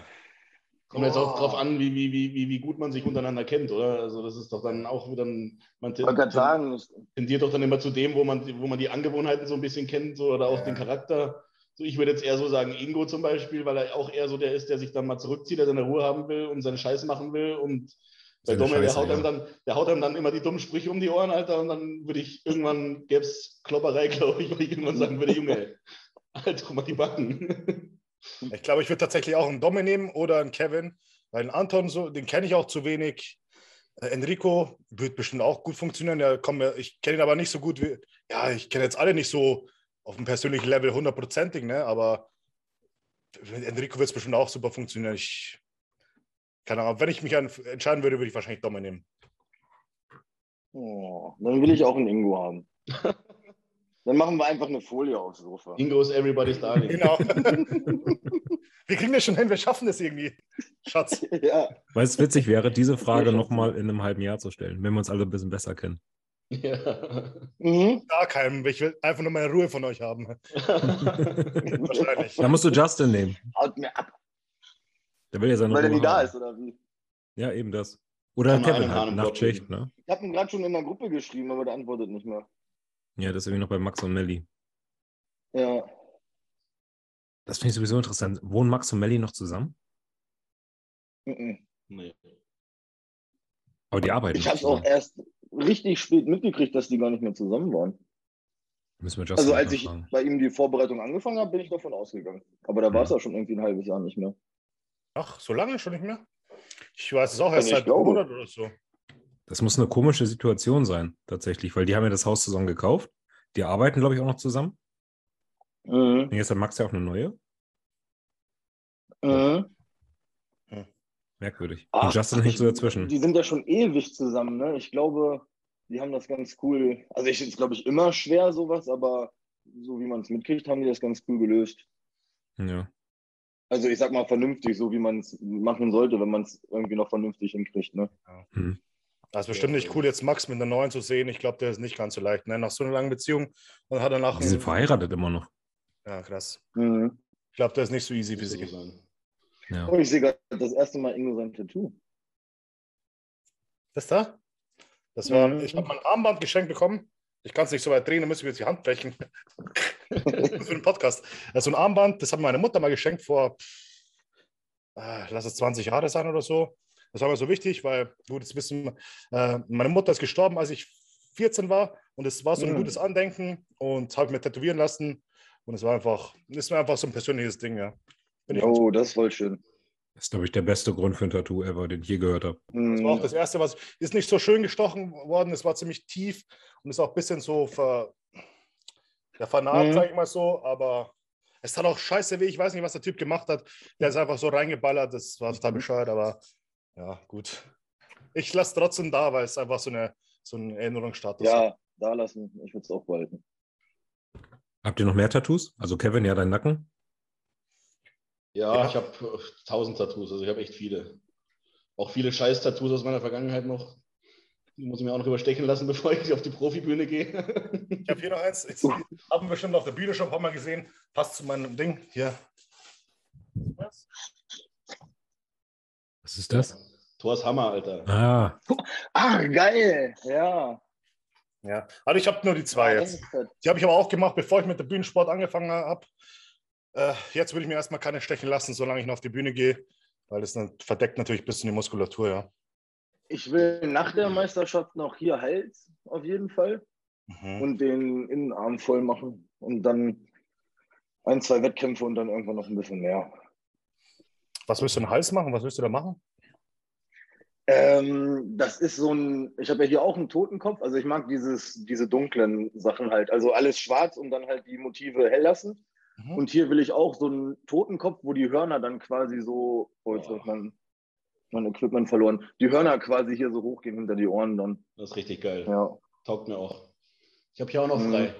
Kommt jetzt auch drauf an, wie, wie, wie, wie gut man sich untereinander kennt, oder? Also das ist doch dann auch wieder ein, man tendiert, sagen, tendiert doch dann immer zu dem, wo man, wo man die Angewohnheiten so ein bisschen kennt so, oder auch ja. den Charakter. So, ich würde jetzt eher so sagen, Ingo zum Beispiel, weil er auch eher so der ist, der sich dann mal zurückzieht, der seine Ruhe haben will und seinen Scheiß machen will. Und bei Dommel, der, haut ja. dann, der haut einem dann immer die dummen Sprüche um die Ohren, Alter. Und dann würde ich irgendwann, gäbe es Klopperei, glaube ich, weil ich irgendwann sagen würde, Junge, halt doch mal die Backen. Ich glaube, ich würde tatsächlich auch einen Domme nehmen oder einen Kevin, weil einen Anton, so, den kenne ich auch zu wenig. Äh, Enrico wird bestimmt auch gut funktionieren. Ja, komm, ich kenne ihn aber nicht so gut wie. Ja, ich kenne jetzt alle nicht so auf dem persönlichen Level hundertprozentig, ne? aber mit Enrico wird es bestimmt auch super funktionieren. Ich, keine Ahnung, wenn ich mich entscheiden würde, würde ich wahrscheinlich Domme nehmen. Oh, dann will ich auch einen Ingo haben. Dann machen wir einfach eine Folie aufs Sofa. Ingo ist everybody's darling. Genau. wir kriegen das schon hin, wir schaffen das irgendwie. Schatz. Ja. Weil es witzig wäre, diese Frage nochmal in einem halben Jahr zu stellen, wenn wir uns alle ein bisschen besser kennen. Ja. Mhm. Gar keinem. Ich will einfach nur meine Ruhe von euch haben. Wahrscheinlich. Da musst du Justin nehmen. Haut mir ab. Der will ja seine Weil Ruhe er nie da ist, oder wie? Ja, eben das. Oder Kevin halt, Nachtschicht, ne? Ich habe ihn gerade schon in der Gruppe geschrieben, aber der antwortet nicht mehr. Ja, das ist irgendwie noch bei Max und Melli. Ja. Das finde ich sowieso interessant. Wohnen Max und Melli noch zusammen? Mhm. Nee. Aber die arbeiten. Ich habe es auch erst richtig spät mitgekriegt, dass die gar nicht mehr zusammen waren. Müssen wir also als ich fragen. bei ihm die Vorbereitung angefangen habe, bin ich davon ausgegangen. Aber da war es ja schon irgendwie ein halbes Jahr nicht mehr. Ach, so lange schon nicht mehr? Ich weiß es auch erst seit einem Monat oder so. Das muss eine komische Situation sein, tatsächlich, weil die haben ja das Haus zusammen gekauft. Die arbeiten, glaube ich, auch noch zusammen. Mhm. Und jetzt hat Max ja auch eine neue. Mhm. Merkwürdig. Ach, Und Justin hängt so dazwischen. Die sind ja schon ewig zusammen, ne? Ich glaube, die haben das ganz cool. Also ich ist, glaube ich, immer schwer, sowas, aber so wie man es mitkriegt, haben die das ganz cool gelöst. Ja. Also ich sag mal vernünftig, so wie man es machen sollte, wenn man es irgendwie noch vernünftig hinkriegt, ne? Ja. Mhm. Das ist bestimmt nicht cool, jetzt Max mit einer neuen zu sehen. Ich glaube, der ist nicht ganz so leicht. Ne? Nach so einer langen Beziehung und hat danach. Die sind verheiratet immer noch. Ja, krass. Mhm. Ich glaube, der ist nicht so easy für sie. Ja. Oh, ich sehe gerade das erste Mal Ingo sein Tattoo. Das da? Das war, mhm. ich habe mein Armband geschenkt bekommen Ich kann es nicht so weit drehen, dann müssen wir jetzt die Hand brechen. Für den Podcast. Also ein Armband, das hat meine Mutter mal geschenkt vor, äh, lass es 20 Jahre sein oder so. Das war mir so wichtig, weil, gut, das wissen, äh, meine Mutter ist gestorben, als ich 14 war und es war so ein mhm. gutes Andenken und habe mir tätowieren lassen und es war einfach, ist mir einfach so ein persönliches Ding, ja. Oh, das ist voll schön. Das ist, glaube ich, der beste Grund für ein Tattoo ever, den ich je gehört habe. Das war auch das erste, was ist nicht so schön gestochen worden, es war ziemlich tief und ist auch ein bisschen so ver, ja, vernarbt, mhm. sage ich mal so, aber es hat auch scheiße weh. Ich weiß nicht, was der Typ gemacht hat. Der ist einfach so reingeballert, das war total bescheuert, aber ja, gut. Ich lasse trotzdem da, weil es einfach so, eine, so ein Erinnerungsstatus ist. Ja, da lassen. Ich würde es auch behalten. Habt ihr noch mehr Tattoos? Also Kevin, ja, dein Nacken? Ja, ja. ich habe tausend Tattoos, also ich habe echt viele. Auch viele Scheiß-Tattoos aus meiner Vergangenheit noch. Die muss ich mir auch noch überstechen lassen, bevor ich auf die Profibühne gehe. ich habe hier noch eins. Ich, haben wir bestimmt auf der Bühne schon ein paar Mal gesehen. Passt zu meinem Ding. Hier. Was? Was ist das? Thors Hammer, Alter. Ah. Ah, geil. Ja. Ja, also ich habe nur die zwei jetzt. Die habe ich aber auch gemacht, bevor ich mit der Bühnensport angefangen habe. Äh, jetzt will ich mir erstmal keine stechen lassen, solange ich noch auf die Bühne gehe, weil das verdeckt natürlich ein bisschen die Muskulatur, ja. Ich will nach der Meisterschaft noch hier Hals auf jeden Fall mhm. und den Innenarm voll machen und dann ein, zwei Wettkämpfe und dann irgendwann noch ein bisschen mehr. Was willst du in Hals machen? Was willst du da machen? Ähm, das ist so ein, ich habe ja hier auch einen Totenkopf, also ich mag dieses, diese dunklen Sachen halt, also alles schwarz und dann halt die Motive hell lassen. Mhm. Und hier will ich auch so einen Totenkopf, wo die Hörner dann quasi so, oh, jetzt oh. mein, mein Equipment verloren, die Hörner quasi hier so hochgehen hinter die Ohren dann. Das ist richtig geil. Ja. Taugt mir auch. Ich habe hier auch noch mhm. frei.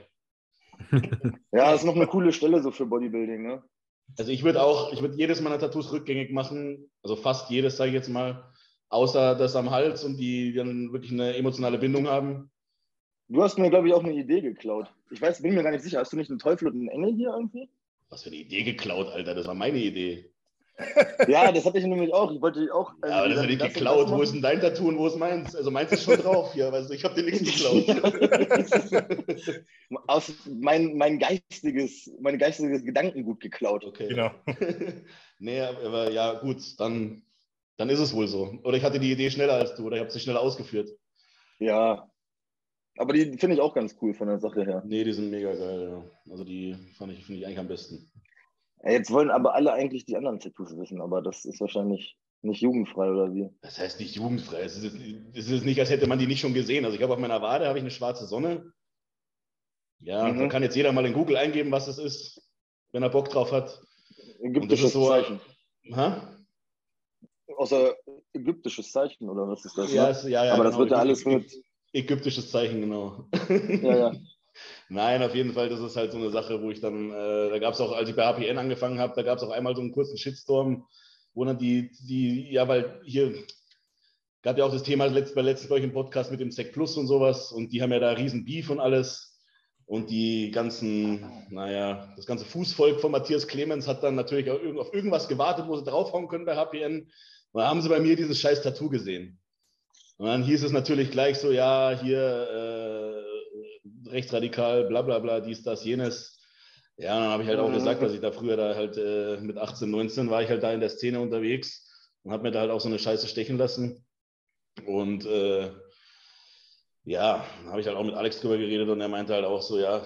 ja, das ist noch eine coole Stelle so für Bodybuilding, ne? Also ich würde auch, ich würde jedes meiner Tattoos rückgängig machen, also fast jedes, sage ich jetzt mal, außer das am Hals und die dann wirklich eine emotionale Bindung haben. Du hast mir, glaube ich, auch eine Idee geklaut. Ich weiß, bin mir gar nicht sicher. Hast du nicht einen Teufel und einen Engel hier irgendwie? Was für eine Idee geklaut, Alter? Das war meine Idee. ja, das hatte ich nämlich auch. Ich wollte auch. Also, ja, aber das ja nicht geklaut. Wo ist denn dein Tattoo und wo ist meins? Also meins ist schon drauf hier. Also ich habe dir nichts geklaut. Aus mein, mein geistiges, mein geistiges Gedankengut geklaut. Okay. Genau. nee, aber ja, gut, dann, dann ist es wohl so. Oder ich hatte die Idee schneller als du oder ich habe sie schneller ausgeführt. Ja, aber die finde ich auch ganz cool von der Sache her. Nee, die sind mega geil, ja. Also die fand ich, finde ich eigentlich am besten. Ja, jetzt wollen aber alle eigentlich die anderen Tattoos wissen, aber das ist wahrscheinlich nicht jugendfrei oder wie? Das heißt nicht jugendfrei. Es ist, es ist nicht, als hätte man die nicht schon gesehen. Also ich habe auf meiner Wade habe ich eine schwarze Sonne. Ja, mhm. da kann jetzt jeder mal in Google eingeben, was es ist, wenn er Bock drauf hat. Ägyptisches so, Zeichen. Ha? Außer ägyptisches Zeichen oder was ist das? Ja, ne? ja, ja, aber genau. das wird ja alles mit Ägyptisches Zeichen, genau. Ja, ja. Nein, auf jeden Fall, das ist halt so eine Sache, wo ich dann, äh, da gab es auch, als ich bei HPN angefangen habe, da gab es auch einmal so einen kurzen Shitstorm, wo dann die, die, ja, weil hier gab ja auch das Thema letzt, bei letzten, glaube ich, im Podcast mit dem Sec Plus und sowas und die haben ja da riesen Beef und alles und die ganzen, naja, das ganze Fußvolk von Matthias Clemens hat dann natürlich auf irgendwas gewartet, wo sie draufhauen können bei HPN. Und da haben sie bei mir dieses scheiß Tattoo gesehen. Und dann hieß es natürlich gleich so, ja, hier äh, rechtsradikal, bla bla bla, dies, das, jenes. Ja, dann habe ich halt auch gesagt, dass ich da früher da halt äh, mit 18, 19 war ich halt da in der Szene unterwegs und habe mir da halt auch so eine Scheiße stechen lassen. Und äh, ja, dann habe ich halt auch mit Alex drüber geredet und er meinte halt auch so, ja,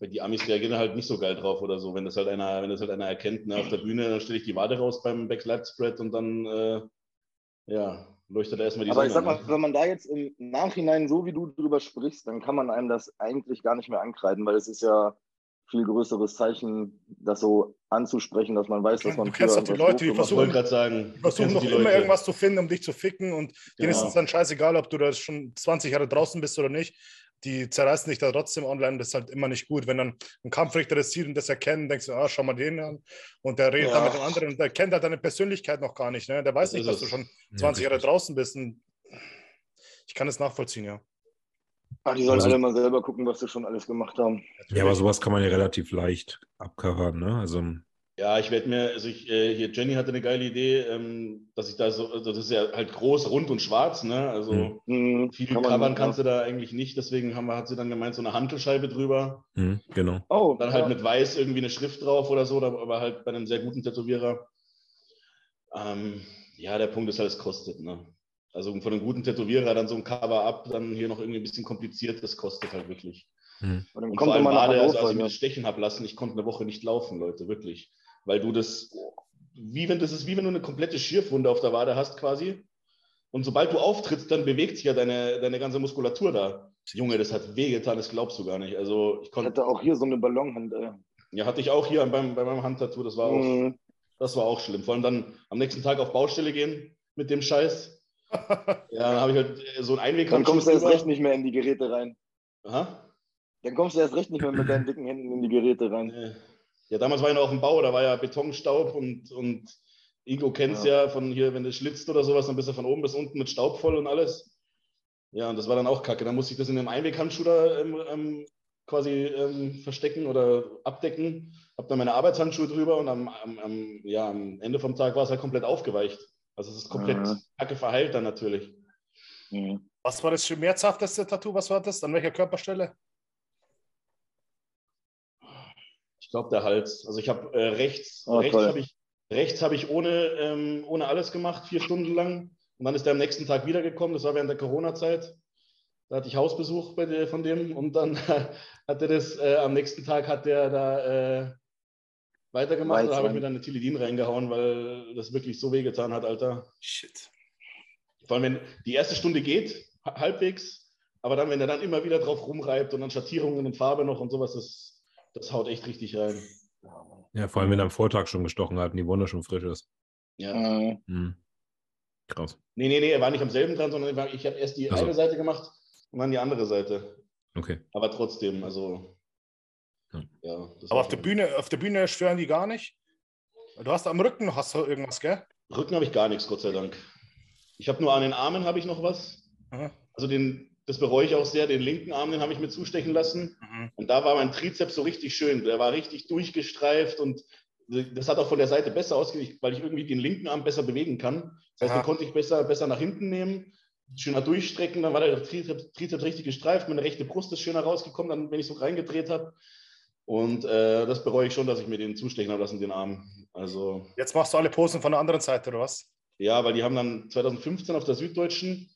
die Amis reagieren halt nicht so geil drauf oder so. Wenn das halt einer, wenn das halt einer erkennt ne, auf der Bühne, dann stelle ich die Wade raus beim Backlight Spread und dann äh, ja, leuchtet erstmal die Aber Sonne. ich sag mal, wenn man da jetzt im Nachhinein so wie du drüber sprichst, dann kann man einem das eigentlich gar nicht mehr ankreiden, weil es ist ja viel größeres Zeichen, das so anzusprechen, dass man weiß, dass man. Du kennst doch die Leute, die versuchen, sagen, versuchen noch immer Leute. irgendwas zu finden, um dich zu ficken und denen ist es dann scheißegal, ob du da schon 20 Jahre draußen bist oder nicht die zerreißen dich da trotzdem online. Das ist halt immer nicht gut. Wenn dann ein Kampfrichter das sieht und das erkennt, denkst du, ah, schau mal den an. Und der redet ja. dann mit dem anderen und der kennt halt deine Persönlichkeit noch gar nicht. Ne? Der weiß das nicht, dass du schon 20 ja, Jahre draußen bist. Und ich kann es nachvollziehen, ja. Ach, die sollen also, alle mal selber gucken, was sie schon alles gemacht haben. Ja, aber sowas kann man ja relativ leicht abcovern, ne? Also Ja, ich werde mir, also ich, äh, hier Jenny hatte eine geile Idee, ähm, dass ich da so, also das ist ja halt groß, rund und schwarz, ne? Also mhm. viel kann covern kannst du da eigentlich nicht, deswegen haben wir, hat sie dann gemeint, so eine Hantelscheibe drüber. Mhm, genau. Oh, und dann halt ja. mit weiß irgendwie eine Schrift drauf oder so, aber halt bei einem sehr guten Tätowierer. Ähm, ja, der Punkt ist halt, es kostet, ne? Also von einem guten Tätowierer dann so ein Cover-up, dann hier noch irgendwie ein bisschen kompliziert, das kostet halt wirklich. Mhm. Und, und vor allem gerade, also, als ich mir das stechen habe lassen, ich konnte eine Woche nicht laufen, Leute, wirklich weil du das, wie wenn das ist wie wenn du eine komplette Schierfwunde auf der Wade hast quasi. Und sobald du auftrittst, dann bewegt sich ja deine, deine ganze Muskulatur da. Junge, das hat wehgetan, das glaubst du gar nicht. Also ich konnte. Hatte auch hier so eine Ballonhand. Ey. Ja, hatte ich auch hier beim, bei meinem Handtattoo. Das war auch, mhm. das war auch schlimm. Vor allem dann am nächsten Tag auf Baustelle gehen mit dem Scheiß. ja, dann habe ich halt so ein Einweg. Dann kommst du erst recht nicht mehr in die Geräte rein. Aha. Dann kommst du erst recht nicht mehr mit deinen dicken Händen in die Geräte rein. Nee. Ja, damals war ich noch auf dem Bau, da war ja Betonstaub und, und Ingo kennt es ja. ja. von hier, wenn du schlitzt oder sowas, dann bist du von oben bis unten mit Staub voll und alles. Ja, und das war dann auch kacke. Dann musste ich das in einem Einweghandschuh da ähm, ähm, quasi ähm, verstecken oder abdecken. Hab dann meine Arbeitshandschuhe drüber und am, am, am, ja, am Ende vom Tag war es halt komplett aufgeweicht. Also es ist komplett ja. kacke verheilt dann natürlich. Mhm. Was war das schmerzhafteste Tattoo? Was war das? An welcher Körperstelle? Ich glaube, der Hals. Also ich habe äh, rechts, oh, rechts habe ich, rechts hab ich ohne, ähm, ohne alles gemacht, vier Stunden lang. Und dann ist er am nächsten Tag wiedergekommen. Das war während der Corona-Zeit. Da hatte ich Hausbesuch bei der, von dem und dann hat er das, äh, am nächsten Tag hat der da äh, weitergemacht. Da habe ich mir dann eine Tilidin reingehauen, weil das wirklich so wehgetan hat, Alter. Shit. Vor allem, wenn die erste Stunde geht, halbwegs, aber dann, wenn er dann immer wieder drauf rumreibt und dann Schattierungen und Farbe noch und sowas, das das haut echt richtig rein. Ja, vor allem, wenn er am Vortag schon gestochen hat und die Wunde schon frisch ist. Ja. Mhm. Krass. Nee, nee, nee, er war nicht am selben dran, sondern ich habe erst die also. eine Seite gemacht und dann die andere Seite. Okay. Aber trotzdem, also. Ja. ja Aber auf der, Bühne, auf der Bühne stören die gar nicht? Du hast am Rücken hast du irgendwas, gell? Rücken habe ich gar nichts, Gott sei Dank. Ich habe nur an den Armen habe ich noch was. Aha. Also den, das bereue ich auch sehr. Den linken Arm, den habe ich mir zustechen lassen. Mhm. Und da war mein Trizeps so richtig schön. Der war richtig durchgestreift und das hat auch von der Seite besser ausgesehen, weil ich irgendwie den linken Arm besser bewegen kann. Das heißt, Aha. den konnte ich besser, besser nach hinten nehmen, schöner durchstrecken. Dann war der Trizeps, Trizeps richtig gestreift. Meine rechte Brust ist schöner rausgekommen, dann, wenn ich so reingedreht habe. Und äh, das bereue ich schon, dass ich mir den zustechen habe lassen, den Arm. Also, Jetzt machst du alle Posen von der anderen Seite, oder was? Ja, weil die haben dann 2015 auf der Süddeutschen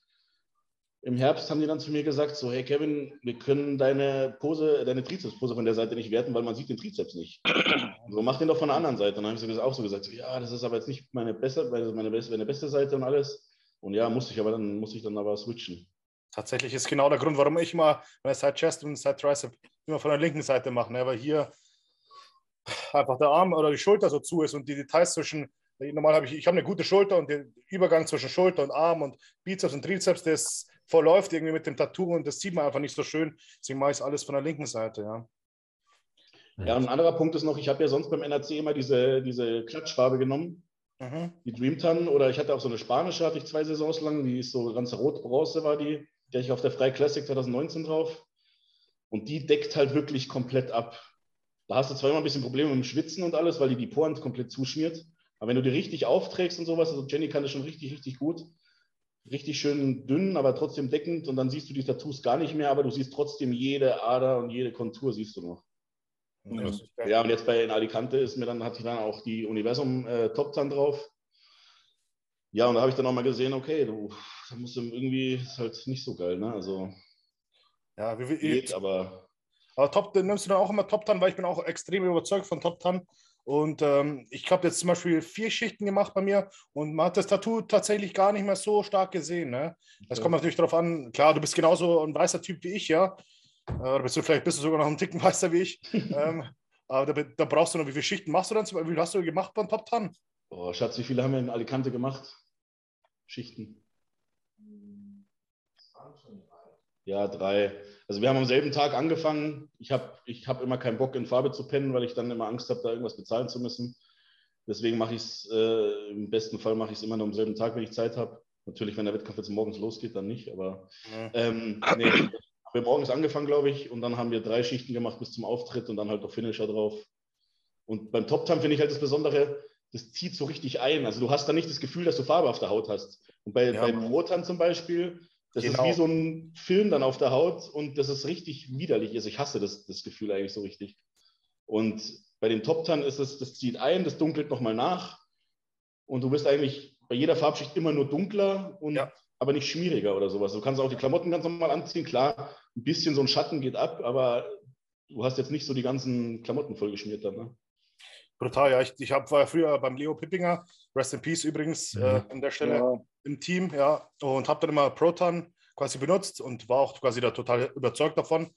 im Herbst haben die dann zu mir gesagt, so, hey Kevin, wir können deine Pose, deine Trizepspose von der Seite nicht werten, weil man sieht den Trizeps nicht. so, mach den doch von der anderen Seite. Und dann habe ich auch so gesagt, so, ja, das ist aber jetzt nicht meine beste, meine beste, meine beste Seite und alles. Und ja, musste ich aber dann, musste ich dann aber switchen. Tatsächlich ist genau der Grund, warum ich immer meine Side Chest und Side Tricep immer von der linken Seite mache, ne? weil hier einfach der Arm oder die Schulter so zu ist und die Details zwischen Normal habe ich, ich habe eine gute Schulter und der Übergang zwischen Schulter und Arm und Bizeps und Trizeps, der ist verläuft irgendwie mit dem Tattoo und das sieht man einfach nicht so schön. Deswegen mache ich es alles von der linken Seite, ja. Ja, und ein anderer Punkt ist noch, ich habe ja sonst beim NRC immer diese, diese Klatschfarbe genommen, mhm. die Dreamtan, oder ich hatte auch so eine spanische, hatte ich zwei Saisons lang, die ist so ganz rot-bronze war die, die ich auf der Frei Classic 2019 drauf. Und die deckt halt wirklich komplett ab. Da hast du zwar immer ein bisschen Probleme mit dem Schwitzen und alles, weil die die Poren komplett zuschmiert. Aber wenn du die richtig aufträgst und sowas, also Jenny kann das schon richtig, richtig gut, richtig schön dünn, aber trotzdem deckend und dann siehst du die Tattoos gar nicht mehr, aber du siehst trotzdem jede Ader und jede Kontur siehst du noch. Ja, ja und jetzt bei in Alicante ist mir dann, hatte ich dann auch die Universum äh, Top Tan drauf. Ja, und da habe ich dann auch mal gesehen, okay, du, da musst du irgendwie, ist halt nicht so geil, ne? Also. Ja, wie, wie geht, aber. Aber Top, nimmst du dann auch immer Top Tan, weil ich bin auch extrem überzeugt von Top Tan. Und ähm, ich habe jetzt zum Beispiel vier Schichten gemacht bei mir und man hat das Tattoo tatsächlich gar nicht mehr so stark gesehen. Ne? Das okay. kommt natürlich darauf an, klar, du bist genauso ein weißer Typ wie ich, ja. Äh, oder bist du, vielleicht bist du sogar noch ein Ticken weißer wie ich. ähm, aber da, da, brauchst du noch, wie viele Schichten machst du dann? Wie viel hast du gemacht beim Top Tan? Oh, Schatz, wie viele haben wir in Alicante gemacht? Schichten. Ja, drei. Also wir haben am selben Tag angefangen. Ich habe ich hab immer keinen Bock, in Farbe zu pennen, weil ich dann immer Angst habe, da irgendwas bezahlen zu müssen. Deswegen mache ich es, äh, im besten Fall mache ich es immer nur am selben Tag, wenn ich Zeit habe. Natürlich, wenn der Wettkampf jetzt morgens losgeht, dann nicht. Aber ja. ähm, nee, haben wir morgens angefangen, glaube ich, und dann haben wir drei Schichten gemacht bis zum Auftritt und dann halt noch Finisher drauf. Und beim Top Tan finde ich halt das Besondere, das zieht so richtig ein. Also du hast da nicht das Gefühl, dass du Farbe auf der Haut hast. Und bei, ja, bei Protan zum Beispiel, das genau. ist wie so ein Film dann auf der Haut und das ist richtig widerlich. Also ich hasse das, das Gefühl eigentlich so richtig. Und bei den Top Tan ist es, das zieht ein, das dunkelt nochmal nach und du bist eigentlich bei jeder Farbschicht immer nur dunkler und ja. aber nicht schmieriger oder sowas. Du kannst auch die Klamotten ganz normal anziehen. Klar, ein bisschen so ein Schatten geht ab, aber du hast jetzt nicht so die ganzen Klamotten vollgeschmiert dann. Ne? Brutal, ja. Ich, ich hab, war früher beim Leo Pippinger, Rest in Peace übrigens, mhm. äh, an der Stelle ja. im Team, ja, und habe dann immer Proton quasi benutzt und war auch quasi da total überzeugt davon.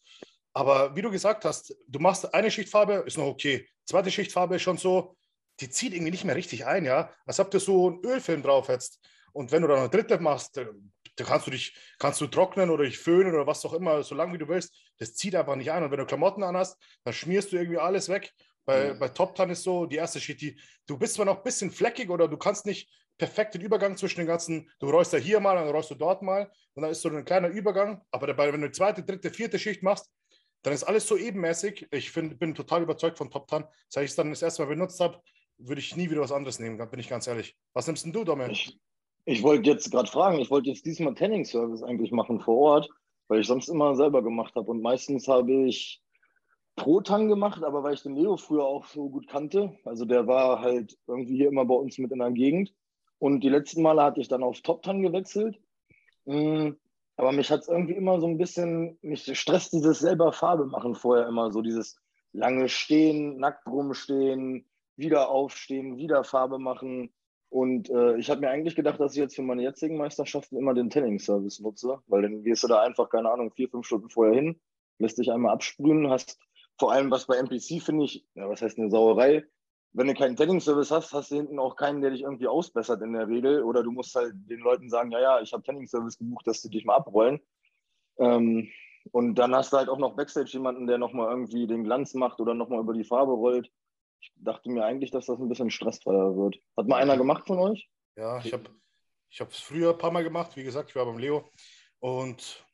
Aber wie du gesagt hast, du machst eine Schichtfarbe, ist noch okay. Zweite Schichtfarbe ist schon so, die zieht irgendwie nicht mehr richtig ein, ja. Als ob du so einen Ölfilm drauf hättest. Und wenn du dann eine dritte machst, da kannst du dich, kannst du trocknen oder dich föhnen oder was auch immer, so lange wie du willst. Das zieht einfach nicht ein. Und wenn du Klamotten anhast, dann schmierst du irgendwie alles weg. Bei, mhm. bei Top Tan ist so, die erste Schicht, die, du bist zwar noch ein bisschen fleckig oder du kannst nicht perfekt den Übergang zwischen den ganzen, du rollst ja hier mal, dann rollst du dort mal und dann ist so ein kleiner Übergang. Aber dabei, wenn du die zweite, dritte, vierte Schicht machst, dann ist alles so ebenmäßig. Ich find, bin total überzeugt von Top Tan. Seit ich es dann das erste Mal benutzt habe, würde ich nie wieder was anderes nehmen, bin ich ganz ehrlich. Was nimmst denn du, Dominik? Ich, ich wollte jetzt gerade fragen, ich wollte jetzt diesmal Tanning-Service eigentlich machen vor Ort, weil ich sonst immer selber gemacht habe. Und meistens habe ich Pro-Tang gemacht, aber weil ich den Leo früher auch so gut kannte, also der war halt irgendwie hier immer bei uns mit in der Gegend. Und die letzten Male hatte ich dann auf Top-Tang gewechselt. Mm, aber mich hat es irgendwie immer so ein bisschen, mich stresst dieses selber Farbe machen vorher immer, so dieses lange Stehen, nackt rumstehen, wieder aufstehen, wieder Farbe machen. Und äh, ich habe mir eigentlich gedacht, dass ich jetzt für meine jetzigen Meisterschaften immer den Tanning-Service nutze, weil dann gehst du da einfach, keine Ahnung, vier, fünf Stunden vorher hin, lässt dich einmal absprühen, hast vor allem was bei NPC finde ich, ja, was heißt eine Sauerei, wenn du keinen Tanning-Service hast, hast du hinten auch keinen, der dich irgendwie ausbessert in der Regel. Oder du musst halt den Leuten sagen, ja, ja, ich habe Tanning-Service gebucht, dass sie dich mal abrollen. Ähm, und dann hast du halt auch noch Backstage jemanden, der nochmal irgendwie den Glanz macht oder nochmal über die Farbe rollt. Ich dachte mir eigentlich, dass das ein bisschen stressfreier wird. Hat mal einer gemacht von euch? Ja, ich habe ich es früher ein paar Mal gemacht. Wie gesagt, ich war beim Leo. Und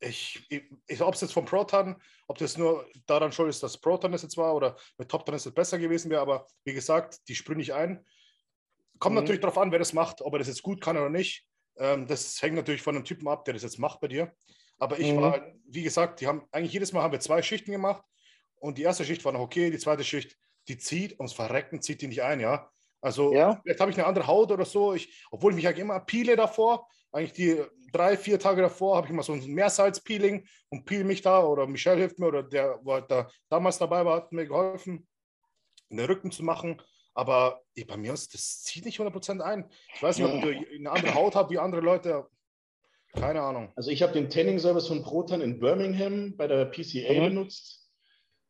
ich, ich ob es jetzt vom Proton, ob das nur daran schuld ist, dass Proton es jetzt war oder mit Top es besser gewesen wäre, aber wie gesagt, die sprühe ich ein. Kommt mhm. natürlich darauf an, wer das macht, ob er das jetzt gut kann oder nicht. Ähm, das hängt natürlich von dem Typen ab, der das jetzt macht bei dir. Aber ich mhm. war, wie gesagt, die haben eigentlich jedes Mal haben wir zwei Schichten gemacht und die erste Schicht war noch okay, die zweite Schicht, die zieht, ums Verrecken zieht die nicht ein, ja. Also ja. vielleicht habe ich eine andere Haut oder so, ich, obwohl ich mich eigentlich immer peele davor, eigentlich die drei, vier Tage davor habe ich immer so ein Meersalz-Peeling und peel mich da oder Michelle hilft mir oder der, wo halt da damals dabei war, hat mir geholfen, den Rücken zu machen. Aber ey, bei mir ist das zieht nicht 100% ein. Ich weiß nicht, ob du eine andere Haut habt wie andere Leute. Keine Ahnung. Also ich habe den Tanning-Service von Proton in Birmingham bei der PCA mhm. benutzt.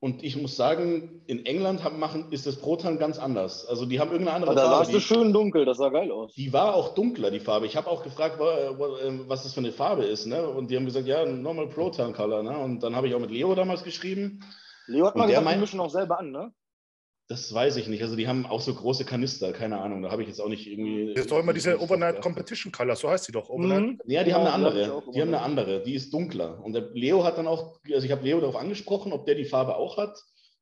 Und ich muss sagen, in England haben, machen, ist das Proton ganz anders. Also die haben irgendeine andere da Farbe. Da warst du schön dunkel, das sah geil aus. Die war auch dunkler, die Farbe. Ich habe auch gefragt, ähm, was das für eine Farbe ist. Ne? Und die haben gesagt, ja, normal Proton Color. Ne? Und dann habe ich auch mit Leo damals geschrieben. Leo hat mal gesagt, die mischen auch selber an, ne? Das weiß ich nicht. Also die haben auch so große Kanister, keine Ahnung. Da habe ich jetzt auch nicht irgendwie. Das ist doch immer diese Overnight Competition Color, so heißt sie doch. Overnight. Mhm. Ja, die haben eine andere. Die haben eine andere. Die ist dunkler. Und der Leo hat dann auch, also ich habe Leo darauf angesprochen, ob der die Farbe auch hat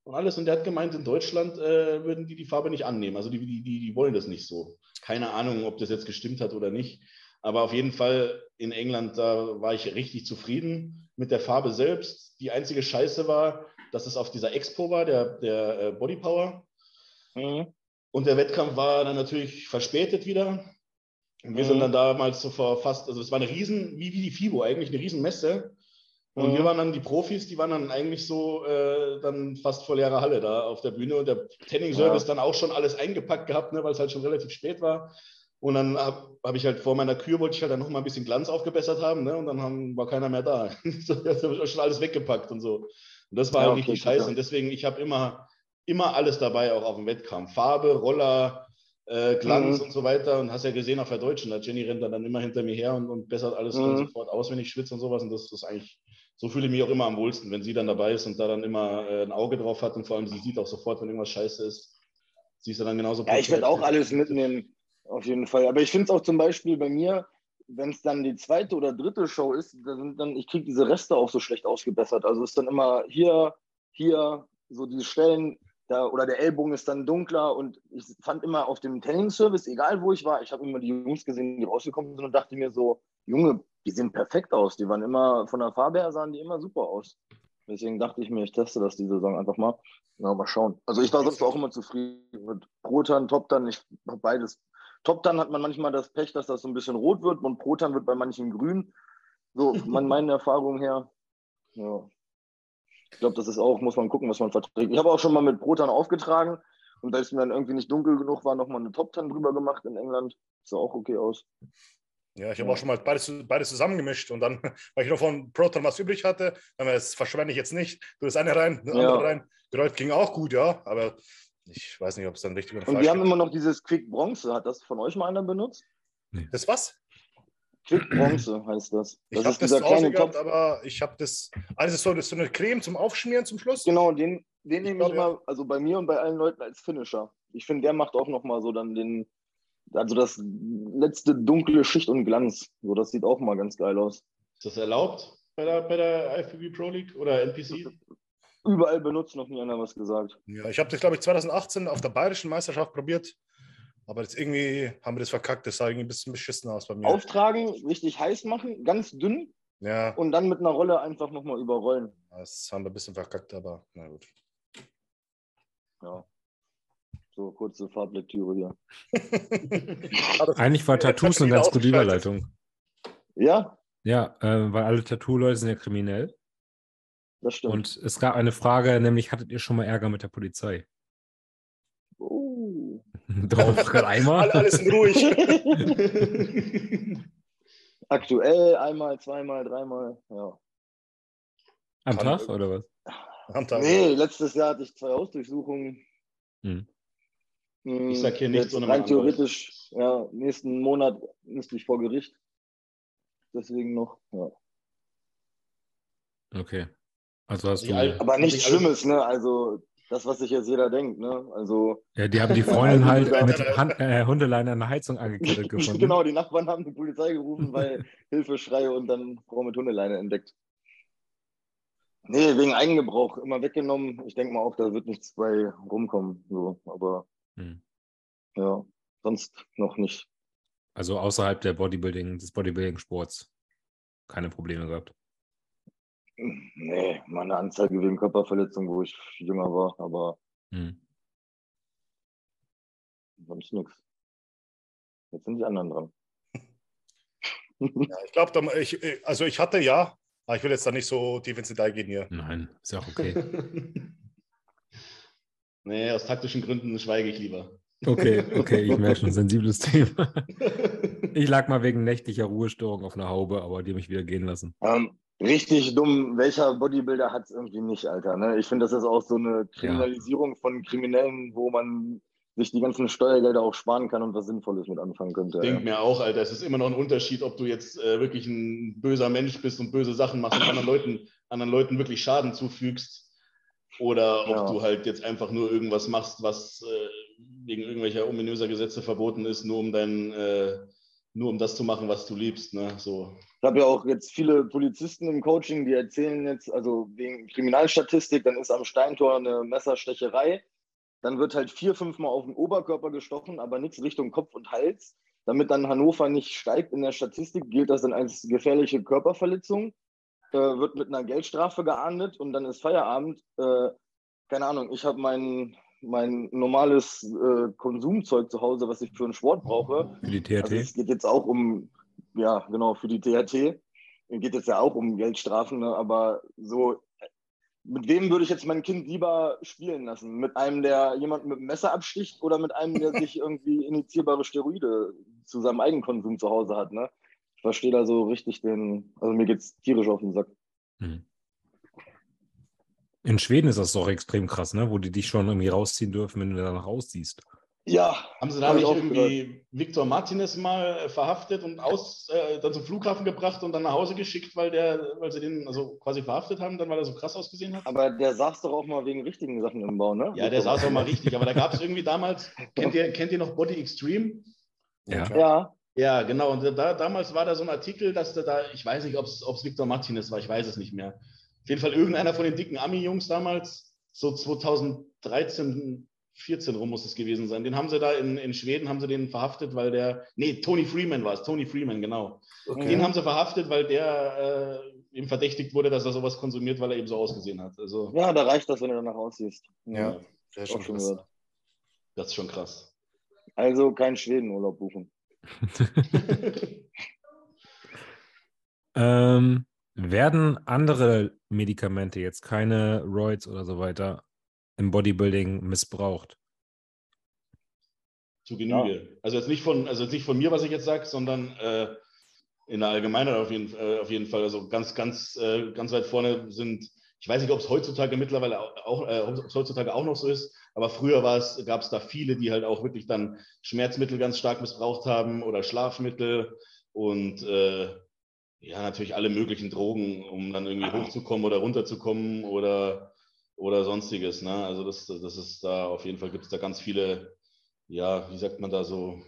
und alles. Und der hat gemeint, in Deutschland äh, würden die die Farbe nicht annehmen. Also die, die, die, die wollen das nicht so. Keine Ahnung, ob das jetzt gestimmt hat oder nicht. Aber auf jeden Fall in England, da war ich richtig zufrieden mit der Farbe selbst. Die einzige Scheiße war, dass es auf dieser Expo war, der, der äh, Body Power. Mhm. Und der Wettkampf war dann natürlich verspätet wieder. Und wir mhm. sind dann damals so vor fast, also es war eine riesen, wie, wie die FIBO eigentlich, eine riesen Messe. Und mhm. wir waren dann die Profis, die waren dann eigentlich so äh, dann fast vor leerer Halle da auf der Bühne und der Tanning-Service ja. dann auch schon alles eingepackt gehabt, ne, weil es halt schon relativ spät war. Und dann habe hab ich halt vor meiner Kür, wollte ich halt dann noch mal ein bisschen Glanz aufgebessert haben ne, und dann haben, war keiner mehr da. jetzt habe ich schon alles weggepackt und so. Und das war ja, halt okay, richtig scheiße. Und deswegen, ich habe immer, immer alles dabei, auch auf dem Wettkampf. Farbe, Roller, äh, Glanz mhm. und so weiter. Und hast ja gesehen auf der Deutschen, da Jenny rennt dann, immer hinter mir her und, und bessert alles mhm. sofort aus, wenn ich schwitze und sowas. Und das ist eigentlich, so fühle ich mich auch immer am wohlsten, wenn sie dann dabei ist und da dann immer äh, ein Auge drauf hat und vor allem sie sieht auch sofort, wenn irgendwas scheiße ist. Siehst du dann genauso. Ja, ich werde auch alles mitnehmen, auf jeden Fall. Aber ich finde es auch zum Beispiel bei mir, wenn es dann die zweite oder dritte Show ist, da sind dann, ich kriege diese Reste auch so schlecht ausgebessert. Also ist dann immer hier, hier, so diese Stellen, da, oder der Ellbogen ist dann dunkler und ich fand immer auf dem Trainingsservice, egal wo ich war, ich habe immer die Jungs gesehen, die rausgekommen sind und dachte mir so, Junge, die sehen perfekt aus. Die waren immer, von der Farbe her sahen die immer super aus. Deswegen dachte ich mir, ich teste das die Saison einfach mal. Na, mal schauen. Also ich war sonst auch immer zufrieden mit Protan, Top-Tan. Ich habe beides. Top-Tan hat man manchmal das Pech, dass das so ein bisschen rot wird und Protan wird bei manchen grün. So, man meinen Erfahrungen her. Ja. Ich glaube, das ist auch, muss man gucken, was man verträgt. Ich habe auch schon mal mit Protan aufgetragen und da ist mir dann irgendwie nicht dunkel genug war, nochmal eine Top-Tan drüber gemacht in England. Sah auch okay aus. Ja, ich habe auch schon mal beides, beides zusammengemischt und dann, weil ich noch von Proton was übrig hatte, dann das verschwende ich jetzt nicht. Du das eine rein, das ja. andere rein. Gerollt ging auch gut, ja, aber ich weiß nicht, ob es dann richtig oder Und wir haben immer noch dieses Quick Bronze. Hat das von euch mal einer benutzt? Nee. Das was? Quick Bronze heißt das. das ich habe das kleine gehabt, aber ich habe das. Also so, das ist so eine Creme zum Aufschmieren zum Schluss. Genau, den, den nehme ich immer, also bei mir und bei allen Leuten als Finisher. Ich finde, der macht auch nochmal so dann den, also das letzte dunkle Schicht und Glanz. So, das sieht auch mal ganz geil aus. Ist das erlaubt bei der, bei der IFBB Pro League oder NPC? Überall benutzt, noch nie einer was gesagt. Ja, ich habe das, glaube ich, 2018 auf der Bayerischen Meisterschaft probiert. Aber jetzt irgendwie haben wir das verkackt. Das sah irgendwie ein bisschen beschissen aus bei mir. Auftragen, richtig heiß machen, ganz dünn. Ja. Und dann mit einer Rolle einfach nochmal überrollen. Das haben wir ein bisschen verkackt, aber na gut. Ja. So, kurze Farblektüre hier. Eigentlich war Tattoos eine ganz gute Überleitung. Ja? Ja, äh, weil alle Tattoo-Leute sind ja kriminell. Das stimmt. Und es gab eine Frage, nämlich hattet ihr schon mal Ärger mit der Polizei? Oh. Drauf gerade einmal. Alles ruhig. Aktuell einmal, zweimal, dreimal, ja. Am Tag oder was? Am Tag. Nee, letztes Jahr hatte ich zwei Hausdurchsuchungen. Hm. Hm, ich sage hier nichts ohne Rein theoretisch, ja, nächsten Monat müsste ich vor Gericht. Deswegen noch, ja. Okay. Also hast du. Aber nichts Schlimmes, ne? Also das, was sich jetzt jeder denkt, ne? Also. Ja, die haben die Freundin halt mit Hand, äh, Hundeleine an der Heizung angekettet gefunden. genau, die Nachbarn haben die Polizei gerufen, weil Hilfeschreie und dann Frau mit Hundeleine entdeckt. Nee, wegen Eigengebrauch immer weggenommen. Ich denke mal auch, da wird nichts bei rumkommen. So, aber hm. Ja, sonst noch nicht. Also außerhalb der Bodybuilding, des Bodybuilding-Sports keine Probleme gehabt? Nee, mal eine Anzeige wegen Körperverletzung, wo ich jünger war, aber hm. sonst nichts. Jetzt sind die anderen dran. Ja, ich glaube, ich, also ich hatte ja, aber ich will jetzt da nicht so tief ins Detail gehen hier. Nein, ist ja auch okay. nee, aus taktischen Gründen schweige ich lieber. Okay, okay, ich merke schon, sensibles Thema. Ich lag mal wegen nächtlicher Ruhestörung auf einer Haube, aber die mich wieder gehen lassen. Ähm, richtig dumm. Welcher Bodybuilder hat es irgendwie nicht, Alter? Ne? Ich finde, das ist auch so eine Kriminalisierung ja. von Kriminellen, wo man sich die ganzen Steuergelder auch sparen kann und was Sinnvolles mit anfangen könnte. Ich denke ja. mir auch, Alter, es ist immer noch ein Unterschied, ob du jetzt äh, wirklich ein böser Mensch bist und böse Sachen machst und anderen Leuten, anderen Leuten wirklich Schaden zufügst oder ob ja. du halt jetzt einfach nur irgendwas machst, was äh, wegen irgendwelcher ominöser Gesetze verboten ist, nur um dein, äh, nur um das zu machen, was du liebst. Ne? So. Ich habe ja auch jetzt viele Polizisten im Coaching, die erzählen jetzt, also wegen Kriminalstatistik, dann ist am Steintor eine Messerstecherei. Dann wird halt vier, fünf Mal auf den Oberkörper gestochen, aber nichts Richtung Kopf und Hals. Damit dann Hannover nicht steigt in der Statistik, gilt das dann als gefährliche Körperverletzung, äh, wird mit einer Geldstrafe geahndet und dann ist Feierabend. Äh, keine Ahnung, ich habe meinen mein normales äh, Konsumzeug zu Hause, was ich für einen Sport brauche. Für die THT? Also es geht jetzt auch um, ja, genau, für die THT. Es geht jetzt ja auch um Geldstrafen, ne? aber so, mit wem würde ich jetzt mein Kind lieber spielen lassen? Mit einem, der jemanden mit dem Messer absticht oder mit einem, der sich irgendwie injizierbare Steroide zu seinem Eigenkonsum zu Hause hat, ne? Ich verstehe da so richtig den, also mir geht es tierisch auf den Sack. Hm. In Schweden ist das doch extrem krass, ne? wo die dich schon irgendwie rausziehen dürfen, wenn du danach aussiehst. Ja. Haben sie da hab nicht irgendwie. Victor Martinez mal äh, verhaftet und aus, äh, dann zum Flughafen gebracht und dann nach Hause geschickt, weil der, weil sie den also quasi verhaftet haben, dann weil er so krass ausgesehen hat? Aber der saß doch auch mal wegen richtigen Sachen im Bau, ne? Ja, der saß auch mal richtig, aber da gab es irgendwie damals, kennt ihr, kennt ihr noch Body Extreme? Ja. Ja. Ja, genau. Und da, damals war da so ein Artikel, dass da, ich weiß nicht, ob es Victor Martinez war, ich weiß es nicht mehr auf jeden Fall irgendeiner von den dicken Ami-Jungs damals so 2013, 14 rum muss es gewesen sein. Den haben sie da in, in Schweden, haben sie den verhaftet, weil der, nee, Tony Freeman war es, Tony Freeman, genau. Okay. Den haben sie verhaftet, weil der äh, eben verdächtigt wurde, dass er sowas konsumiert, weil er eben so ausgesehen hat. Also, ja, da reicht das, wenn du danach aussiehst. Ja, ja das, ist schon krass. das ist schon krass. Also kein Schwedenurlaub buchen. ähm, werden andere Medikamente jetzt keine Roids oder so weiter im Bodybuilding missbraucht? Zu Genüge. Ja. Also jetzt nicht von, also jetzt nicht von mir, was ich jetzt sage, sondern äh, in der Allgemeinheit auf jeden, äh, auf jeden Fall. Also ganz, ganz, äh, ganz weit vorne sind, ich weiß nicht, ob es heutzutage mittlerweile auch, äh, ob es heutzutage auch noch so ist, aber früher gab es da viele, die halt auch wirklich dann Schmerzmittel ganz stark missbraucht haben oder Schlafmittel und äh, ja, natürlich alle möglichen Drogen, um dann irgendwie hochzukommen oder runterzukommen oder, oder sonstiges. Ne? Also das, das ist da auf jeden Fall gibt es da ganz viele, ja, wie sagt man da so,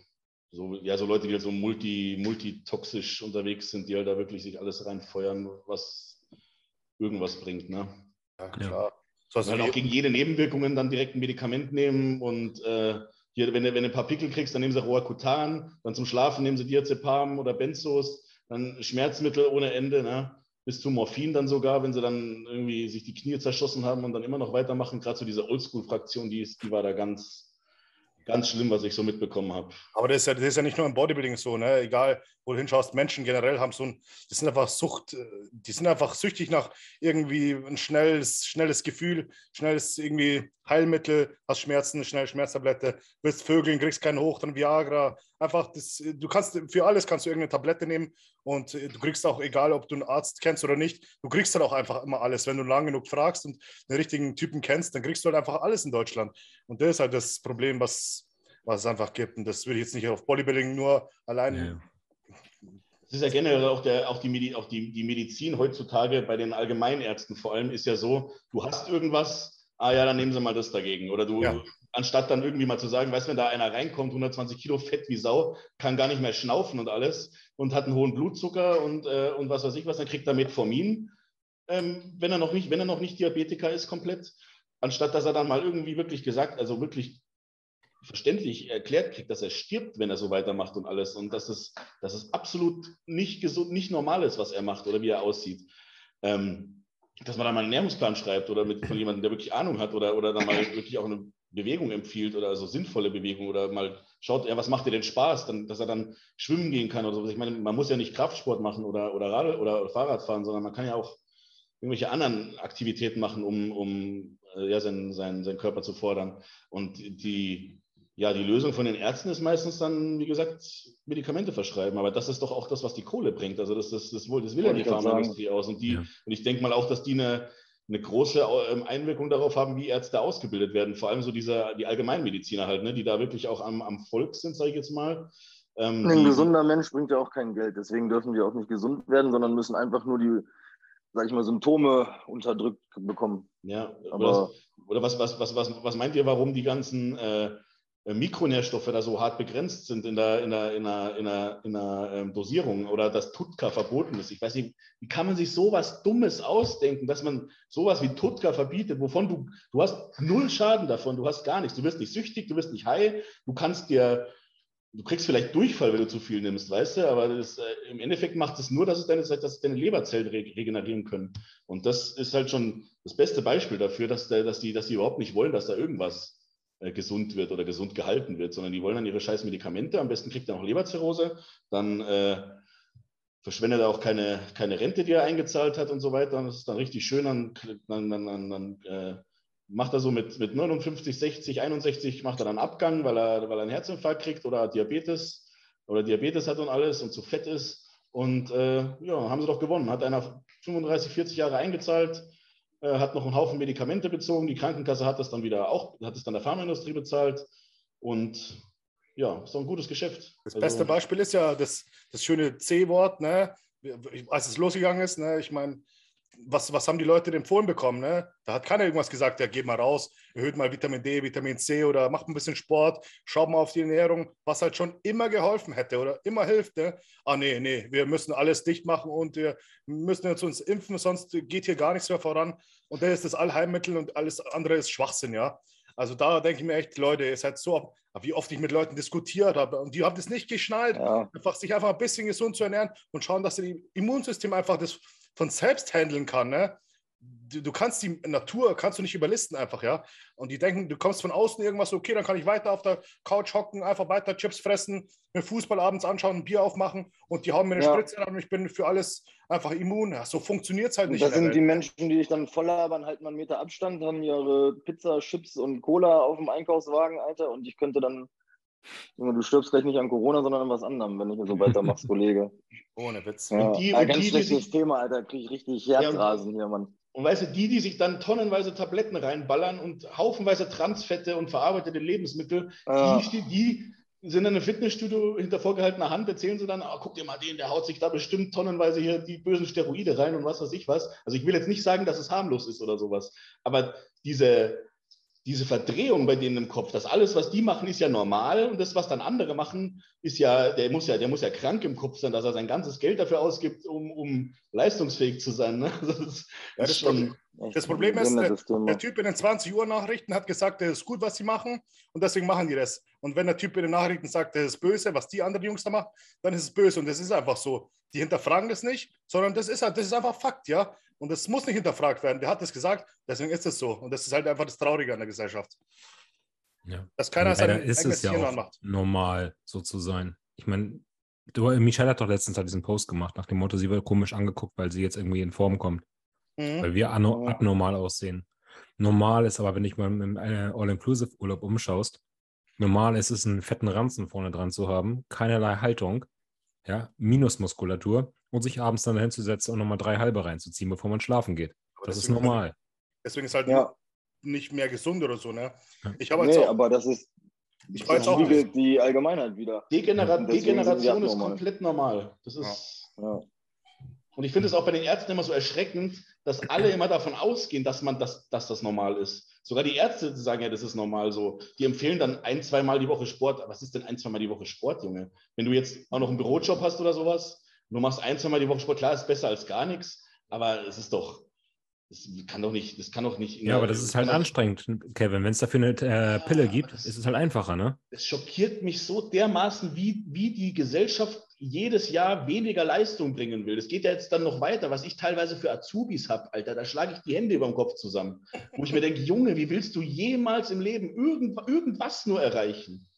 so, ja, so Leute, die halt so multi, multitoxisch unterwegs sind, die halt da wirklich sich alles reinfeuern, was irgendwas bringt. Ne? Ja, klar. So also halt auch gegen jede Nebenwirkungen dann direkt ein Medikament nehmen und äh, hier, wenn du, wenn du ein paar Pickel kriegst, dann nehmen sie Roacutan, dann zum Schlafen nehmen sie Diazepam oder Benzos dann Schmerzmittel ohne Ende, ne? bis zu Morphin dann sogar, wenn sie dann irgendwie sich die Knie zerschossen haben und dann immer noch weitermachen. Gerade so diese Oldschool-Fraktion, die, die war da ganz, ganz schlimm, was ich so mitbekommen habe. Aber das ist, ja, das ist ja nicht nur im Bodybuilding so, ne? egal wo du hinschaust, Menschen generell haben so ein, die sind einfach Sucht, äh, die sind einfach süchtig nach irgendwie ein schnelles, schnelles Gefühl, schnelles irgendwie Heilmittel, hast Schmerzen, schnell Schmerztablette, willst Vögeln, kriegst keinen hoch, dann Viagra. Einfach, das, du kannst, für alles kannst du irgendeine Tablette nehmen und äh, du kriegst auch, egal ob du einen Arzt kennst oder nicht, du kriegst dann auch einfach immer alles. Wenn du lang genug fragst und den richtigen Typen kennst, dann kriegst du halt einfach alles in Deutschland. Und das ist halt das Problem, was, was es einfach gibt. Und das würde ich jetzt nicht auf Bodybuilding nur allein. Es ist ja generell auch, der, auch, die, auch die, die Medizin heutzutage bei den Allgemeinärzten vor allem ist ja so, du hast irgendwas, ah ja, dann nehmen Sie mal das dagegen. Oder du, ja. anstatt dann irgendwie mal zu sagen, weißt du, wenn da einer reinkommt, 120 Kilo Fett wie Sau, kann gar nicht mehr schnaufen und alles und hat einen hohen Blutzucker und, äh, und was weiß ich was, dann kriegt er Metformin, ähm, wenn, er noch nicht, wenn er noch nicht Diabetiker ist komplett. Anstatt dass er dann mal irgendwie wirklich gesagt, also wirklich verständlich erklärt kriegt, dass er stirbt, wenn er so weitermacht und alles und dass es, dass es absolut nicht gesund, nicht normal ist, was er macht oder wie er aussieht. Ähm, dass man da mal einen Ernährungsplan schreibt oder mit von jemandem, der wirklich Ahnung hat oder, oder dann mal wirklich auch eine Bewegung empfiehlt oder also sinnvolle Bewegung oder mal schaut, ja, was macht dir denn Spaß, dann, dass er dann schwimmen gehen kann oder so. Ich meine, man muss ja nicht Kraftsport machen oder, oder, Radl oder Fahrrad fahren, sondern man kann ja auch irgendwelche anderen Aktivitäten machen, um, um äh, ja, seinen, seinen, seinen Körper zu fordern. Und die, ja, die Lösung von den Ärzten ist meistens dann, wie gesagt, Medikamente verschreiben. Aber das ist doch auch das, was die Kohle bringt. Also das, das, das, das will ja die Pharmaindustrie aus. Und, die, ja. und ich denke mal auch, dass die eine, eine große ähm, Einwirkung darauf haben, wie Ärzte ausgebildet werden. Vor allem so diese, die Allgemeinmediziner halt, ne, die da wirklich auch am, am Volk sind, sage ich jetzt mal. Ähm, ein gesunder Mensch bringt ja auch kein Geld. Deswegen dürfen die auch nicht gesund werden, sondern müssen einfach nur die, sag ich mal, Symptome unterdrückt bekommen. Ja, aber oder, was, was, was, was, was meint ihr, warum die ganzen äh, Mikronährstoffe da so hart begrenzt sind in der, in der, in der, in der, in der ähm, Dosierung oder dass Tutka verboten ist. Ich weiß nicht, wie kann man sich sowas Dummes ausdenken, dass man sowas wie Tutka verbietet, wovon du, du hast null Schaden davon, du hast gar nichts. Du wirst nicht süchtig, du wirst nicht high, du kannst dir, du kriegst vielleicht Durchfall, wenn du zu viel nimmst, weißt du, aber das, äh, im Endeffekt macht es nur, dass es deine, dass deine Leberzellen re regenerieren können. Und das ist halt schon das beste Beispiel dafür, dass, dass, die, dass die überhaupt nicht wollen, dass da irgendwas äh, gesund wird oder gesund gehalten wird, sondern die wollen dann ihre scheiß Medikamente. Am besten kriegt er auch Leberzirrhose, dann äh, verschwendet er auch keine, keine Rente, die er eingezahlt hat und so weiter. Das ist dann richtig schön. Dann, dann, dann, dann, äh, macht er so mit, mit 59, 60, 61, macht er dann Abgang, weil er, weil er einen Herzinfarkt kriegt oder Diabetes oder Diabetes hat und alles und zu fett ist. Und äh, ja, haben sie doch gewonnen. Hat einer 35, 40 Jahre eingezahlt, äh, hat noch einen Haufen Medikamente bezogen. Die Krankenkasse hat das dann wieder auch, hat es dann der Pharmaindustrie bezahlt. Und ja, ist doch ein gutes Geschäft. Das also, beste Beispiel ist ja das, das schöne C-Wort, ne? als es losgegangen ist. Ne? Ich meine, was, was haben die Leute empfohlen bekommen? Ne? Da hat keiner irgendwas gesagt, ja, geht mal raus, erhöht mal Vitamin D, Vitamin C oder macht ein bisschen Sport, schaut mal auf die Ernährung, was halt schon immer geholfen hätte oder immer hilft. Ne? Ah, nee, nee, wir müssen alles dicht machen und wir müssen jetzt uns impfen, sonst geht hier gar nichts mehr voran. Und das ist das Allheilmittel und alles andere ist Schwachsinn, ja. Also da denke ich mir echt, Leute, ihr seid so, wie oft ich mit Leuten diskutiert habe und die haben das nicht geschnallt, ja. einfach sich einfach ein bisschen gesund zu ernähren und schauen, dass das Immunsystem einfach das von selbst handeln kann. Ne? Du, du, kannst die Natur, kannst du nicht überlisten einfach, ja. Und die denken, du kommst von außen irgendwas, okay, dann kann ich weiter auf der Couch hocken, einfach weiter Chips fressen, mir Fußball abends anschauen, ein Bier aufmachen und die hauen mir eine ja. Spritze an und ich bin für alles einfach immun. Ja, so funktioniert es halt nicht. Das sind die Menschen, die dich dann voll labern, halten einen Meter Abstand, haben ihre Pizza, Chips und Cola auf dem Einkaufswagen, Alter, und ich könnte dann Du stirbst gleich nicht an Corona, sondern an was anderem, wenn ich so weitermachst, Kollege. Ohne Witz. Ja, und die, und ganz die, schlechtes die Thema, Alter. Kriege ich richtig Herzrasen ja, hier, Mann. Und weißt du, die, die sich dann tonnenweise Tabletten reinballern und haufenweise Transfette und verarbeitete Lebensmittel, ja. die, die, sind in einem Fitnessstudio hinter vorgehaltener Hand, erzählen sie dann, oh, guck dir mal den, der haut sich da bestimmt tonnenweise hier die bösen Steroide rein und was weiß ich was. Also ich will jetzt nicht sagen, dass es harmlos ist oder sowas, aber diese, diese Verdrehung bei denen im Kopf, dass alles, was die machen, ist ja normal und das, was dann andere machen, ist ja, der muss ja, der muss ja krank im Kopf sein, dass er sein ganzes Geld dafür ausgibt, um, um leistungsfähig zu sein. Ne? Das, ist, ja, das, schon, das Problem ist, der, der, Typ in den 20 Uhr Nachrichten hat gesagt, das ist gut, was sie machen und deswegen machen die das. Und wenn der Typ in den Nachrichten sagt, das ist böse, was die anderen Jungs da machen, dann ist es böse und das ist einfach so. Die hinterfragen das nicht, sondern das ist, das ist einfach Fakt, ja. Und das muss nicht hinterfragt werden. Der hat das gesagt, deswegen ist es so. Und das ist halt einfach das Traurige an der Gesellschaft. Ja. Dass keiner sein ist es ja auch macht. normal, so zu sein. Ich meine, Michelle hat doch letztens halt diesen Post gemacht, nach dem Motto, sie wird komisch angeguckt, weil sie jetzt irgendwie in Form kommt. Mhm. Weil wir abnormal aussehen. Normal ist aber, wenn ich mal im äh, All-Inclusive-Urlaub umschaust, normal ist es, einen fetten Ranzen vorne dran zu haben, keinerlei Haltung, ja, Minusmuskulatur und sich abends dann hinzusetzen und nochmal drei halbe reinzuziehen, bevor man schlafen geht. Das, das ist normal. Deswegen ist halt ja. nicht mehr gesund oder so, ne? Ich habe nee, auch, aber das ist ich weiß auch die, die Allgemeinheit wieder. Degenera Degeneration ist komplett normal. Das ist. Ja. Und ich finde es auch bei den Ärzten immer so erschreckend, dass alle immer davon ausgehen, dass man das, dass das normal ist. Sogar die Ärzte sagen ja, das ist normal so. Die empfehlen dann ein, zweimal die Woche Sport. Was ist denn ein, zweimal die Woche Sport, Junge? Wenn du jetzt auch noch einen Bürojob hast oder sowas, du machst ein, zweimal die Woche Sport, klar, ist besser als gar nichts, aber es ist doch, das kann doch nicht, das kann doch nicht. Ja, aber das ist halt anstrengend, Kevin. Wenn es dafür eine äh, Pille gibt, das, ist es halt einfacher, ne? Es schockiert mich so dermaßen, wie, wie die Gesellschaft jedes Jahr weniger Leistung bringen will. Das geht ja jetzt dann noch weiter, was ich teilweise für Azubis habe, Alter. Da schlage ich die Hände über den Kopf zusammen. Wo ich mir denke, Junge, wie willst du jemals im Leben irgend, irgendwas nur erreichen?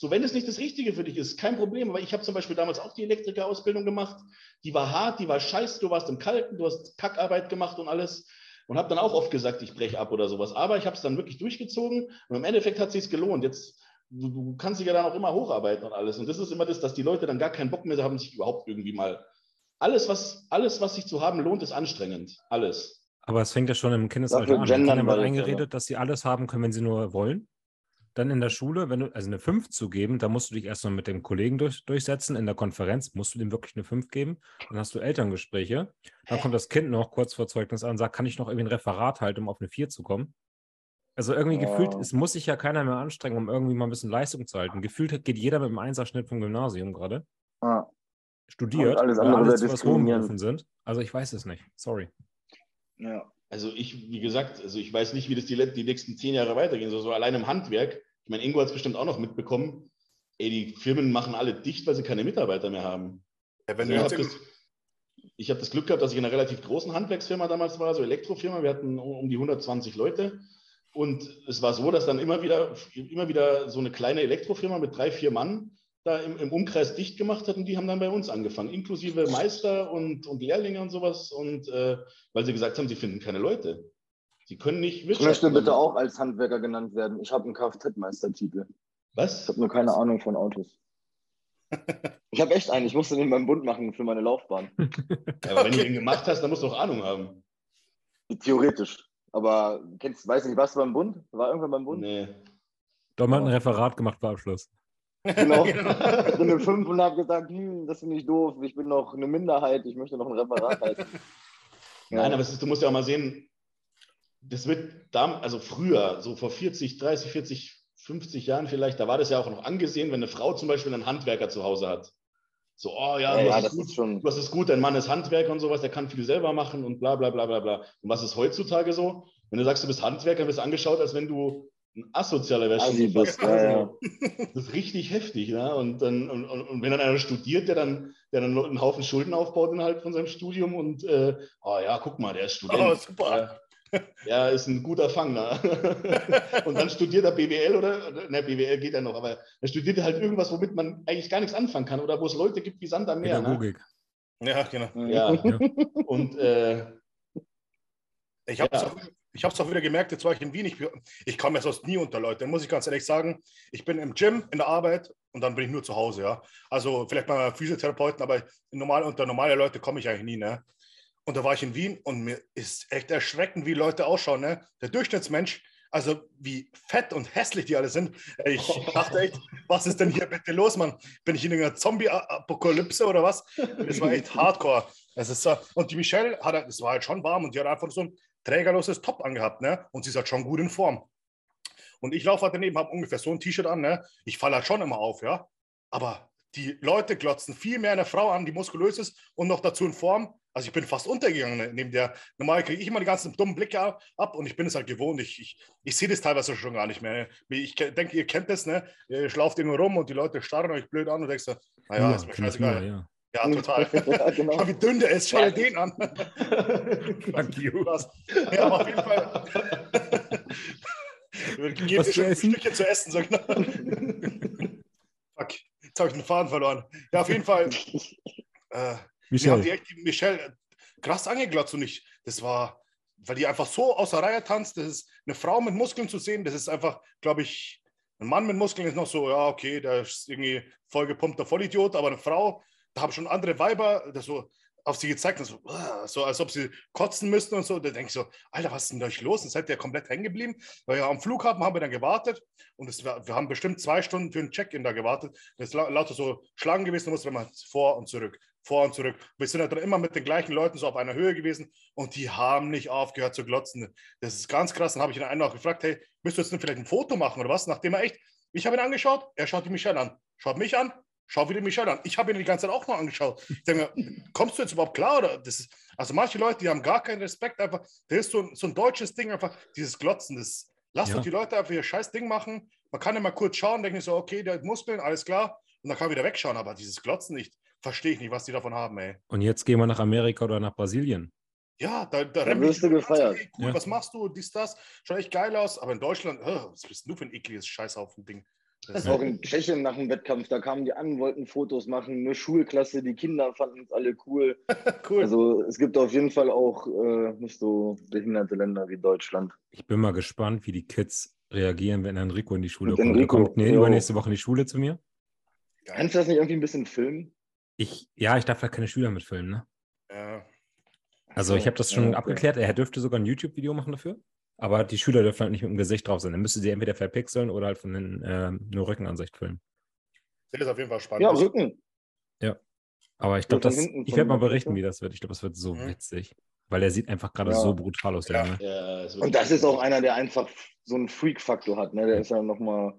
So, wenn es nicht das Richtige für dich ist, kein Problem. Aber ich habe zum Beispiel damals auch die Elektrikerausbildung gemacht. Die war hart, die war scheiße. Du warst im Kalten, du hast Kackarbeit gemacht und alles. Und habe dann auch oft gesagt, ich breche ab oder sowas. Aber ich habe es dann wirklich durchgezogen und im Endeffekt hat es sich gelohnt. Jetzt, du, du, kannst dich ja dann auch immer hocharbeiten und alles. Und das ist immer das, dass die Leute dann gar keinen Bock mehr haben, sich überhaupt irgendwie mal. Alles, was, alles, was sich zu haben lohnt, ist anstrengend. Alles. Aber es fängt ja schon im Kindesalter an. Kindern wird eingeredet, dass sie alles haben können, wenn sie nur wollen. Dann in der Schule, wenn du, also eine 5 zu geben, da musst du dich erstmal mit dem Kollegen durch, durchsetzen. In der Konferenz musst du dem wirklich eine 5 geben. Dann hast du Elterngespräche. Dann kommt das Kind noch kurz vor Zeugnis an und sagt, kann ich noch irgendwie ein Referat halten, um auf eine 4 zu kommen? Also irgendwie oh. gefühlt, es muss sich ja keiner mehr anstrengen, um irgendwie mal ein bisschen Leistung zu halten. Gefühlt geht jeder mit einem Einserschnitt vom Gymnasium gerade. Ah. Studiert, und alles andere alles was rumgerufen sind. Also ich weiß es nicht. Sorry. Ja. Also ich, wie gesagt, also ich weiß nicht, wie das die, die nächsten zehn Jahre weitergehen soll. So allein im Handwerk ich meine, Ingo hat es bestimmt auch noch mitbekommen. Ey, die Firmen machen alle dicht, weil sie keine Mitarbeiter mehr haben. Ja, also ich habe das, hab das, Glück gehabt, dass ich in einer relativ großen Handwerksfirma damals war, so Elektrofirma. Wir hatten um die 120 Leute. Und es war so, dass dann immer wieder, immer wieder so eine kleine Elektrofirma mit drei, vier Mann da im, im, Umkreis dicht gemacht hat und die haben dann bei uns angefangen, inklusive Meister und, und Lehrlinge und sowas. Und äh, weil sie gesagt haben, sie finden keine Leute. Sie können nicht wirtschaften. Ich möchte bitte auch als Handwerker genannt werden. Ich habe einen Kfz-Meistertitel. Was? Ich habe nur keine Ahnung von Autos. ich habe echt einen. Ich musste den beim Bund machen für meine Laufbahn. Ja, aber okay. wenn du den gemacht hast, dann musst du auch Ahnung haben. Theoretisch. Aber kennst, weiß nicht, warst du beim Bund? War irgendwann beim Bund? Nee. Doch mal ein Referat gemacht vor Abschluss. Genau. Ich bin eine 5 und habe gesagt, hm, das finde ich doof. Ich bin noch eine Minderheit. Ich möchte noch ein Referat halten. Nein, aber ist, du musst ja auch mal sehen, das wird da, also früher, so vor 40, 30, 40, 50 Jahren vielleicht, da war das ja auch noch angesehen, wenn eine Frau zum Beispiel einen Handwerker zu Hause hat. So, oh ja, ja, ja das, ist schon. das ist gut, dein Mann ist Handwerker und sowas, der kann viel selber machen und bla bla bla bla bla. Und was ist heutzutage so? Wenn du sagst, du bist Handwerker, wirst du angeschaut, als wenn du ein asozialer wärst. Also bist, ja, ja. Das ist richtig heftig. Ne? Und, dann, und, und, wenn dann einer studiert, der dann, der dann einen Haufen Schulden aufbaut innerhalb von seinem Studium und, äh, oh ja, guck mal, der ist Student. Oh, super. Ja, ist ein guter Fang. Ne? und dann studiert er BWL oder, ne, BWL geht ja noch, aber er studiert halt irgendwas, womit man eigentlich gar nichts anfangen kann oder wo es Leute gibt wie Sand am Meer. Pädagogik. Ne? Ja, genau. Ja. ja. Und äh, ich habe es ja. auch, auch wieder gemerkt, jetzt war ich in Wien. Ich, ich komme ja sonst nie unter Leute, muss ich ganz ehrlich sagen. Ich bin im Gym, in der Arbeit und dann bin ich nur zu Hause. Ja. Also vielleicht mal Physiotherapeuten, aber normal, unter normale Leute komme ich eigentlich nie. Ne? Und da war ich in Wien und mir ist echt erschreckend, wie Leute ausschauen. Ne? Der Durchschnittsmensch, also wie fett und hässlich die alle sind. Ich dachte echt, was ist denn hier bitte los, Mann? Bin ich in einer Zombie-Apokalypse oder was? Das war echt hardcore. Es ist so, und die Michelle, hat, es war halt schon warm und die hat einfach so ein trägerloses Top angehabt. Ne? Und sie ist halt schon gut in Form. Und ich laufe halt daneben, habe ungefähr so ein T-Shirt an. Ne? Ich falle halt schon immer auf, ja. Aber die Leute glotzen viel mehr eine Frau an, die muskulös ist und noch dazu in Form. Also ich bin fast untergegangen neben der. Normal kriege ich immer die ganzen dummen Blicke ab und ich bin es halt gewohnt. Ich, ich, ich sehe das teilweise schon gar nicht mehr. Ich denke, ihr kennt das, ne? Ihr schlauft irgendwo rum und die Leute starren euch blöd an und denkst so, naja, ja, ist mir scheißegal. Ja. ja. total. ja, genau. Schau, wie dünn der ist. Schau dir den an. Fuck you. Ja, aber auf jeden Fall. Gebt Was zu essen? Ein Stückchen zu essen. So genau. Fuck. Jetzt habe ich den Faden verloren. Ja, auf jeden Fall. Äh, Michelle. haben die echt die Michelle krass angeglotzt und ich, das war, weil die einfach so außer Reihe tanzt. Das ist eine Frau mit Muskeln zu sehen. Das ist einfach, glaube ich, ein Mann mit Muskeln ist noch so, ja, okay, der ist irgendwie voll gepumpter Vollidiot, aber eine Frau, da haben schon andere Weiber, das so auf sie gezeigt, so, so als ob sie kotzen müssten und so. Da denke ich so, Alter, was ist denn da los? Und seid ihr komplett hängen geblieben? Weil ja, am Flughafen haben wir dann gewartet und es, wir haben bestimmt zwei Stunden für ein Check-in da gewartet. Das ist lauter so Schlangen gewesen, da musste man vor und zurück, vor und zurück. Wir sind dann immer mit den gleichen Leuten so auf einer Höhe gewesen und die haben nicht aufgehört zu glotzen. Das ist ganz krass. Dann habe ich ihn einen auch gefragt, hey, müsst du jetzt vielleicht ein Foto machen oder was? Nachdem er echt, ich habe ihn angeschaut, er schaut Michelle an, schaut mich an, Schau wieder Michelle an. Ich habe ihn die ganze Zeit auch noch angeschaut. Ich denke kommst du jetzt überhaupt klar? Oder das ist, also manche Leute, die haben gar keinen Respekt. Einfach, das ist so ein, so ein deutsches Ding, einfach dieses Glotzen. Das, lass ja. doch die Leute einfach ihr scheiß Ding machen. Man kann immer kurz schauen, denke ich so, okay, der hat Muskeln, alles klar. Und dann kann man wieder wegschauen. Aber dieses Glotzen nicht, verstehe ich nicht, was die davon haben, ey. Und jetzt gehen wir nach Amerika oder nach Brasilien. Ja, da, da, da wirst du gefeiert. Hey, cool, ja. Was machst du? Dies, das. Schaut echt geil aus. Aber in Deutschland, oh, was bist du für ein ekliges Scheißhaufen-Ding? Das auch in Tschechien nach dem Wettkampf, da kamen die an, wollten Fotos machen, eine Schulklasse, die Kinder fanden es alle cool. cool. Also es gibt auf jeden Fall auch äh, nicht so behinderte Länder wie Deutschland. Ich bin mal gespannt, wie die Kids reagieren, wenn Enrico in die Schule kommt. Enrico, er kommt nee, übernächste Woche in die Schule zu mir. Kannst du das nicht irgendwie ein bisschen filmen? Ich, ja, ich darf ja keine Schüler mitfilmen, ne? Ja. Also ich habe das schon ja, okay. abgeklärt. Er dürfte sogar ein YouTube-Video machen dafür. Aber die Schüler dürfen halt nicht mit dem Gesicht drauf sein. Dann müsste sie entweder verpixeln oder halt von den äh, nur Rückenansicht filmen. Das ist auf jeden Fall spannend. Ja, Rücken. Ja. Aber ich glaube, das, ich werde mal berichten, wie das wird. Ich glaube, das wird so mhm. witzig. Weil er sieht einfach gerade ja. so brutal aus, der ja. ja Und das ist auch einer, der einfach so einen Freak-Faktor hat. Ne? Der ist ja nochmal.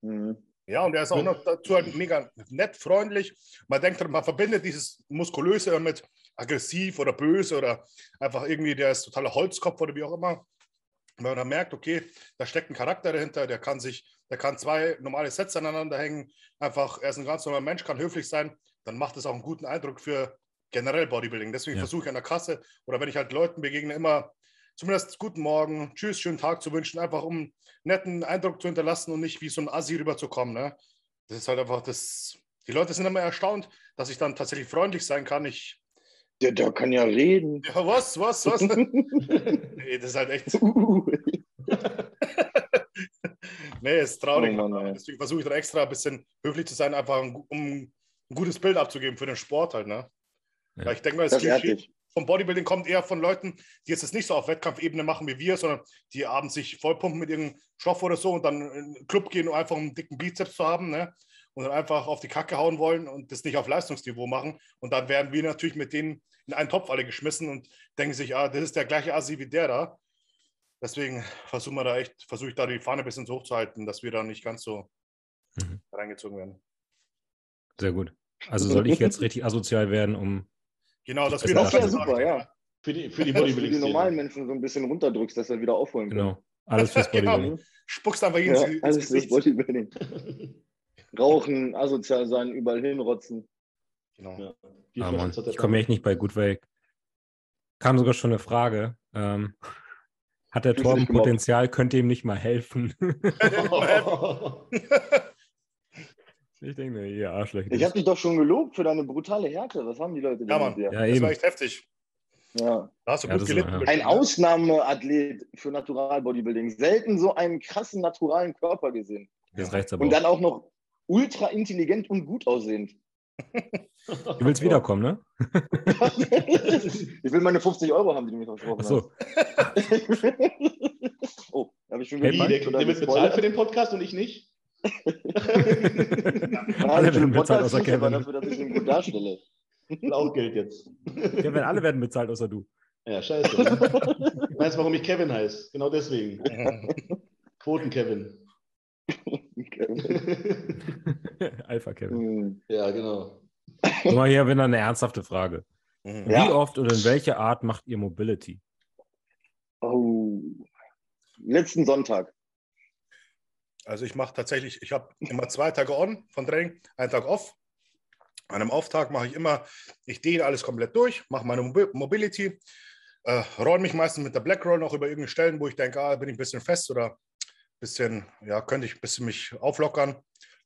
Mhm. Ja, und er ist auch noch dazu halt mega nett, freundlich. Man denkt, man verbindet dieses Muskulöse mit aggressiv oder böse oder einfach irgendwie, der ist totaler Holzkopf oder wie auch immer wenn man dann merkt, okay, da steckt ein Charakter dahinter, der kann sich, der kann zwei normale Sets aneinander hängen, einfach, er ist ein ganz normaler Mensch, kann höflich sein, dann macht es auch einen guten Eindruck für generell Bodybuilding. Deswegen ja. versuche ich an der Kasse oder wenn ich halt Leuten begegne, immer zumindest guten Morgen, tschüss, schönen Tag zu wünschen, einfach um einen netten Eindruck zu hinterlassen und nicht wie so ein Assi rüberzukommen. Ne? Das ist halt einfach das. Die Leute sind immer erstaunt, dass ich dann tatsächlich freundlich sein kann. Ich der, der kann ja reden. Ja, was, was, was? nee, das ist halt echt. Uh. nee, ist traurig. Oh Mann, Deswegen versuche ich dann extra ein bisschen höflich zu sein, einfach um ein gutes Bild abzugeben für den Sport halt. Ne? Ja. Weil ich denke mal, das, das Klischee vom Bodybuilding kommt eher von Leuten, die jetzt das nicht so auf Wettkampfebene machen wie wir, sondern die abends sich vollpumpen mit irgendeinem Stoff oder so und dann in den Club gehen, um einfach einen dicken Bizeps zu haben. Ne? Und dann einfach auf die Kacke hauen wollen und das nicht auf Leistungsniveau machen. Und dann werden wir natürlich mit denen in einen Topf alle geschmissen und denken sich, ah, das ist der gleiche Assi wie der da. Deswegen versuchen wir da echt, versuche ich da die Fahne ein bisschen so hochzuhalten, dass wir da nicht ganz so mhm. reingezogen werden. Sehr gut. Also soll ich jetzt richtig asozial werden, um. Genau, das wäre auch super, ja. Für die, für die Bodybuilding. die normalen Menschen so ein bisschen runterdrückst, dass er wieder aufholen kann. Genau. Alles fürs Bodybuilding. genau. Spuckst einfach jeden ja, Alles fürs Bodybuilding. Rauchen, asozial sein, überall hinrotzen. Genau. Ja. Ah, Mann, ich komme echt nicht bei gut weg. Kam sogar schon eine Frage. Ähm, hat der Torben Potenzial, könnt ihr ihm nicht mal helfen? ich denke mir, ihr Arschlöcher. Ich habe dich doch schon gelobt für deine brutale Härte. Was haben die Leute ja, Mann. Ja, das war echt heftig. Ja. Da hast du ja, gut gelitten. Ein Ausnahmeathlet für Natural-Bodybuilding. Selten so einen krassen naturalen Körper gesehen. Das reicht aber Und dann auch noch ultra intelligent und gut aussehend. Du willst wiederkommen, ne? ich will meine 50 Euro haben, die du mir versprochen so. hast. oh, habe ich schon hey, der, der wird bezahlt für den Podcast und ich nicht? alle werden bezahlt außer Kevin. Dafür, dass ich ihn gut darstelle. Auch Geld jetzt. Kevin, alle werden bezahlt außer du. Ja, scheiße. Du weißt, warum ich Kevin heiße? Genau deswegen. Alpha Kevin. Hm. Ja, genau. Guck mal, hier wieder eine ernsthafte Frage. Ja. Wie oft oder in welcher Art macht ihr Mobility? Oh. Letzten Sonntag. Also ich mache tatsächlich, ich habe immer zwei Tage on von Training, einen Tag off. An einem Auftag mache ich immer, ich dehne alles komplett durch, mache meine Mobility, äh, roll mich meistens mit der Black Roll noch über irgendeine Stellen, wo ich denke, ah, bin ich ein bisschen fest oder bisschen, ja, könnte ich ein bisschen mich auflockern.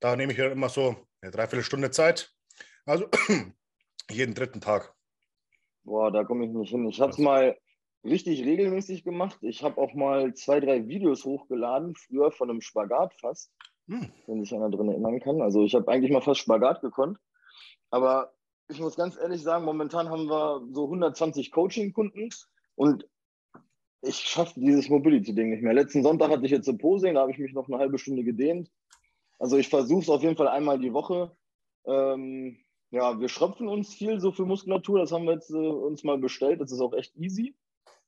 Da nehme ich ja immer so eine Dreiviertelstunde Zeit. Also jeden dritten Tag. Boah, da komme ich nicht hin. Ich habe es mal richtig regelmäßig gemacht. Ich habe auch mal zwei, drei Videos hochgeladen, früher von einem Spagat fast, hm. wenn sich einer drin erinnern kann. Also ich habe eigentlich mal fast Spagat gekonnt. Aber ich muss ganz ehrlich sagen, momentan haben wir so 120 Coaching-Kunden und ich schaffe dieses Mobility-Ding nicht mehr. Letzten Sonntag hatte ich jetzt so Posing, da habe ich mich noch eine halbe Stunde gedehnt. Also ich versuche es auf jeden Fall einmal die Woche. Ähm, ja, wir schröpfen uns viel so für Muskulatur. Das haben wir jetzt äh, uns mal bestellt. Das ist auch echt easy.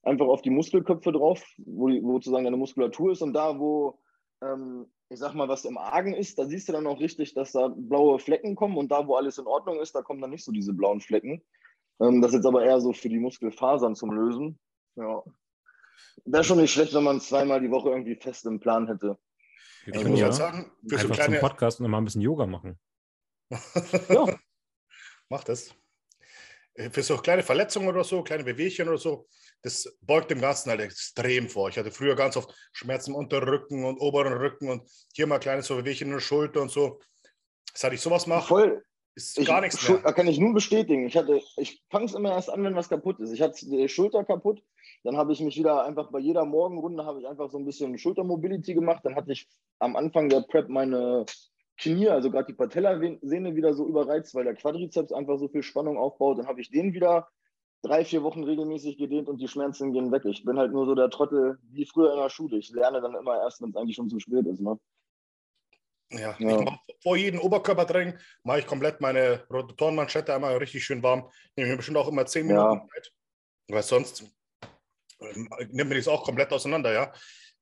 Einfach auf die Muskelköpfe drauf, wo, wo sozusagen deine Muskulatur ist. Und da, wo, ähm, ich sag mal, was im Argen ist, da siehst du dann auch richtig, dass da blaue Flecken kommen. Und da, wo alles in Ordnung ist, da kommen dann nicht so diese blauen Flecken. Ähm, das ist jetzt aber eher so für die Muskelfasern zum Lösen. Ja, Wäre schon nicht schlecht, wenn man zweimal die Woche irgendwie fest im Plan hätte. Ich also, würde ja sagen, für Einfach so kleine... zum Podcast und mal ein bisschen Yoga machen. ja. Mach das. Äh, für so kleine Verletzungen oder so, kleine Bewegchen oder so, das beugt dem Ganzen halt extrem vor. Ich hatte früher ganz oft Schmerzen im Unterrücken und oberen Rücken und hier mal kleine so Bewegchen in der Schulter und so. Seit ich sowas mache, Voll. ist ich, gar nichts mehr. Kann ich nun bestätigen. Ich, ich fange es immer erst an, wenn was kaputt ist. Ich hatte die Schulter kaputt dann habe ich mich wieder einfach bei jeder Morgenrunde habe ich einfach so ein bisschen Schultermobility gemacht. Dann hatte ich am Anfang der Prep meine Knie, also gerade die Patellasehne wieder so überreizt, weil der Quadrizeps einfach so viel Spannung aufbaut. Dann habe ich den wieder drei, vier Wochen regelmäßig gedehnt und die Schmerzen gehen weg. Ich bin halt nur so der Trottel wie früher in der Schule. Ich lerne dann immer erst, wenn es eigentlich schon zu spät ist. Ne? Ja, ja. Mach, vor jedem Oberkörpertraining mache ich komplett meine Rotatorenmanschette einmal richtig schön warm. Nehme mir bestimmt auch immer zehn Minuten ja. Zeit. Weil sonst nimmt mir das auch komplett auseinander, ja.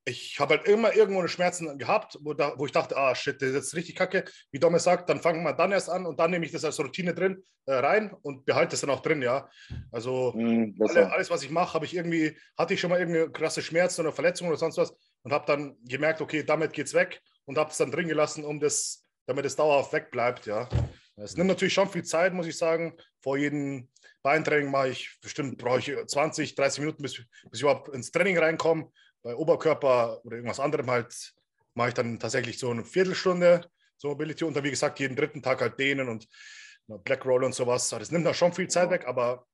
Ich habe halt immer irgendwo eine Schmerzen gehabt, wo, da, wo ich dachte, ah shit, das ist richtig kacke. Wie Domme sagt, dann fangen wir dann erst an und dann nehme ich das als Routine drin äh, rein und behalte es dann auch drin, ja. Also mm, alle, alles, was ich mache, habe ich irgendwie, hatte ich schon mal irgendeine krasse Schmerzen oder Verletzung oder sonst was und habe dann gemerkt, okay, damit geht es weg und habe es dann drin gelassen, um das, damit es dauerhaft wegbleibt, ja. Es nimmt natürlich schon viel Zeit, muss ich sagen. Vor jedem Beintraining mache ich bestimmt, brauche ich 20, 30 Minuten, bis, bis ich überhaupt ins Training reinkomme. Bei Oberkörper oder irgendwas anderem halt mache ich dann tatsächlich so eine Viertelstunde so Mobility und dann, wie gesagt, jeden dritten Tag halt dehnen und Black Roll und sowas. Das nimmt da schon viel Zeit weg, aber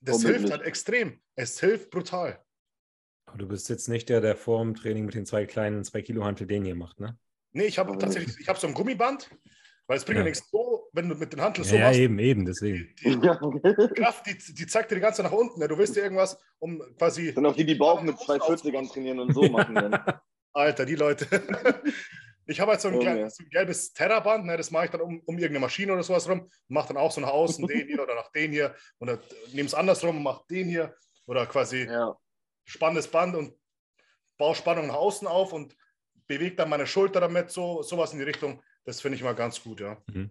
das Unmöglich. hilft halt extrem. Es hilft brutal. Aber du bist jetzt nicht der, der vor dem Training mit den zwei kleinen 2 Kilo Hantel den hier macht, ne? Nee, ich habe tatsächlich, ich habe so ein Gummiband, weil es bringt ja, nichts so, wenn du mit den Handeln so ja, machst. Ja, eben, eben, deswegen. Die, die Kraft, die, die zeigt dir die ganze Zeit nach unten. Ja. Du willst dir irgendwas, um quasi. Dann auch die, die Bauch mit 240ern trainieren und so machen. Dann. Alter, die Leute. Ich habe halt so ein, oh, ja. so ein gelbes Terraband, ne, das mache ich dann um, um irgendeine Maschine oder sowas rum, mache dann auch so nach außen den hier oder nach den hier oder nehme es andersrum und mache den hier oder quasi ja. spannendes Band und baue Spannung nach außen auf und bewege dann meine Schulter damit, so sowas in die Richtung. Das finde ich mal ganz gut, ja. Mhm.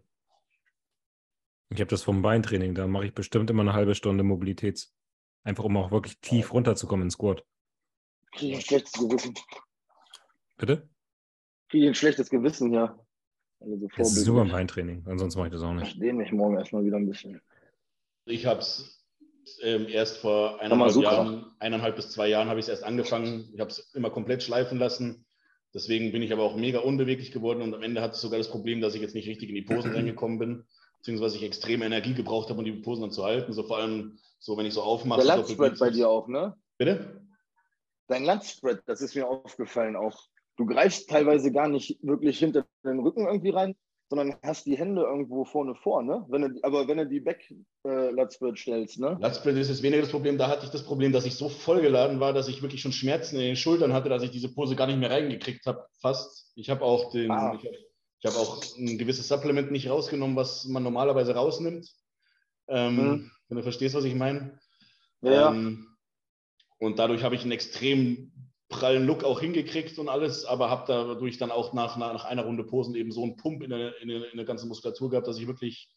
Ich habe das vom Beintraining, da mache ich bestimmt immer eine halbe Stunde Mobilitäts. Einfach um auch wirklich tief runterzukommen in Squat. Kriege ein schlechtes Gewissen. Bitte? Kriege ein schlechtes Gewissen, ja. Also das ist super Beintraining, ansonsten mache ich das auch nicht. Ich dehne mich morgen erstmal wieder ein bisschen. Ich habe es ähm, erst vor eineinhalb Jahren, eineinhalb bis zwei Jahren habe ich es erst angefangen. Ich habe es immer komplett schleifen lassen. Deswegen bin ich aber auch mega unbeweglich geworden und am Ende hatte ich sogar das Problem, dass ich jetzt nicht richtig in die Posen reingekommen bin, beziehungsweise ich extreme Energie gebraucht habe, um die Posen dann zu halten. So vor allem, so wenn ich so aufmache. Der Lundspread bei dir auch, ne? Bitte? Dein Lundspread, das ist mir aufgefallen auch. Du greifst teilweise gar nicht wirklich hinter den Rücken irgendwie rein, sondern hast die Hände irgendwo vorne vor, ne? Wenn du, aber wenn du die Back äh, stellst, ne? Lutzbridge ist jetzt weniger das Problem. Da hatte ich das Problem, dass ich so vollgeladen war, dass ich wirklich schon Schmerzen in den Schultern hatte, dass ich diese Pose gar nicht mehr reingekriegt habe, fast. Ich habe auch den, ah. ich habe hab auch ein gewisses Supplement nicht rausgenommen, was man normalerweise rausnimmt. Ähm, mhm. Wenn du verstehst, was ich meine. Ja. Ähm, und dadurch habe ich einen extrem prallen Look auch hingekriegt und alles, aber habe dadurch dann auch nach, nach einer Runde Posen eben so einen Pump in der, in der, in der ganzen Muskulatur gehabt, dass ich wirklich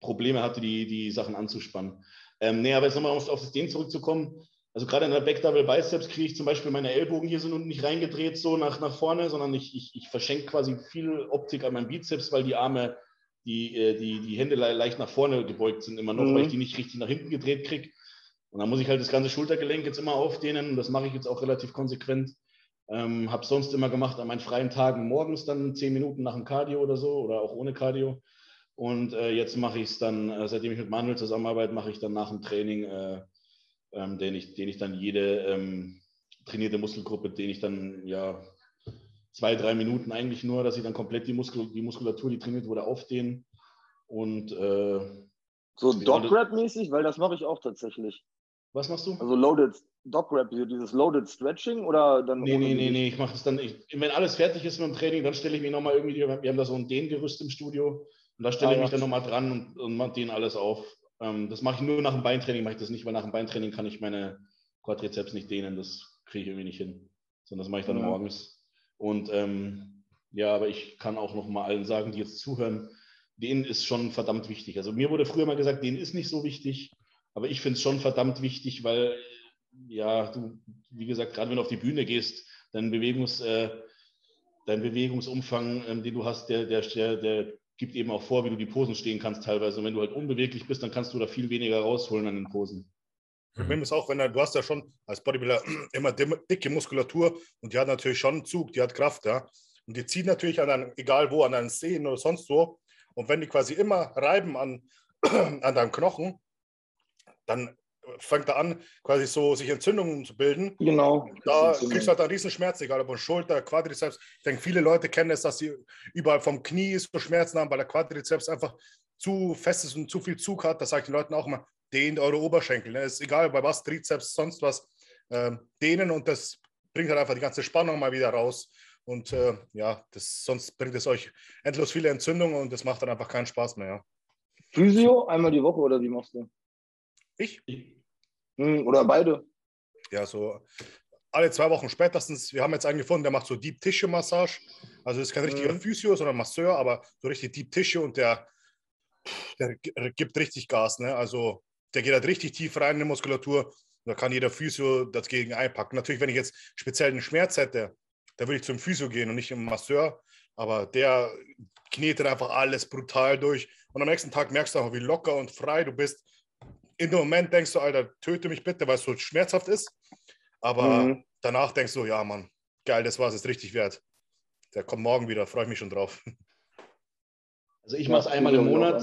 Probleme hatte, die, die Sachen anzuspannen. Ähm, nee, aber jetzt nochmal auf, auf das Ding zurückzukommen. Also gerade in der Back Double Biceps kriege ich zum Beispiel meine Ellbogen hier sind und nicht reingedreht so nach, nach vorne, sondern ich, ich, ich verschenke quasi viel Optik an meinem Bizeps, weil die Arme, die, äh, die, die Hände leicht nach vorne gebeugt sind immer noch, mhm. weil ich die nicht richtig nach hinten gedreht kriege. Und dann muss ich halt das ganze Schultergelenk jetzt immer aufdehnen. Und das mache ich jetzt auch relativ konsequent. Ähm, habe sonst immer gemacht an meinen freien Tagen morgens dann zehn Minuten nach dem Cardio oder so oder auch ohne Cardio. Und äh, jetzt mache ich es dann, äh, seitdem ich mit Manuel zusammenarbeite, mache ich dann nach dem Training, äh, ähm, den, ich, den ich dann jede ähm, trainierte Muskelgruppe, den ich dann ja zwei, drei Minuten eigentlich nur, dass ich dann komplett die, Muskel, die Muskulatur, die trainiert wurde, aufdehnen. Und äh, so Dog-Rap-mäßig, weil das mache ich auch tatsächlich. Was machst du? Also Loaded Dog Rap, dieses Loaded Stretching oder dann. Nee, nee, nee, nee, ich mache das dann. Ich, wenn alles fertig ist mit dem Training, dann stelle ich mich nochmal irgendwie, wir haben da so ein Dehngerüst im Studio und da stelle ah, ich mich ja. dann nochmal dran und, und mache den alles auf. Ähm, das mache ich nur nach dem Beintraining, mache ich das nicht, weil nach dem Beintraining kann ich meine Quadrizeps nicht dehnen, das kriege ich irgendwie nicht hin. Sondern das mache ich dann ja. morgens. Und ähm, ja, aber ich kann auch nochmal allen sagen, die jetzt zuhören, denen ist schon verdammt wichtig. Also mir wurde früher mal gesagt, denen ist nicht so wichtig. Aber ich finde es schon verdammt wichtig, weil, ja, du, wie gesagt, gerade wenn du auf die Bühne gehst, dein, Bewegungs, äh, dein Bewegungsumfang, ähm, den du hast, der, der, der, gibt eben auch vor, wie du die Posen stehen kannst teilweise. Und wenn du halt unbeweglich bist, dann kannst du da viel weniger rausholen an den Posen. Problem ist auch, wenn du, du hast ja schon als Bodybuilder immer dicke Muskulatur und die hat natürlich schon einen Zug, die hat Kraft, ja. Und die zieht natürlich an deinen, egal wo, an deinen Zehen oder sonst wo. Und wenn die quasi immer reiben an, an deinem Knochen, dann fängt er an, quasi so sich Entzündungen zu bilden. Genau. Da kriegst du halt einen riesen Schmerz, egal ob Schulter, Quadrizeps. Ich denke, viele Leute kennen es, dass sie überall vom Knie so Schmerzen haben, weil der Quadrizeps einfach zu fest ist und zu viel Zug hat. Das sage ich den Leuten auch immer, dehnt eure Oberschenkel. Ne? Ist egal bei was, Trizeps, sonst was, äh, dehnen und das bringt halt einfach die ganze Spannung mal wieder raus. Und äh, ja, das, sonst bringt es euch endlos viele Entzündungen und das macht dann einfach keinen Spaß mehr. Ja. Physio einmal die Woche oder wie machst du? Ich? Hm, oder beide. Ja, so alle zwei Wochen spätestens. Wir haben jetzt einen gefunden, der macht so Deep Tissue Massage. Also ist kein richtiger mhm. Physio, sondern Masseur, aber so richtig Deep Tissue und der, der gibt richtig Gas. Ne? Also der geht halt richtig tief rein in die Muskulatur. Da kann jeder Physio dagegen einpacken. Natürlich, wenn ich jetzt speziell einen Schmerz hätte, da würde ich zum Physio gehen und nicht zum Masseur. Aber der knetet einfach alles brutal durch. Und am nächsten Tag merkst du auch, wie locker und frei du bist in dem Moment denkst du, Alter, töte mich bitte, weil es so schmerzhaft ist. Aber mhm. danach denkst du, ja, Mann, geil, das war es jetzt richtig wert. Der kommt morgen wieder, freue ich mich schon drauf. Also ich mache es einmal im Monat.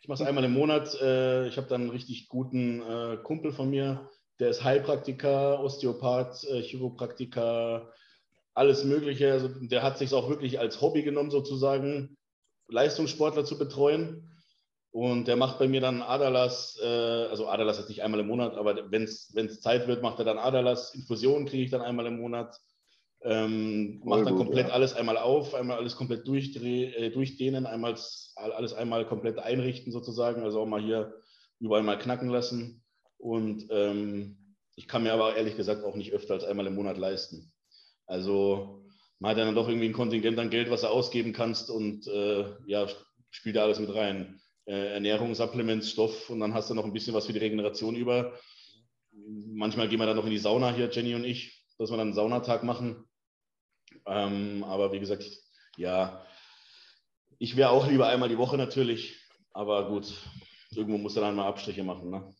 Ich mache es einmal im Monat. Äh, ich habe dann einen richtig guten äh, Kumpel von mir, der ist Heilpraktiker, Osteopath, äh, Chiropraktiker, alles Mögliche. Also der hat sich auch wirklich als Hobby genommen, sozusagen Leistungssportler zu betreuen. Und der macht bei mir dann Adalas, äh, also Adalas ist nicht einmal im Monat, aber wenn es Zeit wird, macht er dann Adalas. Infusionen kriege ich dann einmal im Monat. Ähm, mach dann komplett ja. alles einmal auf, einmal alles komplett äh, durchdehnen, einmal alles einmal komplett einrichten sozusagen, also auch mal hier überall mal knacken lassen. Und ähm, ich kann mir aber ehrlich gesagt auch nicht öfter als einmal im Monat leisten. Also man hat ja dann doch irgendwie ein Kontingent an Geld, was du ausgeben kannst und äh, ja, spielt da alles mit rein. Äh, Ernährung, Supplements, Stoff und dann hast du noch ein bisschen was für die Regeneration über. Manchmal gehen wir dann noch in die Sauna hier, Jenny und ich, dass wir dann einen Saunatag machen. Ähm, aber wie gesagt, ja, ich wäre auch lieber einmal die Woche natürlich, aber gut, irgendwo muss er dann mal Abstriche machen. Ne?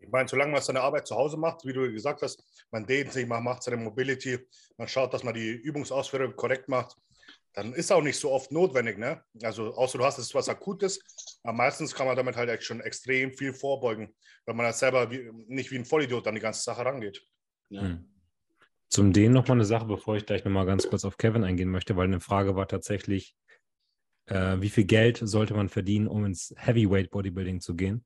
Ich meine, solange man seine Arbeit zu Hause macht, wie du gesagt hast, man dehnt sich, man macht seine Mobility, man schaut, dass man die Übungsausführung korrekt macht, dann ist auch nicht so oft notwendig. Ne? Also, außer du hast es was Akutes, aber meistens kann man damit halt echt schon extrem viel vorbeugen, weil man halt selber wie, nicht wie ein Vollidiot an die ganze Sache rangeht. Ja. Hm. Zum den nochmal eine Sache, bevor ich gleich nochmal ganz kurz auf Kevin eingehen möchte, weil eine Frage war tatsächlich, äh, wie viel Geld sollte man verdienen, um ins Heavyweight Bodybuilding zu gehen?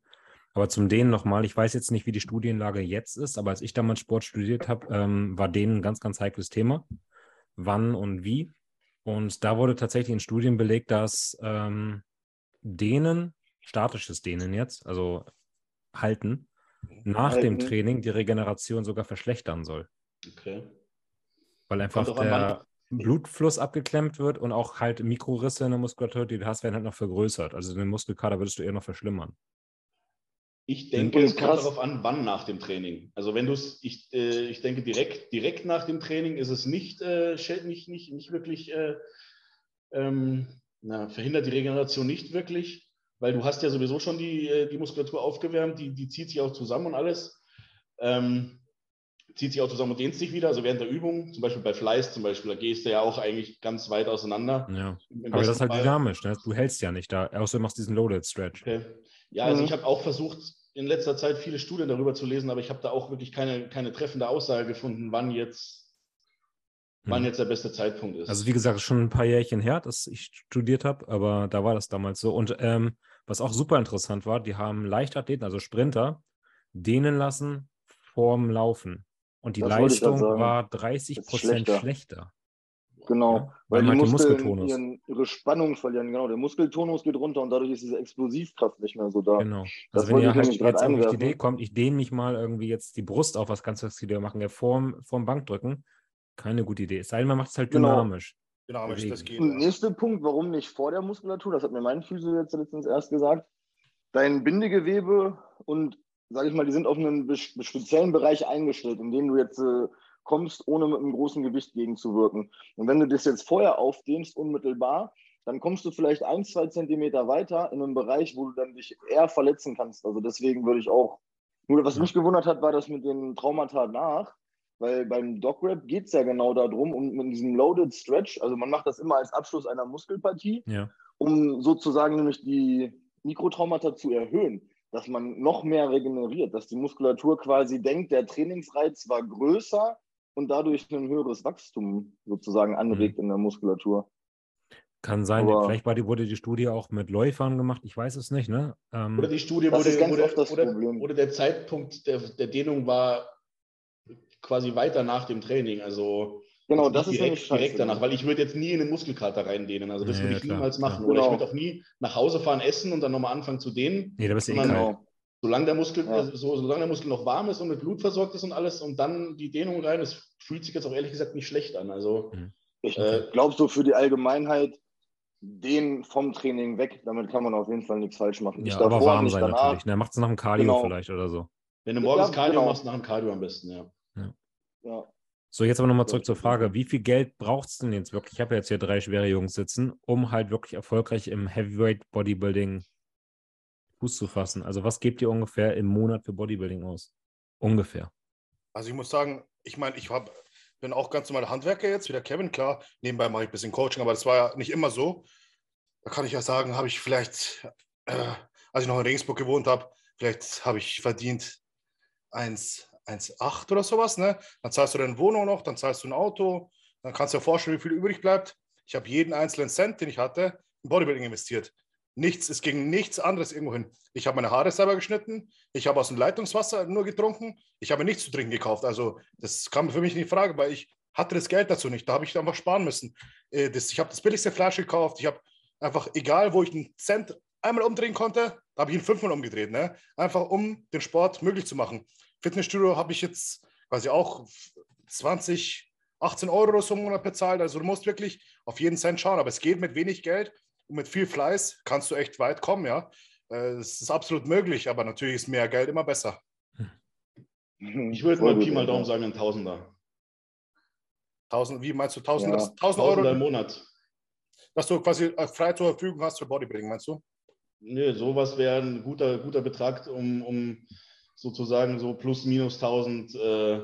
Aber zum denen nochmal, ich weiß jetzt nicht, wie die Studienlage jetzt ist, aber als ich damals Sport studiert habe, ähm, war denen ein ganz, ganz heikles Thema. Wann und wie. Und da wurde tatsächlich in Studien belegt, dass ähm, denen, statisches denen jetzt, also halten, nach halten. dem Training die Regeneration sogar verschlechtern soll. Okay. Weil einfach der Blutfluss abgeklemmt wird und auch halt Mikrorisse in der Muskulatur, die du hast, werden halt noch vergrößert. Also den Muskelkater würdest du eher noch verschlimmern. Ich denke, es kommt darauf an, wann nach dem Training. Also wenn du es, ich, äh, ich denke, direkt, direkt nach dem Training ist es nicht, äh, nicht, nicht, nicht wirklich, äh, ähm, na, verhindert die Regeneration nicht wirklich, weil du hast ja sowieso schon die, äh, die Muskulatur aufgewärmt, die, die zieht sich auch zusammen und alles. Ähm, zieht sich auch zusammen und dehnt sich wieder. Also während der Übung, zum Beispiel bei Fleiß zum Beispiel, da gehst du ja auch eigentlich ganz weit auseinander. Ja. Aber das ist halt Fall. dynamisch, ne? Du hältst ja nicht da, außer du machst diesen Loaded Stretch. Okay. Ja, also mhm. ich habe auch versucht, in letzter Zeit viele Studien darüber zu lesen, aber ich habe da auch wirklich keine, keine treffende Aussage gefunden, wann jetzt, mhm. wann jetzt der beste Zeitpunkt ist. Also wie gesagt, schon ein paar Jährchen her, dass ich studiert habe, aber da war das damals so. Und ähm, was auch super interessant war, die haben Leichtathleten, also Sprinter, dehnen lassen vorm Laufen. Und die das Leistung war 30 Prozent schlechter. schlechter. Genau, ja, weil, weil die Muskeln ihren, ihre Spannung verlieren. Genau, der Muskeltonus geht runter und dadurch ist diese Explosivkraft nicht mehr so da. Genau. Also das wenn ihr halt jetzt auf die Idee kommt, ich dehne mich mal irgendwie jetzt die Brust auf, was kannst du das Video machen? Ja, vorm, vorm Bankdrücken, keine gute Idee. Es sei denn, man macht es halt genau. dynamisch. Dynamisch, das geht. Und nächster Punkt, warum nicht vor der Muskulatur, das hat mir mein Physio jetzt letztens erst gesagt, dein Bindegewebe und sage ich mal, die sind auf einen speziellen Bereich eingestellt, in dem du jetzt äh, kommst, ohne mit einem großen Gewicht gegenzuwirken. Und wenn du das jetzt vorher aufdehnst, unmittelbar, dann kommst du vielleicht ein, zwei Zentimeter weiter in einem Bereich, wo du dann dich eher verletzen kannst. Also deswegen würde ich auch, nur was mich gewundert hat, war das mit den Traumata nach, weil beim Dog-Rap geht es ja genau darum, und mit diesem Loaded Stretch, also man macht das immer als Abschluss einer Muskelpartie, ja. um sozusagen nämlich die Mikrotraumata zu erhöhen dass man noch mehr regeneriert, dass die Muskulatur quasi denkt, der Trainingsreiz war größer und dadurch ein höheres Wachstum sozusagen anregt mhm. in der Muskulatur. Kann sein, Aber vielleicht die, wurde die Studie auch mit Läufern gemacht, ich weiß es nicht. Ne? Ähm, oder die Studie wurde, wurde, oder, oder, der Zeitpunkt der, der Dehnung war quasi weiter nach dem Training. Also Genau, das ist direkt, direkt danach, weil ich würde jetzt nie in den Muskelkater reindehnen. Also das ja, würde ich klar, niemals machen. Ja. Oder genau. ich würde auch nie nach Hause fahren, essen und dann nochmal anfangen zu dehnen. Nee, da bist du eh genau. Solange der, Muskel, ja. so, solange der Muskel noch warm ist und mit Blut versorgt ist und alles und dann die Dehnung rein, das fühlt sich jetzt auch ehrlich gesagt nicht schlecht an. Also, mhm. Ich äh, glaube so für die Allgemeinheit, den vom Training weg, damit kann man auf jeden Fall nichts falsch machen. Ja, aber warm sein danach. natürlich. Ne? Macht es nach dem Cardio genau. vielleicht oder so. Wenn du morgens ja, Cardio genau. machst, nach dem Cardio am besten, ja. ja. ja. So, jetzt aber nochmal zurück zur Frage, wie viel Geld braucht es denn jetzt wirklich? Ich habe jetzt hier drei schwere Jungs sitzen, um halt wirklich erfolgreich im Heavyweight Bodybuilding Fuß zu fassen. Also was gebt ihr ungefähr im Monat für Bodybuilding aus? Ungefähr. Also ich muss sagen, ich meine, ich hab, bin auch ganz normaler Handwerker jetzt, wie der Kevin, klar. Nebenbei mache ich ein bisschen Coaching, aber das war ja nicht immer so. Da kann ich ja sagen, habe ich vielleicht, äh, als ich noch in Regensburg gewohnt habe, vielleicht habe ich verdient 1, 1,8 oder sowas, ne? Dann zahlst du deine Wohnung noch, dann zahlst du ein Auto, dann kannst du dir vorstellen, wie viel übrig bleibt. Ich habe jeden einzelnen Cent, den ich hatte, in Bodybuilding investiert. Nichts, es ging nichts anderes irgendwo hin. Ich habe meine Haare selber geschnitten, ich habe aus dem Leitungswasser nur getrunken, ich habe nichts zu trinken gekauft. Also das kam für mich in die Frage, weil ich hatte das Geld dazu nicht. Da habe ich einfach sparen müssen. Äh, ich habe das billigste Fleisch gekauft. Ich habe einfach, egal wo ich einen Cent einmal umdrehen konnte, da habe ich ihn fünfmal umgedreht. Ne? Einfach um den Sport möglich zu machen. Fitnessstudio habe ich jetzt quasi auch 20, 18 Euro oder so im Monat bezahlt. Also du musst wirklich auf jeden Cent schauen. Aber es geht mit wenig Geld und mit viel Fleiß kannst du echt weit kommen, ja. Äh, es ist absolut möglich, aber natürlich ist mehr Geld immer besser. Ich würde mal Pi mal Daumen sagen, ein Tausender. 1000, wie meinst du 1000, ja. 1000 Euro im Monat? Dass du quasi äh, frei zur Verfügung hast für Bodybuilding, meinst du? Nö, sowas wäre ein guter, guter Betrag, um, um sozusagen so plus minus 1000 äh,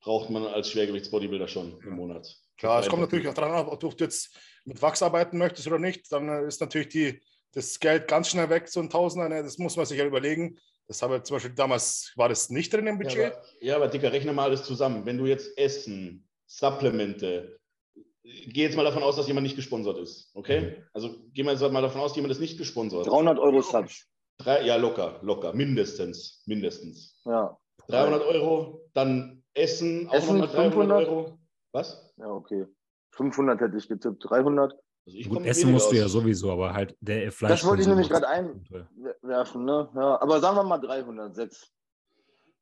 braucht man als Schwergewichtsbodybuilder schon im Monat. Klar, es kommt natürlich auch daran, ob du jetzt mit Wachs arbeiten möchtest oder nicht. Dann äh, ist natürlich die, das Geld ganz schnell weg, so ein Tausender. Ne? Das muss man sich ja überlegen. Das habe ich zum Beispiel damals, war das nicht drin im Budget. Ja, aber, ja, aber Dicker, rechne mal alles zusammen. Wenn du jetzt Essen, Supplemente, geh jetzt mal davon aus, dass jemand nicht gesponsert ist. Okay? Mhm. Also geh mal davon aus, jemand ist nicht gesponsert. 300 Euro Subs. Drei, ja, locker, locker. Mindestens. Mindestens. Ja. 300 Euro, dann Essen, auch nochmal 300 500? Euro. Was? Ja, okay. 500 hätte ich getippt. 300. Also Gut, essen musst aus. du ja sowieso, aber halt der Fleisch. Das wollte ich nämlich gerade einwerfen, ne? Ja, aber sagen wir mal 300, 6.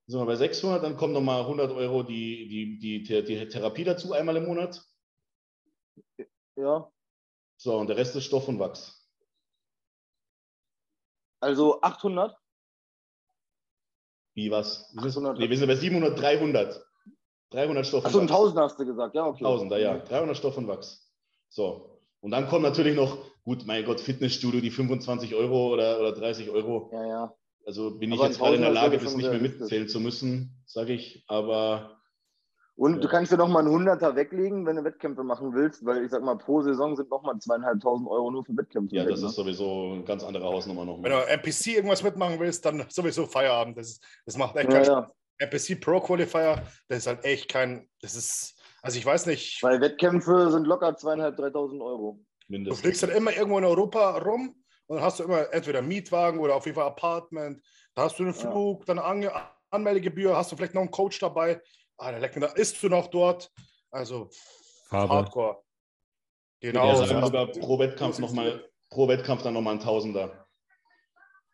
Sind wir bei 600, dann kommen nochmal 100 Euro die, die, die, die Therapie dazu, einmal im Monat. Ja. So, und der Rest ist Stoff und Wachs. Also 800? Wie was? Wir sind, nee, wir sind bei 700, 300. 300 Stoff. Achso, 1000 hast du gesagt, ja, okay. 1000, ja. 300 Stoff und Wachs. So. Und dann kommt natürlich noch, gut, mein Gott, Fitnessstudio, die 25 Euro oder, oder 30 Euro. Ja, ja. Also bin ich jetzt gerade in der Lage, das nicht mehr mitzählen zu müssen, sage ich. Aber. Und ja. du kannst dir noch mal einen Hunderter weglegen, wenn du Wettkämpfe machen willst, weil ich sag mal, pro Saison sind noch mal zweieinhalbtausend Euro nur für Wettkämpfe. Ja, weg, das ne? ist sowieso eine ganz andere Hausnummer noch. Wenn du NPC irgendwas mitmachen willst, dann sowieso Feierabend. Das, das macht echt ja, keinen Spaß. NPC Pro Qualifier, das ist halt echt kein, das ist, also ich weiß nicht. Weil Wettkämpfe sind locker zweieinhalb, dreitausend Euro. Mindestens. Du fliegst dann immer irgendwo in Europa rum und dann hast du immer entweder Mietwagen oder auf jeden Fall Apartment. Da hast du einen Flug, ja. dann Anmeldegebühr, hast du vielleicht noch einen Coach dabei. Ah, der leck mir da, isst du noch dort? Also Farbe. Hardcore. Genau. Ja, also sogar pro Wettkampf nochmal, pro Wettkampf dann nochmal ein Tausender.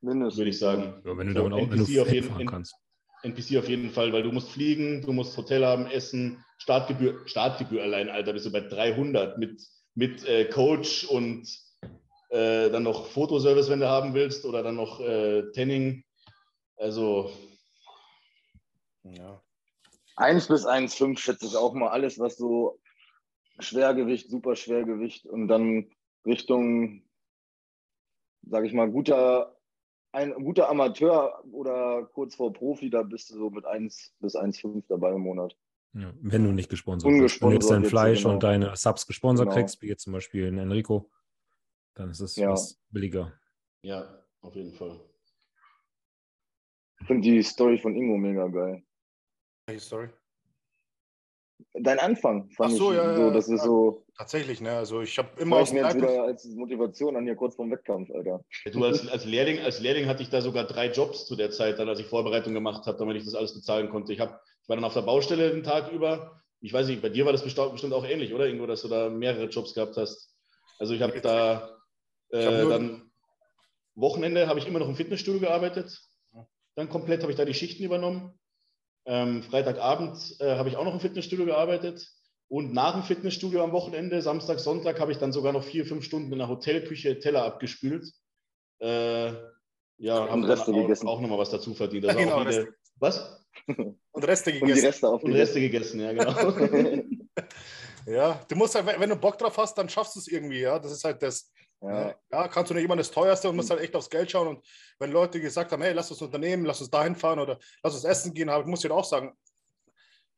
Mindestens. Würde ich sagen. Ja, wenn du so, damit auch NPC auf jeden, kannst. NPC auf jeden Fall, weil du musst fliegen, du musst Hotel haben, essen, Startgebühr, Startgebühr allein, Alter, bist du bei 300 mit, mit äh, Coach und äh, dann noch Fotoservice, wenn du haben willst, oder dann noch äh, Tanning. Also, ja. 1 bis 1,5 schätze ich auch mal alles, was so Schwergewicht, Superschwergewicht und dann Richtung, sage ich mal, guter, ein guter Amateur oder kurz vor Profi, da bist du so mit 1 bis 1,5 dabei im Monat. Ja, wenn du nicht gesponsert bist. Wenn du jetzt dein Fleisch genau. und deine Subs gesponsert genau. kriegst, wie jetzt zum Beispiel in Enrico, dann ist es ja. was billiger. Ja, auf jeden Fall. Ich finde die Story von Ingo mega geil. Welche Story? Dein Anfang fand Ach so, ich ja, so, das ja, ist so. Tatsächlich, ne? Also ich habe immer aus mir jetzt wieder als Motivation an hier kurz vorm Wettkampf, Alter. Du als, als, Lehrling, als Lehrling hatte ich da sogar drei Jobs zu der Zeit, dann als ich Vorbereitung gemacht habe, damit ich das alles bezahlen konnte. Ich, hab, ich war dann auf der Baustelle den Tag über. Ich weiß nicht, bei dir war das bestimmt auch ähnlich, oder? Ingo, dass du da mehrere Jobs gehabt hast. Also ich habe da äh, hab dann Wochenende habe ich immer noch im Fitnessstudio gearbeitet. Dann komplett habe ich da die Schichten übernommen. Ähm, Freitagabend äh, habe ich auch noch im Fitnessstudio gearbeitet. Und nach dem Fitnessstudio am Wochenende, Samstag, Sonntag, habe ich dann sogar noch vier, fünf Stunden in der Hotelküche Teller abgespült. Äh, ja, haben dann auch, auch nochmal was dazu verdient. Also ja, genau, wieder, was? Und Reste gegessen. Und die Reste, Und Reste gegessen, ja, genau. ja, du musst halt, wenn du Bock drauf hast, dann schaffst du es irgendwie, ja. Das ist halt das. Ja. ja, kannst du nicht immer das teuerste und musst halt echt aufs Geld schauen. Und wenn Leute gesagt haben, hey, lass uns Unternehmen, lass uns dahin fahren oder lass uns essen gehen, muss ich halt auch sagen,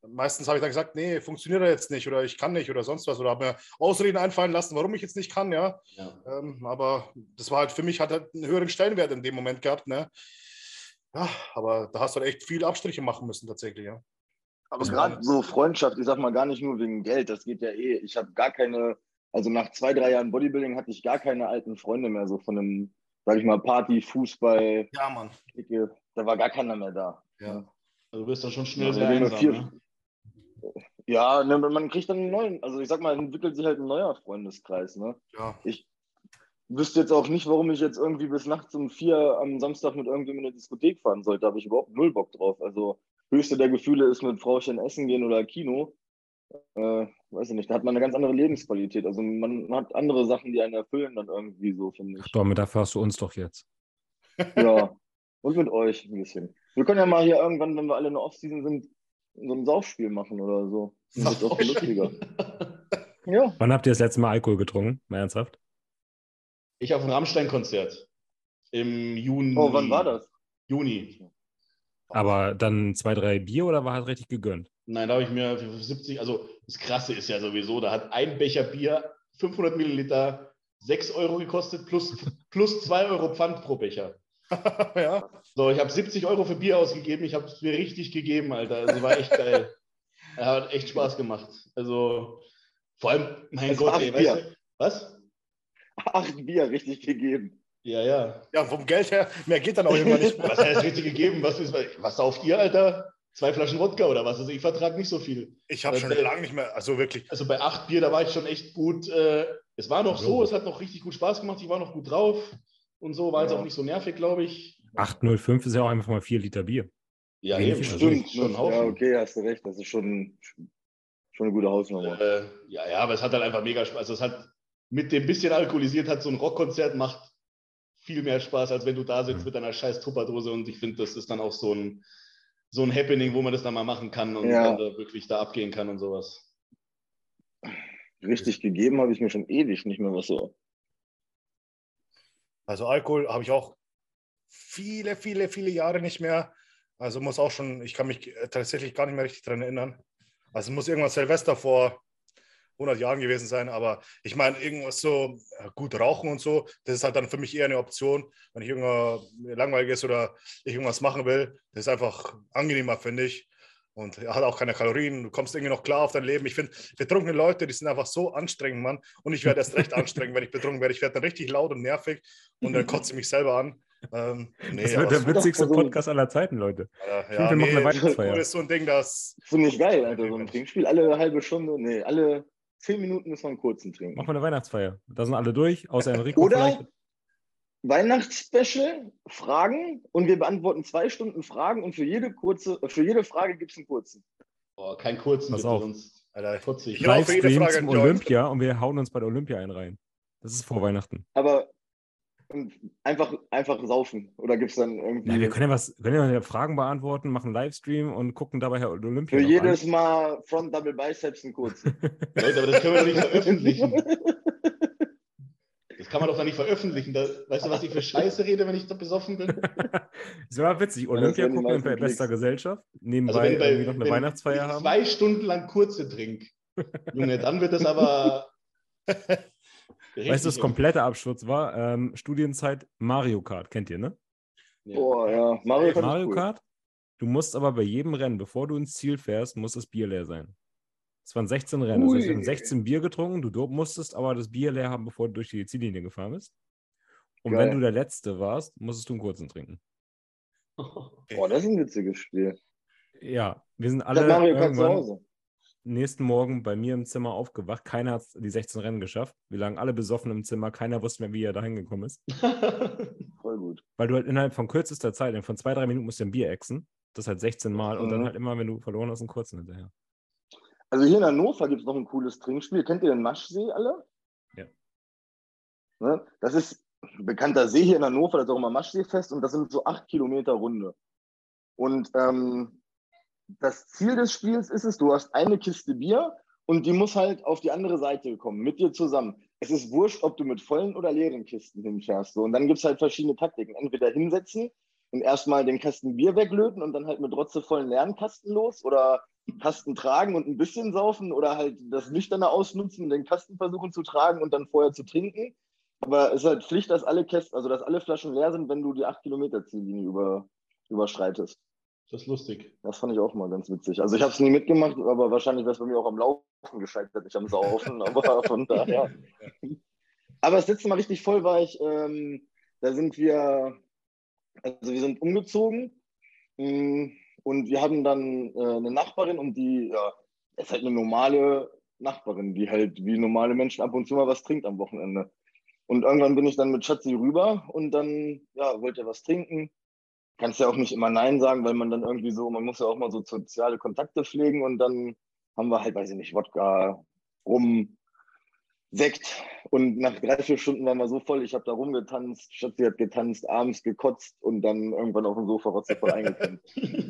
meistens habe ich dann gesagt, nee, funktioniert er jetzt nicht oder ich kann nicht oder sonst was oder habe mir Ausreden einfallen lassen, warum ich jetzt nicht kann, ja. ja. Ähm, aber das war halt für mich, hat halt einen höheren Stellenwert in dem Moment gehabt, ne. Ja, aber da hast du halt echt viel Abstriche machen müssen tatsächlich, ja. Aber gerade so Freundschaft, ich sag mal gar nicht nur wegen Geld, das geht ja eh. Ich habe gar keine also nach zwei, drei Jahren Bodybuilding hatte ich gar keine alten Freunde mehr, so von einem, sag ich mal, Party, Fußball. Ja, Mann. Da war gar keiner mehr da. Ja. Also du bist da schon schnell also sehr einsam, vier, ne? Ja, ne, man kriegt dann einen neuen, also ich sag mal, entwickelt sich halt ein neuer Freundeskreis. Ne? Ja. Ich wüsste jetzt auch nicht, warum ich jetzt irgendwie bis nachts um vier am Samstag mit irgendjemandem in eine Diskothek fahren sollte. Da habe ich überhaupt null Bock drauf. Also höchste der Gefühle ist mit Frauchen essen gehen oder Kino. Äh, weiß ich nicht, da hat man eine ganz andere Lebensqualität. Also man hat andere Sachen, die einen erfüllen dann irgendwie so, finde ich. Damit erfährst du uns doch jetzt. Ja, und mit euch ein bisschen. Wir können ja mal hier irgendwann, wenn wir alle in der Offseason sind, so ein Saufspiel machen oder so. Das ist auch lustiger. Ja. Wann habt ihr das letzte Mal Alkohol getrunken? Mal ernsthaft? Ich auf ein Rammstein-Konzert im Juni. Oh, wann war das? Juni. Aber dann zwei, drei Bier oder war halt richtig gegönnt? Nein, da habe ich mir für 70, also das Krasse ist ja sowieso, da hat ein Becher Bier 500 Milliliter 6 Euro gekostet plus, plus 2 Euro Pfand pro Becher. ja. So, ich habe 70 Euro für Bier ausgegeben, ich habe es mir richtig gegeben, Alter. Also war echt geil. Hat echt Spaß gemacht. Also vor allem, mein Es Gott, ey, Bier. weißt du, was? Acht Bier richtig gegeben. Ja, ja. Ja, vom Geld her, mehr geht dann auch irgendwann nicht. Was heißt richtig gegeben? Was, ist, was sauft ihr, Alter? Zwei Flaschen Wodka oder was? Also ich vertrage nicht so viel. Ich habe schon Äh, lange nicht mehr, also wirklich. Also bei acht Bier, da war ich schon echt gut. Äh, es war noch so, es hat noch richtig gut Spaß gemacht, ich war noch gut drauf und so, war jetzt Ja. auch nicht so nervig, glaube ich. 805 ist ja auch einfach mal vier Liter Bier. Ja, eben. Also Stimmt. schon ja, okay, hast du recht. Das ist schon, schon eine gute Hausnummer. Äh, ja, ja, aber es hat halt einfach mega Spaß. Also es hat mit dem bisschen alkoholisiert, hat so ein Rockkonzert macht viel mehr Spaß, als wenn du da sitzt Mhm. mit deiner scheiß Tupperdose und ich finde, das ist dann auch so ein, so ein Happening, wo man das dann mal machen kann und Ja. dann da wirklich da abgehen kann und sowas. Richtig gegeben habe ich mir schon ewig nicht mehr was so. Also Alkohol habe ich auch viele, viele, viele Jahre nicht mehr. Also muss auch schon, ich kann mich tatsächlich gar nicht mehr richtig daran erinnern. Also muss irgendwas Silvester vor 100 Jahren gewesen sein, aber ich meine, irgendwas so gut rauchen und so, das ist halt dann für mich eher eine Option, wenn ich irgendwas langweilig ist oder ich irgendwas machen will. Das ist einfach angenehmer, finde ich. Und hat auch keine Kalorien. Du kommst irgendwie noch klar auf dein Leben. Ich finde, betrunkene Leute, die sind einfach so anstrengend, Mann. Und ich werde erst recht anstrengend, wenn ich betrunken werde. Ich werde dann richtig laut und nervig und dann kotze ich mich selber an. Ähm, nee, Das wird der witzigste Podcast aller Zeiten, Leute. Alter, Ich finde, wir machen eine Weihnachtsfeier. ist so ein Ding, das. Finde ich geil, Alter. So ein Trinkspiel. Alle halbe Stunde, nee, alle zehn Minuten müssen wir einen kurzen trinken. Machen wir eine Weihnachtsfeier. Da sind alle durch, außer Enrico Oder vielleicht. Weihnachtsspecial, Fragen und wir beantworten zwei Stunden Fragen und für jede kurze, für jede Frage gibt es einen kurzen. Boah, kein kurzen, Pass bitte, auf. sonst Alter, kotze ich. Livestream Frage zum. Olympia und wir hauen uns bei der Olympia ein rein. Das ist vor Weihnachten. Aber und einfach, einfach saufen. Oder gibt es dann irgendwie. Ja, wir können ja was, können ja Fragen beantworten, machen einen Livestream und gucken dabei Herr Olympia. für noch jedes Mal Front Double Biceps einen kurzen. Leute, aber das können wir doch nicht veröffentlichen. Das kann man doch dann nicht veröffentlichen. Da, weißt du, was ich für Scheiße rede, wenn ich da besoffen bin? an. Das wäre witzig. Olympia gucken in meisten bester Klicks. Gesellschaft. Also Nebenbei wenn, bei, irgendwie noch eine wenn Weihnachtsfeier ich haben. zwei Stunden lang kurze trink, Junge, dann wird das aber. Weißt du, das richtig- komplette Absturz war? Ähm, Studienzeit Mario Kart, kennt ihr, ne? Ja. Boah, ja. Mario Kart. Mario cool. Kart, du musst aber bei jedem Rennen, bevor du ins Ziel fährst, muss das Bier leer sein. Es waren 16 Rennen. Das heißt, wir haben Ui. 16 Bier getrunken, du musstest aber das Bier leer haben, bevor du durch die Ziellinie gefahren bist. Und Geil. wenn du der Letzte warst, musstest du einen kurzen trinken. Boah, das ist ein witziges Spiel. Ja, wir sind alle hab Mario Kart zu Hause. Nächsten Morgen bei mir im Zimmer aufgewacht. Keiner hat die 16 Rennen geschafft. Wir lagen alle besoffen im Zimmer. Keiner wusste mehr, wie er da hingekommen ist. Voll gut. Weil du halt innerhalb von kürzester Zeit, von zwei, drei Minuten musst du ein Bier exen. Das halt 16 Mal und dann Mhm. halt immer, wenn du verloren hast, einen kurzen hinterher. Also hier in Hannover gibt es noch ein cooles Trinkspiel. Kennt ihr den Maschsee alle? Ja. Ne? Das ist ein bekannter See hier in Hannover, das ist auch immer Maschseefest und das sind so acht Kilometer Runde. Und ähm, das Ziel des Spiels ist es, du hast eine Kiste Bier und die muss halt auf die andere Seite kommen, mit dir zusammen. Es ist wurscht, ob du mit vollen oder leeren Kisten hinfährst. So. Und dann gibt es halt verschiedene Taktiken. Entweder hinsetzen und erstmal den Kasten Bier weglöten und dann halt mit rotzevollen leeren Kasten los oder Kasten tragen und ein bisschen saufen oder halt das Nüchterne ausnutzen, den Kasten versuchen zu tragen und dann vorher zu trinken. Aber es ist halt Pflicht, dass alle Kästen, also dass alle Flaschen leer sind, wenn du die 8 Kilometer Ziellinie über, überschreitest. Das ist lustig. Das fand ich auch mal ganz witzig. Also ich habe es nie mitgemacht, aber wahrscheinlich wäre es bei mir auch am Laufen gescheitert, nicht am Saufen. aber von daher. Aber das letzte Mal richtig voll war ich, ähm, da sind wir, also wir sind umgezogen mh, und wir haben dann äh, eine Nachbarin und die, ja, ist halt eine normale Nachbarin, die halt wie normale Menschen ab und zu mal was trinkt am Wochenende. Und irgendwann bin ich dann mit Schatzi rüber und dann, ja, wollte er was trinken. Kannst ja auch nicht immer Nein sagen, weil man dann irgendwie so, man muss ja auch mal so soziale Kontakte pflegen und dann haben wir halt, weiß ich nicht, Wodka, Rum, Sekt. Und nach drei, vier Stunden waren wir so voll, ich habe da rumgetanzt, Schatzi hat getanzt, abends gekotzt und dann irgendwann auf dem Sofa rotzevoll eingepennt.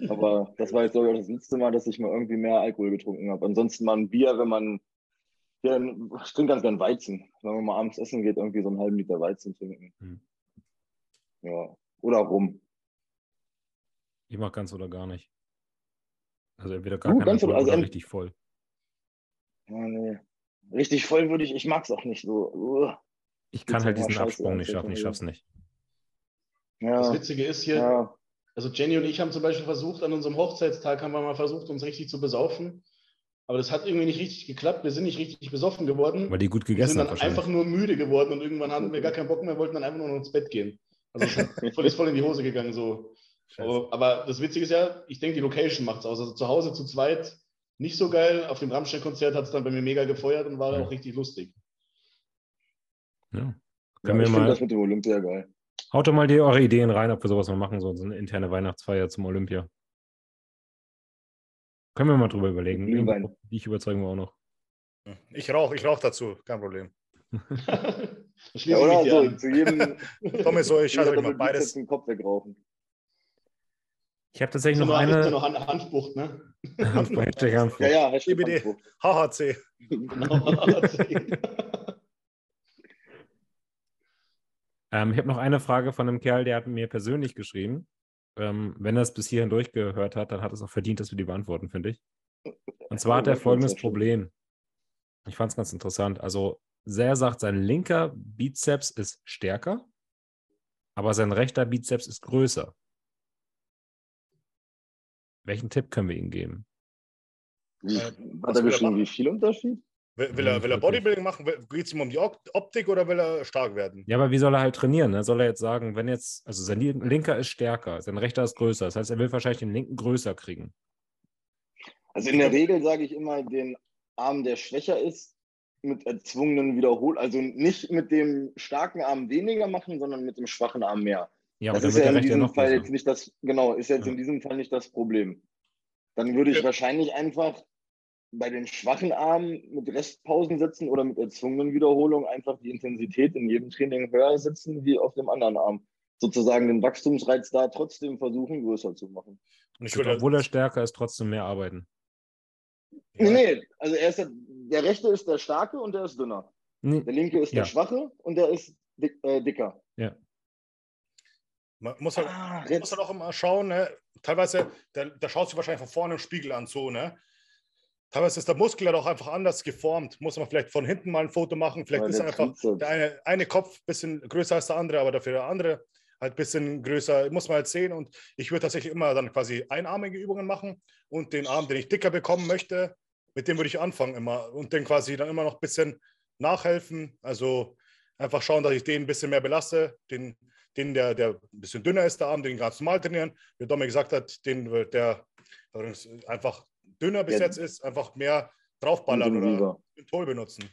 Aber das war jetzt sogar das letzte Mal, dass ich mal irgendwie mehr Alkohol getrunken habe. Ansonsten mal ein Bier, wenn man, ja, ich trinke ganz gern Weizen. Wenn man mal abends essen geht, irgendwie so einen halben Liter Weizen trinken. Hm. Ja, oder Rum. Ich mach ganz oder gar nicht. Also entweder gar uh, kein Alkohol also oder richtig voll. Ja, nee. Richtig voll würde ich, ich mag es auch nicht so. Uh. Ich kann halt diesen Absprung nicht schaffen, ich schaff's nicht. Ja. Das Witzige ist hier, ja. also Jenny und ich haben zum Beispiel versucht, an unserem Hochzeitstag haben wir mal versucht, uns richtig zu besaufen. Aber das hat irgendwie nicht richtig geklappt. Wir sind nicht richtig besoffen geworden. Weil die gut gegessen haben. Wir sind dann einfach nur müde geworden und irgendwann hatten wir gar keinen Bock mehr, wollten dann einfach nur noch ins Bett gehen. Also voll, ist voll in die Hose gegangen. So. Aber, aber, das Witzige ist ja, ich denke, die Location macht es aus. Also zu Hause zu zweit nicht so geil. Auf dem Rammstein-Konzert hat es dann bei mir mega gefeuert und war ja. auch richtig lustig. Ja. Können ja, wir mal. Das mit dem Olympia geil. Haut doch mal die, eure Ideen rein, ob wir sowas mal machen, so eine interne Weihnachtsfeier zum Olympia. Können wir mal drüber überlegen. Die ich überzeugen wir auch noch. Ich rauche, ich rauche dazu, kein Problem. ja, oder so, zu jedem. Tommy so, ich schalte mal beides. Den Kopf wegrauchen. Ich habe tatsächlich noch eine. noch Handbucht, ne? Handbucht, Hashtag Handbucht. Ja, ja, Hashtag. HHC. Genau, HHC. ähm, ich habe noch eine Frage von einem Kerl, der hat mir persönlich geschrieben. Ähm, wenn er es bis hierhin durchgehört hat, dann hat es auch verdient, dass wir die beantworten, finde ich. Und zwar hat er folgendes Problem. Ich fand es ganz interessant. Also, Ser sagt, sein linker Bizeps ist stärker, aber sein rechter Bizeps ist größer. Welchen Tipp können wir ihm geben? Wie, äh, hat er geschrieben, wie viel Unterschied? Will, will, er, will er Bodybuilding machen? Geht es ihm um die Optik oder will er stark werden? Ja, aber wie soll er halt trainieren? Ne? Soll er jetzt sagen, wenn jetzt, also sein linker ist stärker, sein rechter ist größer. Das heißt, er will wahrscheinlich den linken größer kriegen. Also in der Regel sage ich immer, den Arm, der schwächer ist, mit erzwungenen Wiederholungen, also nicht mit dem starken Arm weniger machen, sondern mit dem schwachen Arm mehr. Ja, das ist ja in diesem Fall jetzt nicht das, genau, ist jetzt ja. in diesem Fall nicht das Problem. Dann würde ich ja. wahrscheinlich einfach bei den schwachen Armen mit Restpausen setzen oder mit erzwungenen Wiederholungen einfach die Intensität in jedem Training höher setzen wie auf dem anderen Arm. Sozusagen den Wachstumsreiz da trotzdem versuchen, größer zu machen. Und ich würde, obwohl er stärker ist, trotzdem mehr arbeiten. Nee, nee, also er ist der, der rechte ist der starke und der ist dünner. Nee. Der linke ist ja. der schwache und der ist dick, äh, dicker. Ja. Man muss halt, ah, muss halt auch immer schauen, ne? teilweise, der, der schaut sich wahrscheinlich von vorne im Spiegel an, so, ne? Teilweise ist der Muskel halt auch einfach anders geformt. Muss man vielleicht von hinten mal ein Foto machen. Vielleicht ja, ist einfach der eine, eine Kopf ein bisschen größer als der andere, aber dafür der andere halt ein bisschen größer. Muss man halt sehen. Und ich würde tatsächlich immer dann quasi einarmige Übungen machen und den Arm, den ich dicker bekommen möchte, mit dem würde ich anfangen immer und den quasi dann immer noch ein bisschen nachhelfen. Also einfach schauen, dass ich den ein bisschen mehr belasse, den den, der, der ein bisschen dünner ist, der Arm, den ganz normal trainieren. Wie Dominik gesagt hat, den, der einfach dünner bis ja. jetzt ist, einfach mehr draufballern oder den Toll benutzen.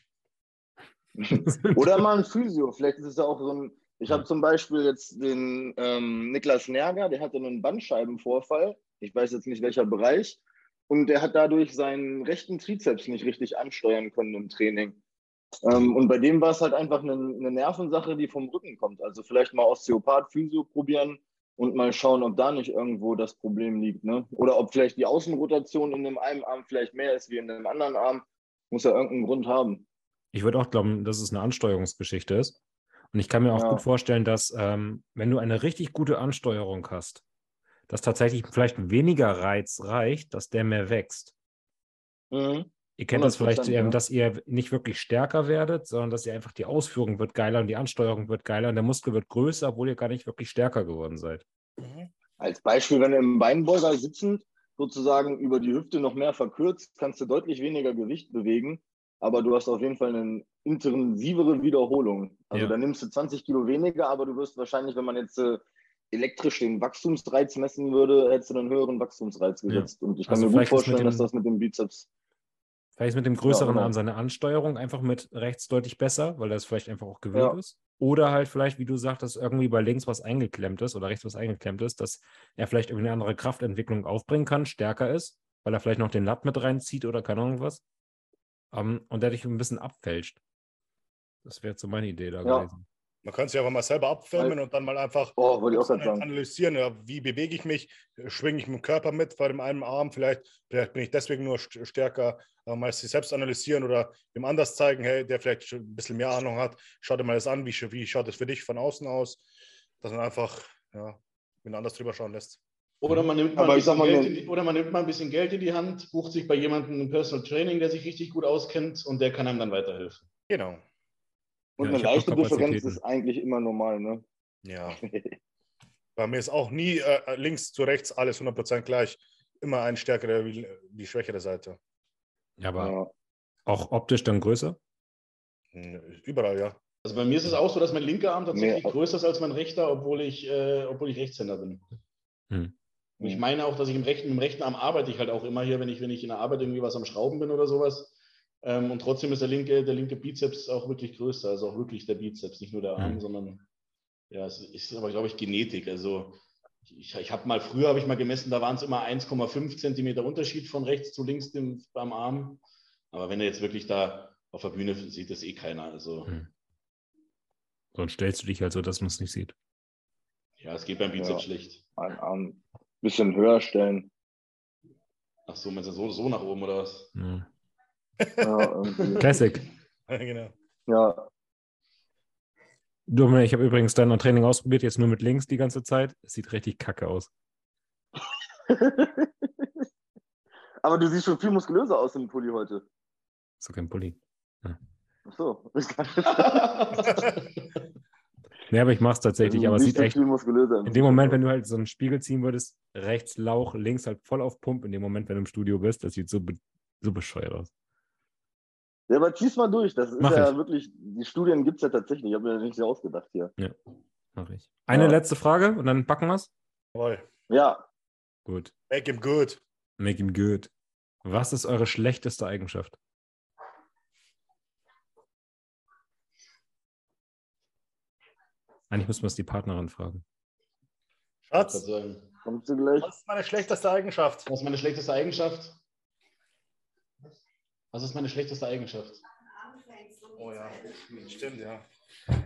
oder mal ein Physio. Vielleicht ist es ja auch so ein. Ich habe zum Beispiel jetzt den ähm, Niklas Nerger, der hatte einen Bandscheibenvorfall. Ich weiß jetzt nicht welcher Bereich. Und der hat dadurch seinen rechten Trizeps nicht richtig ansteuern können im Training. Ähm, und bei dem war es halt einfach eine, eine, Nervensache, die vom Rücken kommt. Also vielleicht mal Osteopath, Physio probieren und mal schauen, ob da nicht irgendwo das Problem liegt. Ne? Oder ob vielleicht die Außenrotation in dem einen Arm vielleicht mehr ist wie in dem anderen Arm. Muss ja irgendeinen Grund haben. Ich würde auch glauben, dass es eine Ansteuerungsgeschichte ist. Und ich kann mir auch ja. gut vorstellen, dass ähm, wenn du eine richtig gute Ansteuerung hast, dass tatsächlich vielleicht weniger Reiz reicht, dass der mehr wächst. Mhm. Ihr kennt das vielleicht, ähm, dass ihr nicht wirklich stärker werdet, sondern dass ihr einfach die Ausführung wird geiler und die Ansteuerung wird geiler und der Muskel wird größer, obwohl ihr gar nicht wirklich stärker geworden seid. Mhm. Als Beispiel, wenn du im Beinbeuger sitzend sozusagen über die Hüfte noch mehr verkürzt, kannst du deutlich weniger Gewicht bewegen, aber du hast auf jeden Fall eine intensivere Wiederholung. Also ja. da nimmst du 20 Kilo weniger, aber du wirst wahrscheinlich, wenn man jetzt äh, elektrisch den Wachstumsreiz messen würde, hättest du einen höheren Wachstumsreiz gesetzt. Ja. Und ich kann also mir gut vorstellen, dass das mit dem Bizeps Vielleicht mit dem größeren ja, Arm seine Ansteuerung einfach mit rechts deutlich besser, weil das vielleicht einfach auch gewöhnt ja. ist. Oder halt vielleicht, wie du sagtest, irgendwie bei links was eingeklemmt ist oder rechts was eingeklemmt ist, dass er vielleicht irgendwie eine andere Kraftentwicklung aufbringen kann, stärker ist, weil er vielleicht noch den Latt mit reinzieht oder keine Ahnung was. Um, ähm, und dadurch ein bisschen abfälscht. Das wäre so meine Idee da ja. gewesen. Man kann sich einfach mal selber abfilmen und dann mal einfach oh, analysieren, ja, wie bewege ich mich, schwinge ich mit dem Körper mit bei dem einen Arm, vielleicht, vielleicht bin ich deswegen nur stärker, äh, mal sich selbst analysieren oder dem anders zeigen, hey, der vielleicht schon ein bisschen mehr Ahnung hat, schau dir mal das an, wie, wie schaut das für dich von außen aus, dass man einfach ja, wen anders drüber schauen lässt. Oder man, nimmt mal ein bisschen Geld die, oder man nimmt mal ein bisschen Geld in die Hand, bucht sich bei jemandem ein Personal Training, der sich richtig gut auskennt und der kann einem dann weiterhelfen. Genau. Und ja, eine leichte Differenz ist eigentlich immer normal, ne? Ja. Bei mir ist auch nie äh, links zu rechts alles 100% gleich. Immer ein stärkere wie die schwächere Seite. Ja, aber ja. auch optisch dann größer? Hm, überall, ja. Also bei mir ist es auch so, dass mein linker Arm tatsächlich nee. größer ist als mein rechter, obwohl ich, äh, obwohl ich Rechtshänder bin. Hm. Und ich meine auch, dass ich im rechten, im rechten Arm arbeite ich halt auch immer hier, wenn ich, wenn ich in der Arbeit irgendwie was am Schrauben bin oder sowas. Ähm, und trotzdem ist der linke, der linke Bizeps auch wirklich größer, also auch wirklich der Bizeps, nicht nur der Arm, mhm. sondern ja, es ist aber, glaube ich, Genetik. Also ich, ich habe mal früher habe ich mal gemessen, da waren es immer 1,5 Zentimeter Unterschied von rechts zu links dem, beim Arm. Aber wenn er jetzt wirklich da auf der Bühne sieht, das eh keiner. Also. Mhm. Sonst stellst du dich halt so, dass man es nicht sieht. Ja, es geht beim Bizeps ja, schlecht. Ein Arm bisschen höher stellen. Ach so, meinst du so, so nach oben oder was? Ja. Ja, Classic. Ja, genau. Ja. Du, ich habe übrigens dein Training ausprobiert, jetzt nur mit links die ganze Zeit. Es sieht richtig kacke aus. Aber du siehst schon viel muskulöser aus im Pulli heute. So kein Pulli. Ja. Ach so. nee, aber ich mache es tatsächlich. Aber es sieht echt. In dem Moment, wenn du halt so einen Spiegel ziehen würdest, rechts Lauch, links halt voll auf Pump, in dem Moment, wenn du im Studio bist, das sieht so, so bescheuert aus. Ja, aber zieh's mal durch. Das ist mach ja ich. wirklich, die Studien gibt es ja tatsächlich. Ich habe mir das nicht so ausgedacht hier. Ja, mache ich. Eine ja. letzte Frage und dann packen wir es. Jawohl. Ja. Gut. Make him good. Make him good. Was ist eure schlechteste Eigenschaft? Eigentlich müssen wir es die Partnerin fragen. Schatz, kommst du gleich? Was ist meine schlechteste Eigenschaft? Was ist meine schlechteste Eigenschaft? Was ist meine schlechteste Eigenschaft? Oh ja, stimmt, ja.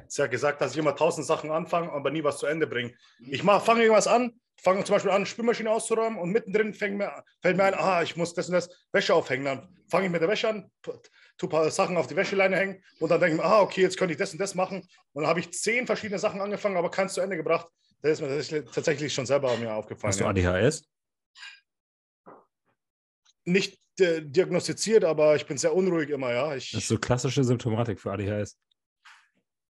Sie hat gesagt, dass ich immer tausend Sachen anfange, aber nie was zu Ende bringe. Ich fange irgendwas an, fange zum Beispiel an, Spülmaschine auszuräumen und mittendrin mir, fällt mir ein, ah, ich muss das und das Wäsche aufhängen. Dann fange ich mit der Wäsche an, tue ein paar Sachen auf die Wäscheleine hängen und dann denke ich mir, ah, okay, jetzt könnte ich das und das machen. Und dann habe ich zehn verschiedene Sachen angefangen, aber keins zu Ende gebracht. Das ist mir tatsächlich schon selber mir aufgefallen. Hast du ADHS? Nicht äh, diagnostiziert, aber ich bin sehr unruhig immer, ja. Ich, das ist so klassische Symptomatik für ADHS.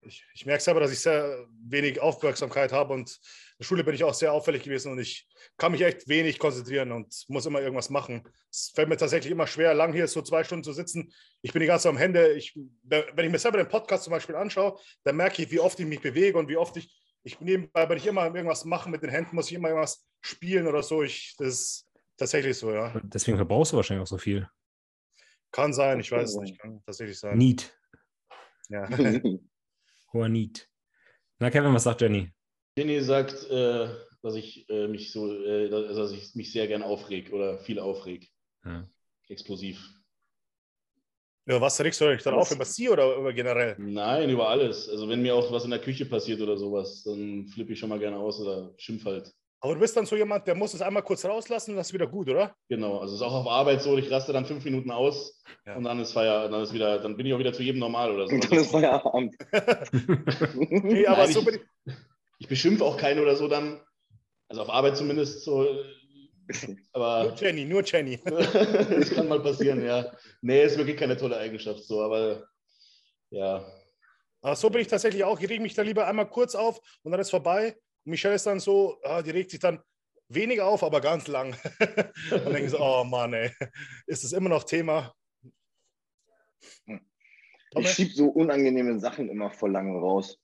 Ich, ich merke selber, dass ich sehr wenig Aufmerksamkeit habe und in der Schule bin ich auch sehr auffällig gewesen und ich kann mich echt wenig konzentrieren und muss immer irgendwas machen. Es fällt mir tatsächlich immer schwer, lang hier so zwei Stunden zu sitzen. Ich bin die ganze Zeit am Hände. Ich, wenn ich mir selber den Podcast zum Beispiel anschaue, dann merke ich, wie oft ich mich bewege und wie oft ich, ich nebenbei, wenn ich immer irgendwas mache mit den Händen, muss ich immer irgendwas spielen oder so. Ich, das Tatsächlich so, ja. Deswegen verbrauchst du wahrscheinlich auch so viel. Kann sein, ich weiß es nicht. Kann tatsächlich sein. Need. Ja. Hoher Need. Na, Kevin, was sagt Jenny? Jenny sagt, äh, dass ich äh, mich so, äh, dass ich mich sehr gern aufreg oder viel aufreg. Ja. Explosiv. Ja, was regst du dich dann auf? Über sie oder über generell? Nein, über alles. Also wenn mir auch was in der Küche passiert oder sowas, dann flippe ich schon mal gerne aus oder schimpf halt. Aber du bist dann so jemand, der muss es einmal kurz rauslassen und das ist wieder gut, oder? Genau, also es ist auch auf Arbeit so, ich raste dann fünf Minuten aus ja. und dann ist Feier, dann ist wieder, dann bin ich auch wieder zu jedem normal oder so. Und dann ist Feierabend. nee, aber Nein, so bin ich. Ich beschimpfe auch keinen oder so dann, also auf Arbeit zumindest so. Aber nur Jenny, nur Jenny. das kann mal passieren, ja. Nee, ist wirklich keine tolle Eigenschaft so, aber ja. Aber so bin ich tatsächlich auch. Ich reg mich da lieber einmal kurz auf und dann ist vorbei Michelle ist dann so, ah, die regt sich dann weniger auf, aber ganz lang. dann denke ich so, oh Mann, ey, ist das immer noch Thema? Ich schiebe so unangenehme Sachen immer voll lange raus.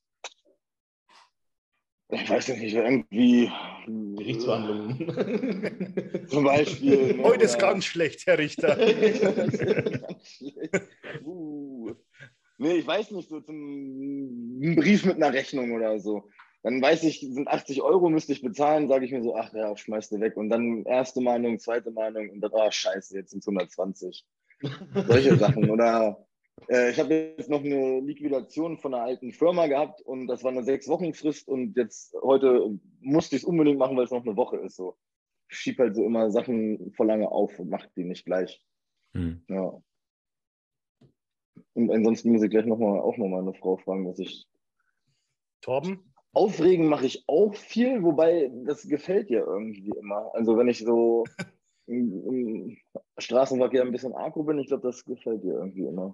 ich weiß nicht, irgendwie. Gerichtsverhandlungen. Zum Beispiel. Heute ist ganz schlecht, Herr Richter. ganz schlecht. Uh. Nee, ich weiß nicht, so zum ein Brief mit einer Rechnung oder so. Dann weiß ich, sind 80 Euro, müsste ich bezahlen, sage ich mir so, ach ja, schmeiß du weg. Und dann erste Meinung, zweite Meinung und dann, oh scheiße, jetzt sind es 120. Solche Sachen. Oder äh, ich habe jetzt noch eine Liquidation von einer alten Firma gehabt und das war eine sechs Wochen Frist und jetzt heute musste ich es unbedingt machen, weil es noch eine Woche ist. So. Ich schiebe halt so immer Sachen vor lange auf und mache die nicht gleich. Hm. Ja. Und ansonsten muss ich gleich noch mal, auch nochmal eine Frau fragen, was ich. Torben? Aufregen mache ich auch viel, wobei das gefällt dir irgendwie immer. Also wenn ich so im, im Straßenverkehr ein bisschen agro bin, ich glaube, das gefällt dir irgendwie immer.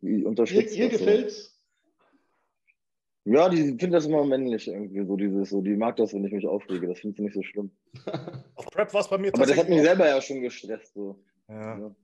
Wie unterstützt ihr, ihr gefällt's? Ja, die finden das immer männlich irgendwie, so dieses, so, die mag das, wenn ich mich aufrege. Das finde ich nicht so schlimm. Auf Prep war es bei mir Aber das hat mich selber ja schon gestresst. So. Ja. ja.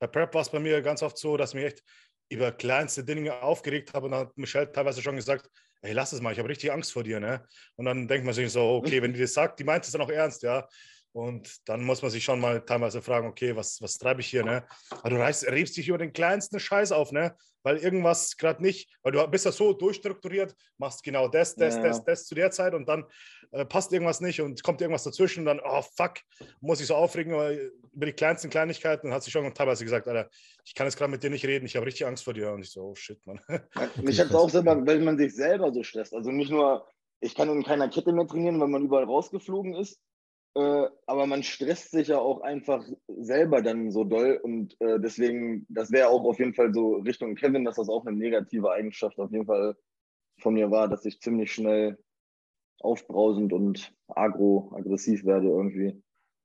Bei Prep war es bei mir ganz oft so, dass mich echt über kleinste Dinge aufgeregt habe und dann hat Michelle teilweise schon gesagt, ey, lass es mal, ich habe richtig Angst vor dir, ne? Und dann denkt man sich so, okay, wenn die das sagt, die meint es dann auch ernst, ja. Und dann muss man sich schon mal teilweise fragen, okay, was, was treibe ich hier, ne? Aber du reißt, rebst dich über den kleinsten Scheiß auf, ne? Weil irgendwas gerade nicht, weil du bist ja so durchstrukturiert, machst genau das, das, ja. das, das zu der Zeit und dann äh, passt irgendwas nicht und kommt irgendwas dazwischen und dann, oh fuck, muss ich so aufregen über die kleinsten Kleinigkeiten. Und hat sich schon teilweise gesagt, Alter, ich kann jetzt gerade mit dir nicht reden, ich habe richtig Angst vor dir. Und ich so, oh shit, Mann. Mich hat es auch selber, weil man sich selber so stresst. Also nicht nur, ich kann in keiner Kette mehr trainieren, weil man überall rausgeflogen ist, äh, aber man stresst sich ja auch einfach selber dann so doll und äh, deswegen, das wäre auch auf jeden Fall so Richtung Kevin, dass das auch eine negative Eigenschaft auf jeden Fall von mir war, dass ich ziemlich schnell aufbrausend und agro, aggressiv werde irgendwie.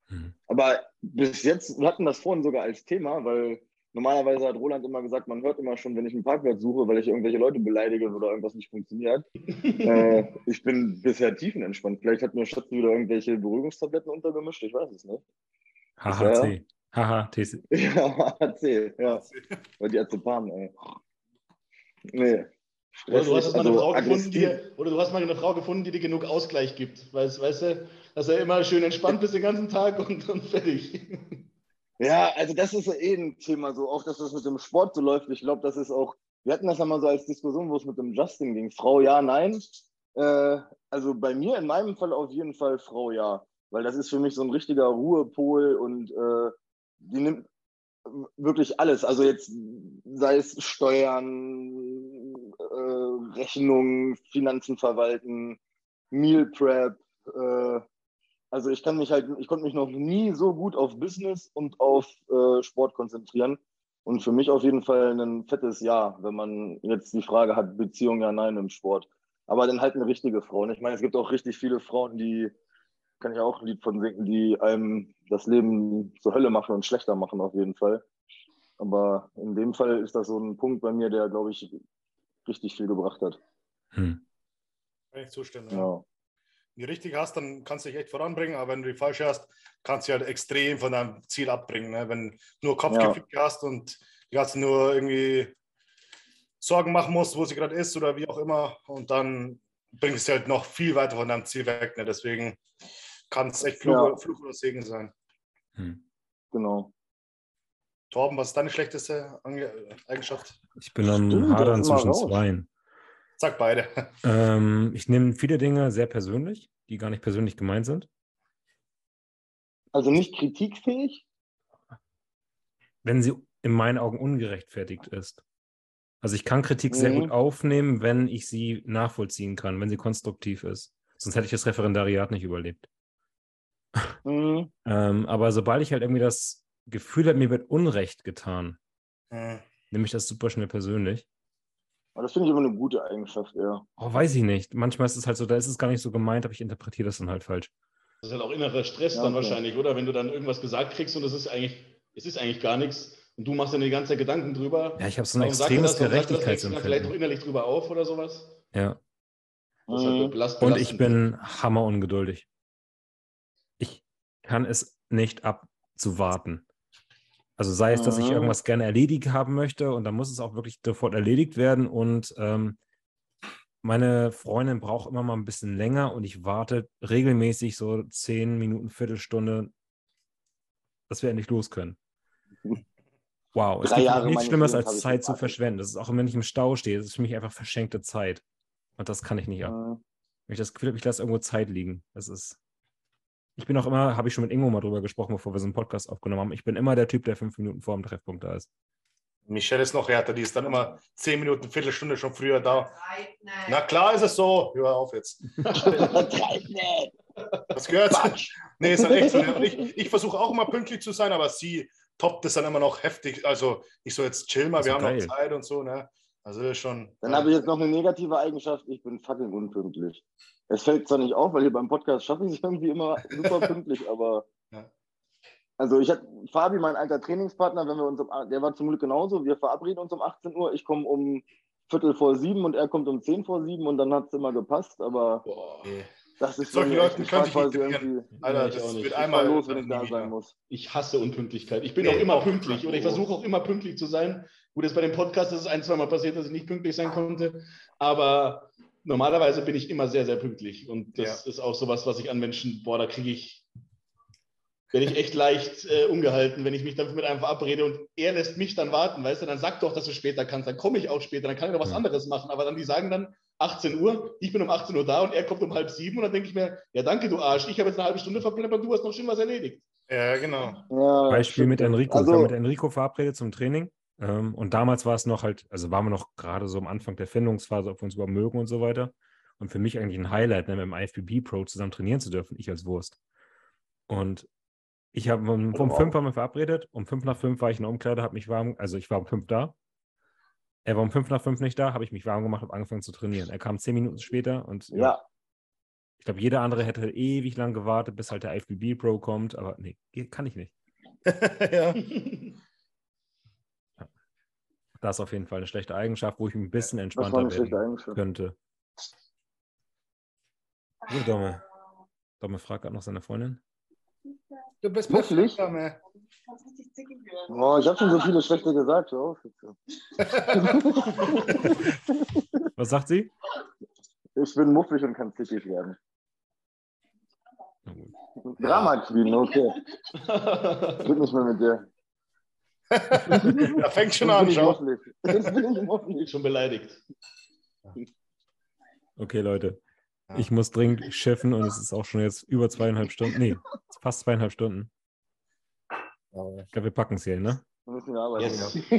Mhm. Aber bis jetzt, wir hatten das vorhin sogar als Thema, weil Normalerweise hat Roland immer gesagt, man hört immer schon, wenn ich einen Parkplatz suche, weil ich irgendwelche Leute beleidige oder irgendwas nicht funktioniert. äh, ich bin bisher tiefenentspannt. Vielleicht hat mir Schatz wieder irgendwelche Beruhigungstabletten untergemischt, ich weiß es nicht. HHC. HHTC. Ja, HHC, ja. Weil die Azepam, ey. Nee. Oder du, hast mal eine also Frau gefunden, die, oder du hast mal eine Frau gefunden, die dir genug Ausgleich gibt. Weißt, weißt du, dass er immer schön entspannt bist den ganzen Tag und, und fertig. Ja, also das ist ja eh ein Thema so, auch dass das mit dem Sport so läuft. Ich glaube, das ist auch, wir hatten das ja mal so als Diskussion, wo es mit dem Justin ging. Frau ja, nein. Äh, also bei mir in meinem Fall auf jeden Fall Frau ja, weil das ist für mich so ein richtiger Ruhepol und äh, die nimmt wirklich alles. Also jetzt sei es Steuern, äh, Rechnungen, Finanzen verwalten, Meal Prep, äh, also ich kann mich halt, ich konnte mich noch nie so gut auf Business und auf äh, Sport konzentrieren. Und für mich auf jeden Fall ein fettes Ja, wenn man jetzt die Frage hat, Beziehung ja, nein im Sport. Aber dann halt eine richtige Frau. Und ich meine, es gibt auch richtig viele Frauen, die, kann ich auch ein Lied von singen, die einem das Leben zur Hölle machen und schlechter machen auf jeden Fall. Aber in dem Fall ist das so ein Punkt bei mir, der, glaube ich, richtig viel gebracht hat. Hm. Kann ich zustimmen, ja. Die richtig hast, dann kannst du dich echt voranbringen, aber wenn du die falsche hast, kannst du halt extrem von deinem Ziel abbringen. Ne? Wenn du nur Kopfgefühl ja. hast und die ganze nur irgendwie Sorgen machen musst, wo sie gerade ist oder wie auch immer, und dann bringst du halt noch viel weiter von deinem Ziel weg. Ne? Deswegen kann es echt Fluch, ja. Fluch, oder Segen sein. Hm. Genau. Torben, was ist deine schlechteste Eigenschaft? Ich bin am Hadern zwischen zweien. Sag beide. Ähm, ich nehme viele Dinge sehr persönlich, die gar nicht persönlich gemeint sind. Also nicht kritikfähig? Wenn sie in meinen Augen ungerechtfertigt ist. Also ich kann Kritik mhm. sehr gut aufnehmen, wenn ich sie nachvollziehen kann, wenn sie konstruktiv ist. Sonst hätte ich das Referendariat nicht überlebt. Mhm. ähm, aber sobald ich halt irgendwie das Gefühl habe, mir wird Unrecht getan, mhm. nehme ich das super schnell persönlich. Aber das finde ich immer eine gute Eigenschaft, ja. Oh, weiß ich nicht. Manchmal ist es halt so, da ist es gar nicht so gemeint, aber ich interpretiere das dann halt falsch. Das ist halt auch innerer Stress ja, dann okay. wahrscheinlich, oder? Wenn du dann irgendwas gesagt kriegst und es ist eigentlich, es ist eigentlich gar nichts und du machst dann die ganze Zeit Gedanken drüber. Ja, ich habe so ein extremes Gerechtigkeitsempfinden. Vielleicht auch innerlich drüber auf oder sowas. Ja. Halt belast, und ich bin hammer ungeduldig. Ich kann es nicht abzuwarten. Also sei es, dass ich mhm. irgendwas gerne erledigt haben möchte und dann muss es auch wirklich sofort erledigt werden und ähm, meine Freundin braucht immer mal ein bisschen länger und ich warte regelmäßig so zehn Minuten, Viertelstunde, dass wir endlich los können. Wow, es Drei gibt Jahre nichts Schlimmeres, als Zeit zu verschwenden. Das ist auch, wenn ich im Stau stehe, das ist für mich einfach verschenkte Zeit. Und das kann ich nicht ab. Äh, Wenn ich das Gefühl habe, ich lasse irgendwo Zeit liegen. Das ist. Ich bin auch immer, habe ich schon mit Ingo mal drüber gesprochen, bevor wir so einen Podcast aufgenommen haben. Ich bin immer der Typ, der fünf Minuten vor dem Treffpunkt da ist. Michelle ist noch härter, die ist dann immer zehn Minuten, Viertelstunde schon früher da. Na klar ist es so. Hör auf jetzt. Das gehört. nee, ist dann echt so. Ich ich versuche auch immer pünktlich zu sein, aber sie toppt es dann immer noch heftig. Also ich so jetzt chill mal, wir haben geil. noch Zeit und so, ne? Also schon. Dann habe ich jetzt noch eine negative Eigenschaft, ich bin fucking unpünktlich. Es fällt zwar nicht auf, weil hier beim Podcast schaffe ich es irgendwie immer super pünktlich, aber Ja. also ich hatte Fabi, mein alter Trainingspartner, wenn wir uns um, der war zum Glück genauso, wir verabreden uns um 18 Uhr, ich komme um Viertel vor sieben und er kommt um 10 vor sieben und dann hat es immer gepasst, aber Boah. Das ist Leuten echt könnte ich quasi nicht irgendwie Alter, das nicht. wird Ich einmal mal los, wenn ich da sein muss. Ich hasse Unpünktlichkeit. Ich bin Nee, auch immer pünktlich oder ich versuche auch immer pünktlich zu sein. Gut, jetzt bei dem Podcast ist es ein, zweimal passiert, dass ich nicht pünktlich sein konnte. Aber normalerweise bin ich immer sehr, sehr pünktlich. Und das ist auch sowas, was ich an Menschen, boah, da kriege ich, werde ich echt leicht äh, umgehalten, wenn ich mich dann mit einem verabrede und er lässt mich dann warten, weißt du, dann sag doch, dass du später kannst, dann komme ich auch später, dann kann ich noch was Ja. anderes machen. Aber dann, die sagen dann 18 Uhr, ich bin um 18 Uhr da und er kommt um halb sieben und dann denke ich mir, ja danke, du Arsch, ich habe jetzt eine halbe Stunde verplempert, du hast noch schön was erledigt. Ja, genau. Ja, Beispiel mit. Enrico. ich Also, war mit Enrico verabredet zum Training. Ähm, und damals war es noch halt, also waren wir noch gerade so am Anfang der Findungsphase, ob wir uns überhaupt mögen und so weiter. Und für mich eigentlich ein Highlight, ne, mit dem IFBB Pro zusammen trainieren zu dürfen, ich als Wurst. Und ich habe um, um Wow. fünf waren wir verabredet, um fünf nach fünf war ich in der Umkleide, habe mich warm, also ich war um fünf da. Er war um fünf nach fünf nicht da, habe ich mich warm gemacht, habe angefangen zu trainieren. Er kam zehn Minuten später und ja, ja, ich glaube, jeder andere hätte ewig lang gewartet, bis halt der IFBB Pro kommt, aber nee, kann ich nicht. ja. Das ist auf jeden Fall eine schlechte Eigenschaft, wo ich ein bisschen entspannter werden könnte. So, Domme. Domme fragt gerade noch seine Freundin. Du bist Wirklich? Junge. Oh, ich habe schon so viele schlechte gesagt. Was sagt sie? Ich bin muffig und kann zickig werden. Drama Queen, okay. Geht nicht mehr mit dir. Da fängt schon an, schau. Schon beleidigt. Okay, Leute. Ja. Ich muss dringend schiffen und es ist auch schon jetzt über zweieinhalb Stunden. Nee, fast zweieinhalb Stunden. Ich glaube, wir packen es hier, hin, ne? Wir müssen arbeiten. Yes. ja.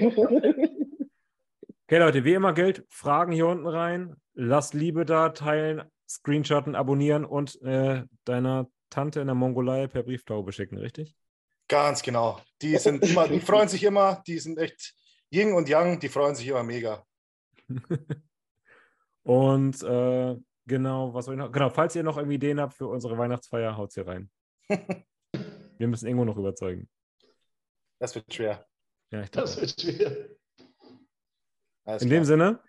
Okay, Leute, wie immer gilt, Fragen hier unten rein. Lasst Liebe da, teilen, screenshotten, abonnieren und äh, deiner Tante in der Mongolei per Brieftaube schicken, richtig? Ganz genau. Die sind immer, die freuen sich immer, die sind echt Yin und Yang, die freuen sich immer mega. Und äh, genau, was soll ich noch? Genau, falls ihr noch irgendwie Ideen habt für unsere Weihnachtsfeier, haut's hier rein. Wir müssen Ingo noch überzeugen. Das wird schwer. Ja, ich Das glaube. wird schwer. Alles In klar. dem Sinne,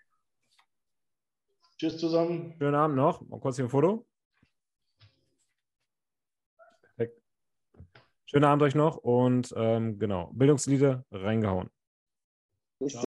Tschüss zusammen. schönen Abend noch. Mal kurz hier ein Foto. Schönen Abend euch noch und ähm, genau, Bildungslieder reingehauen.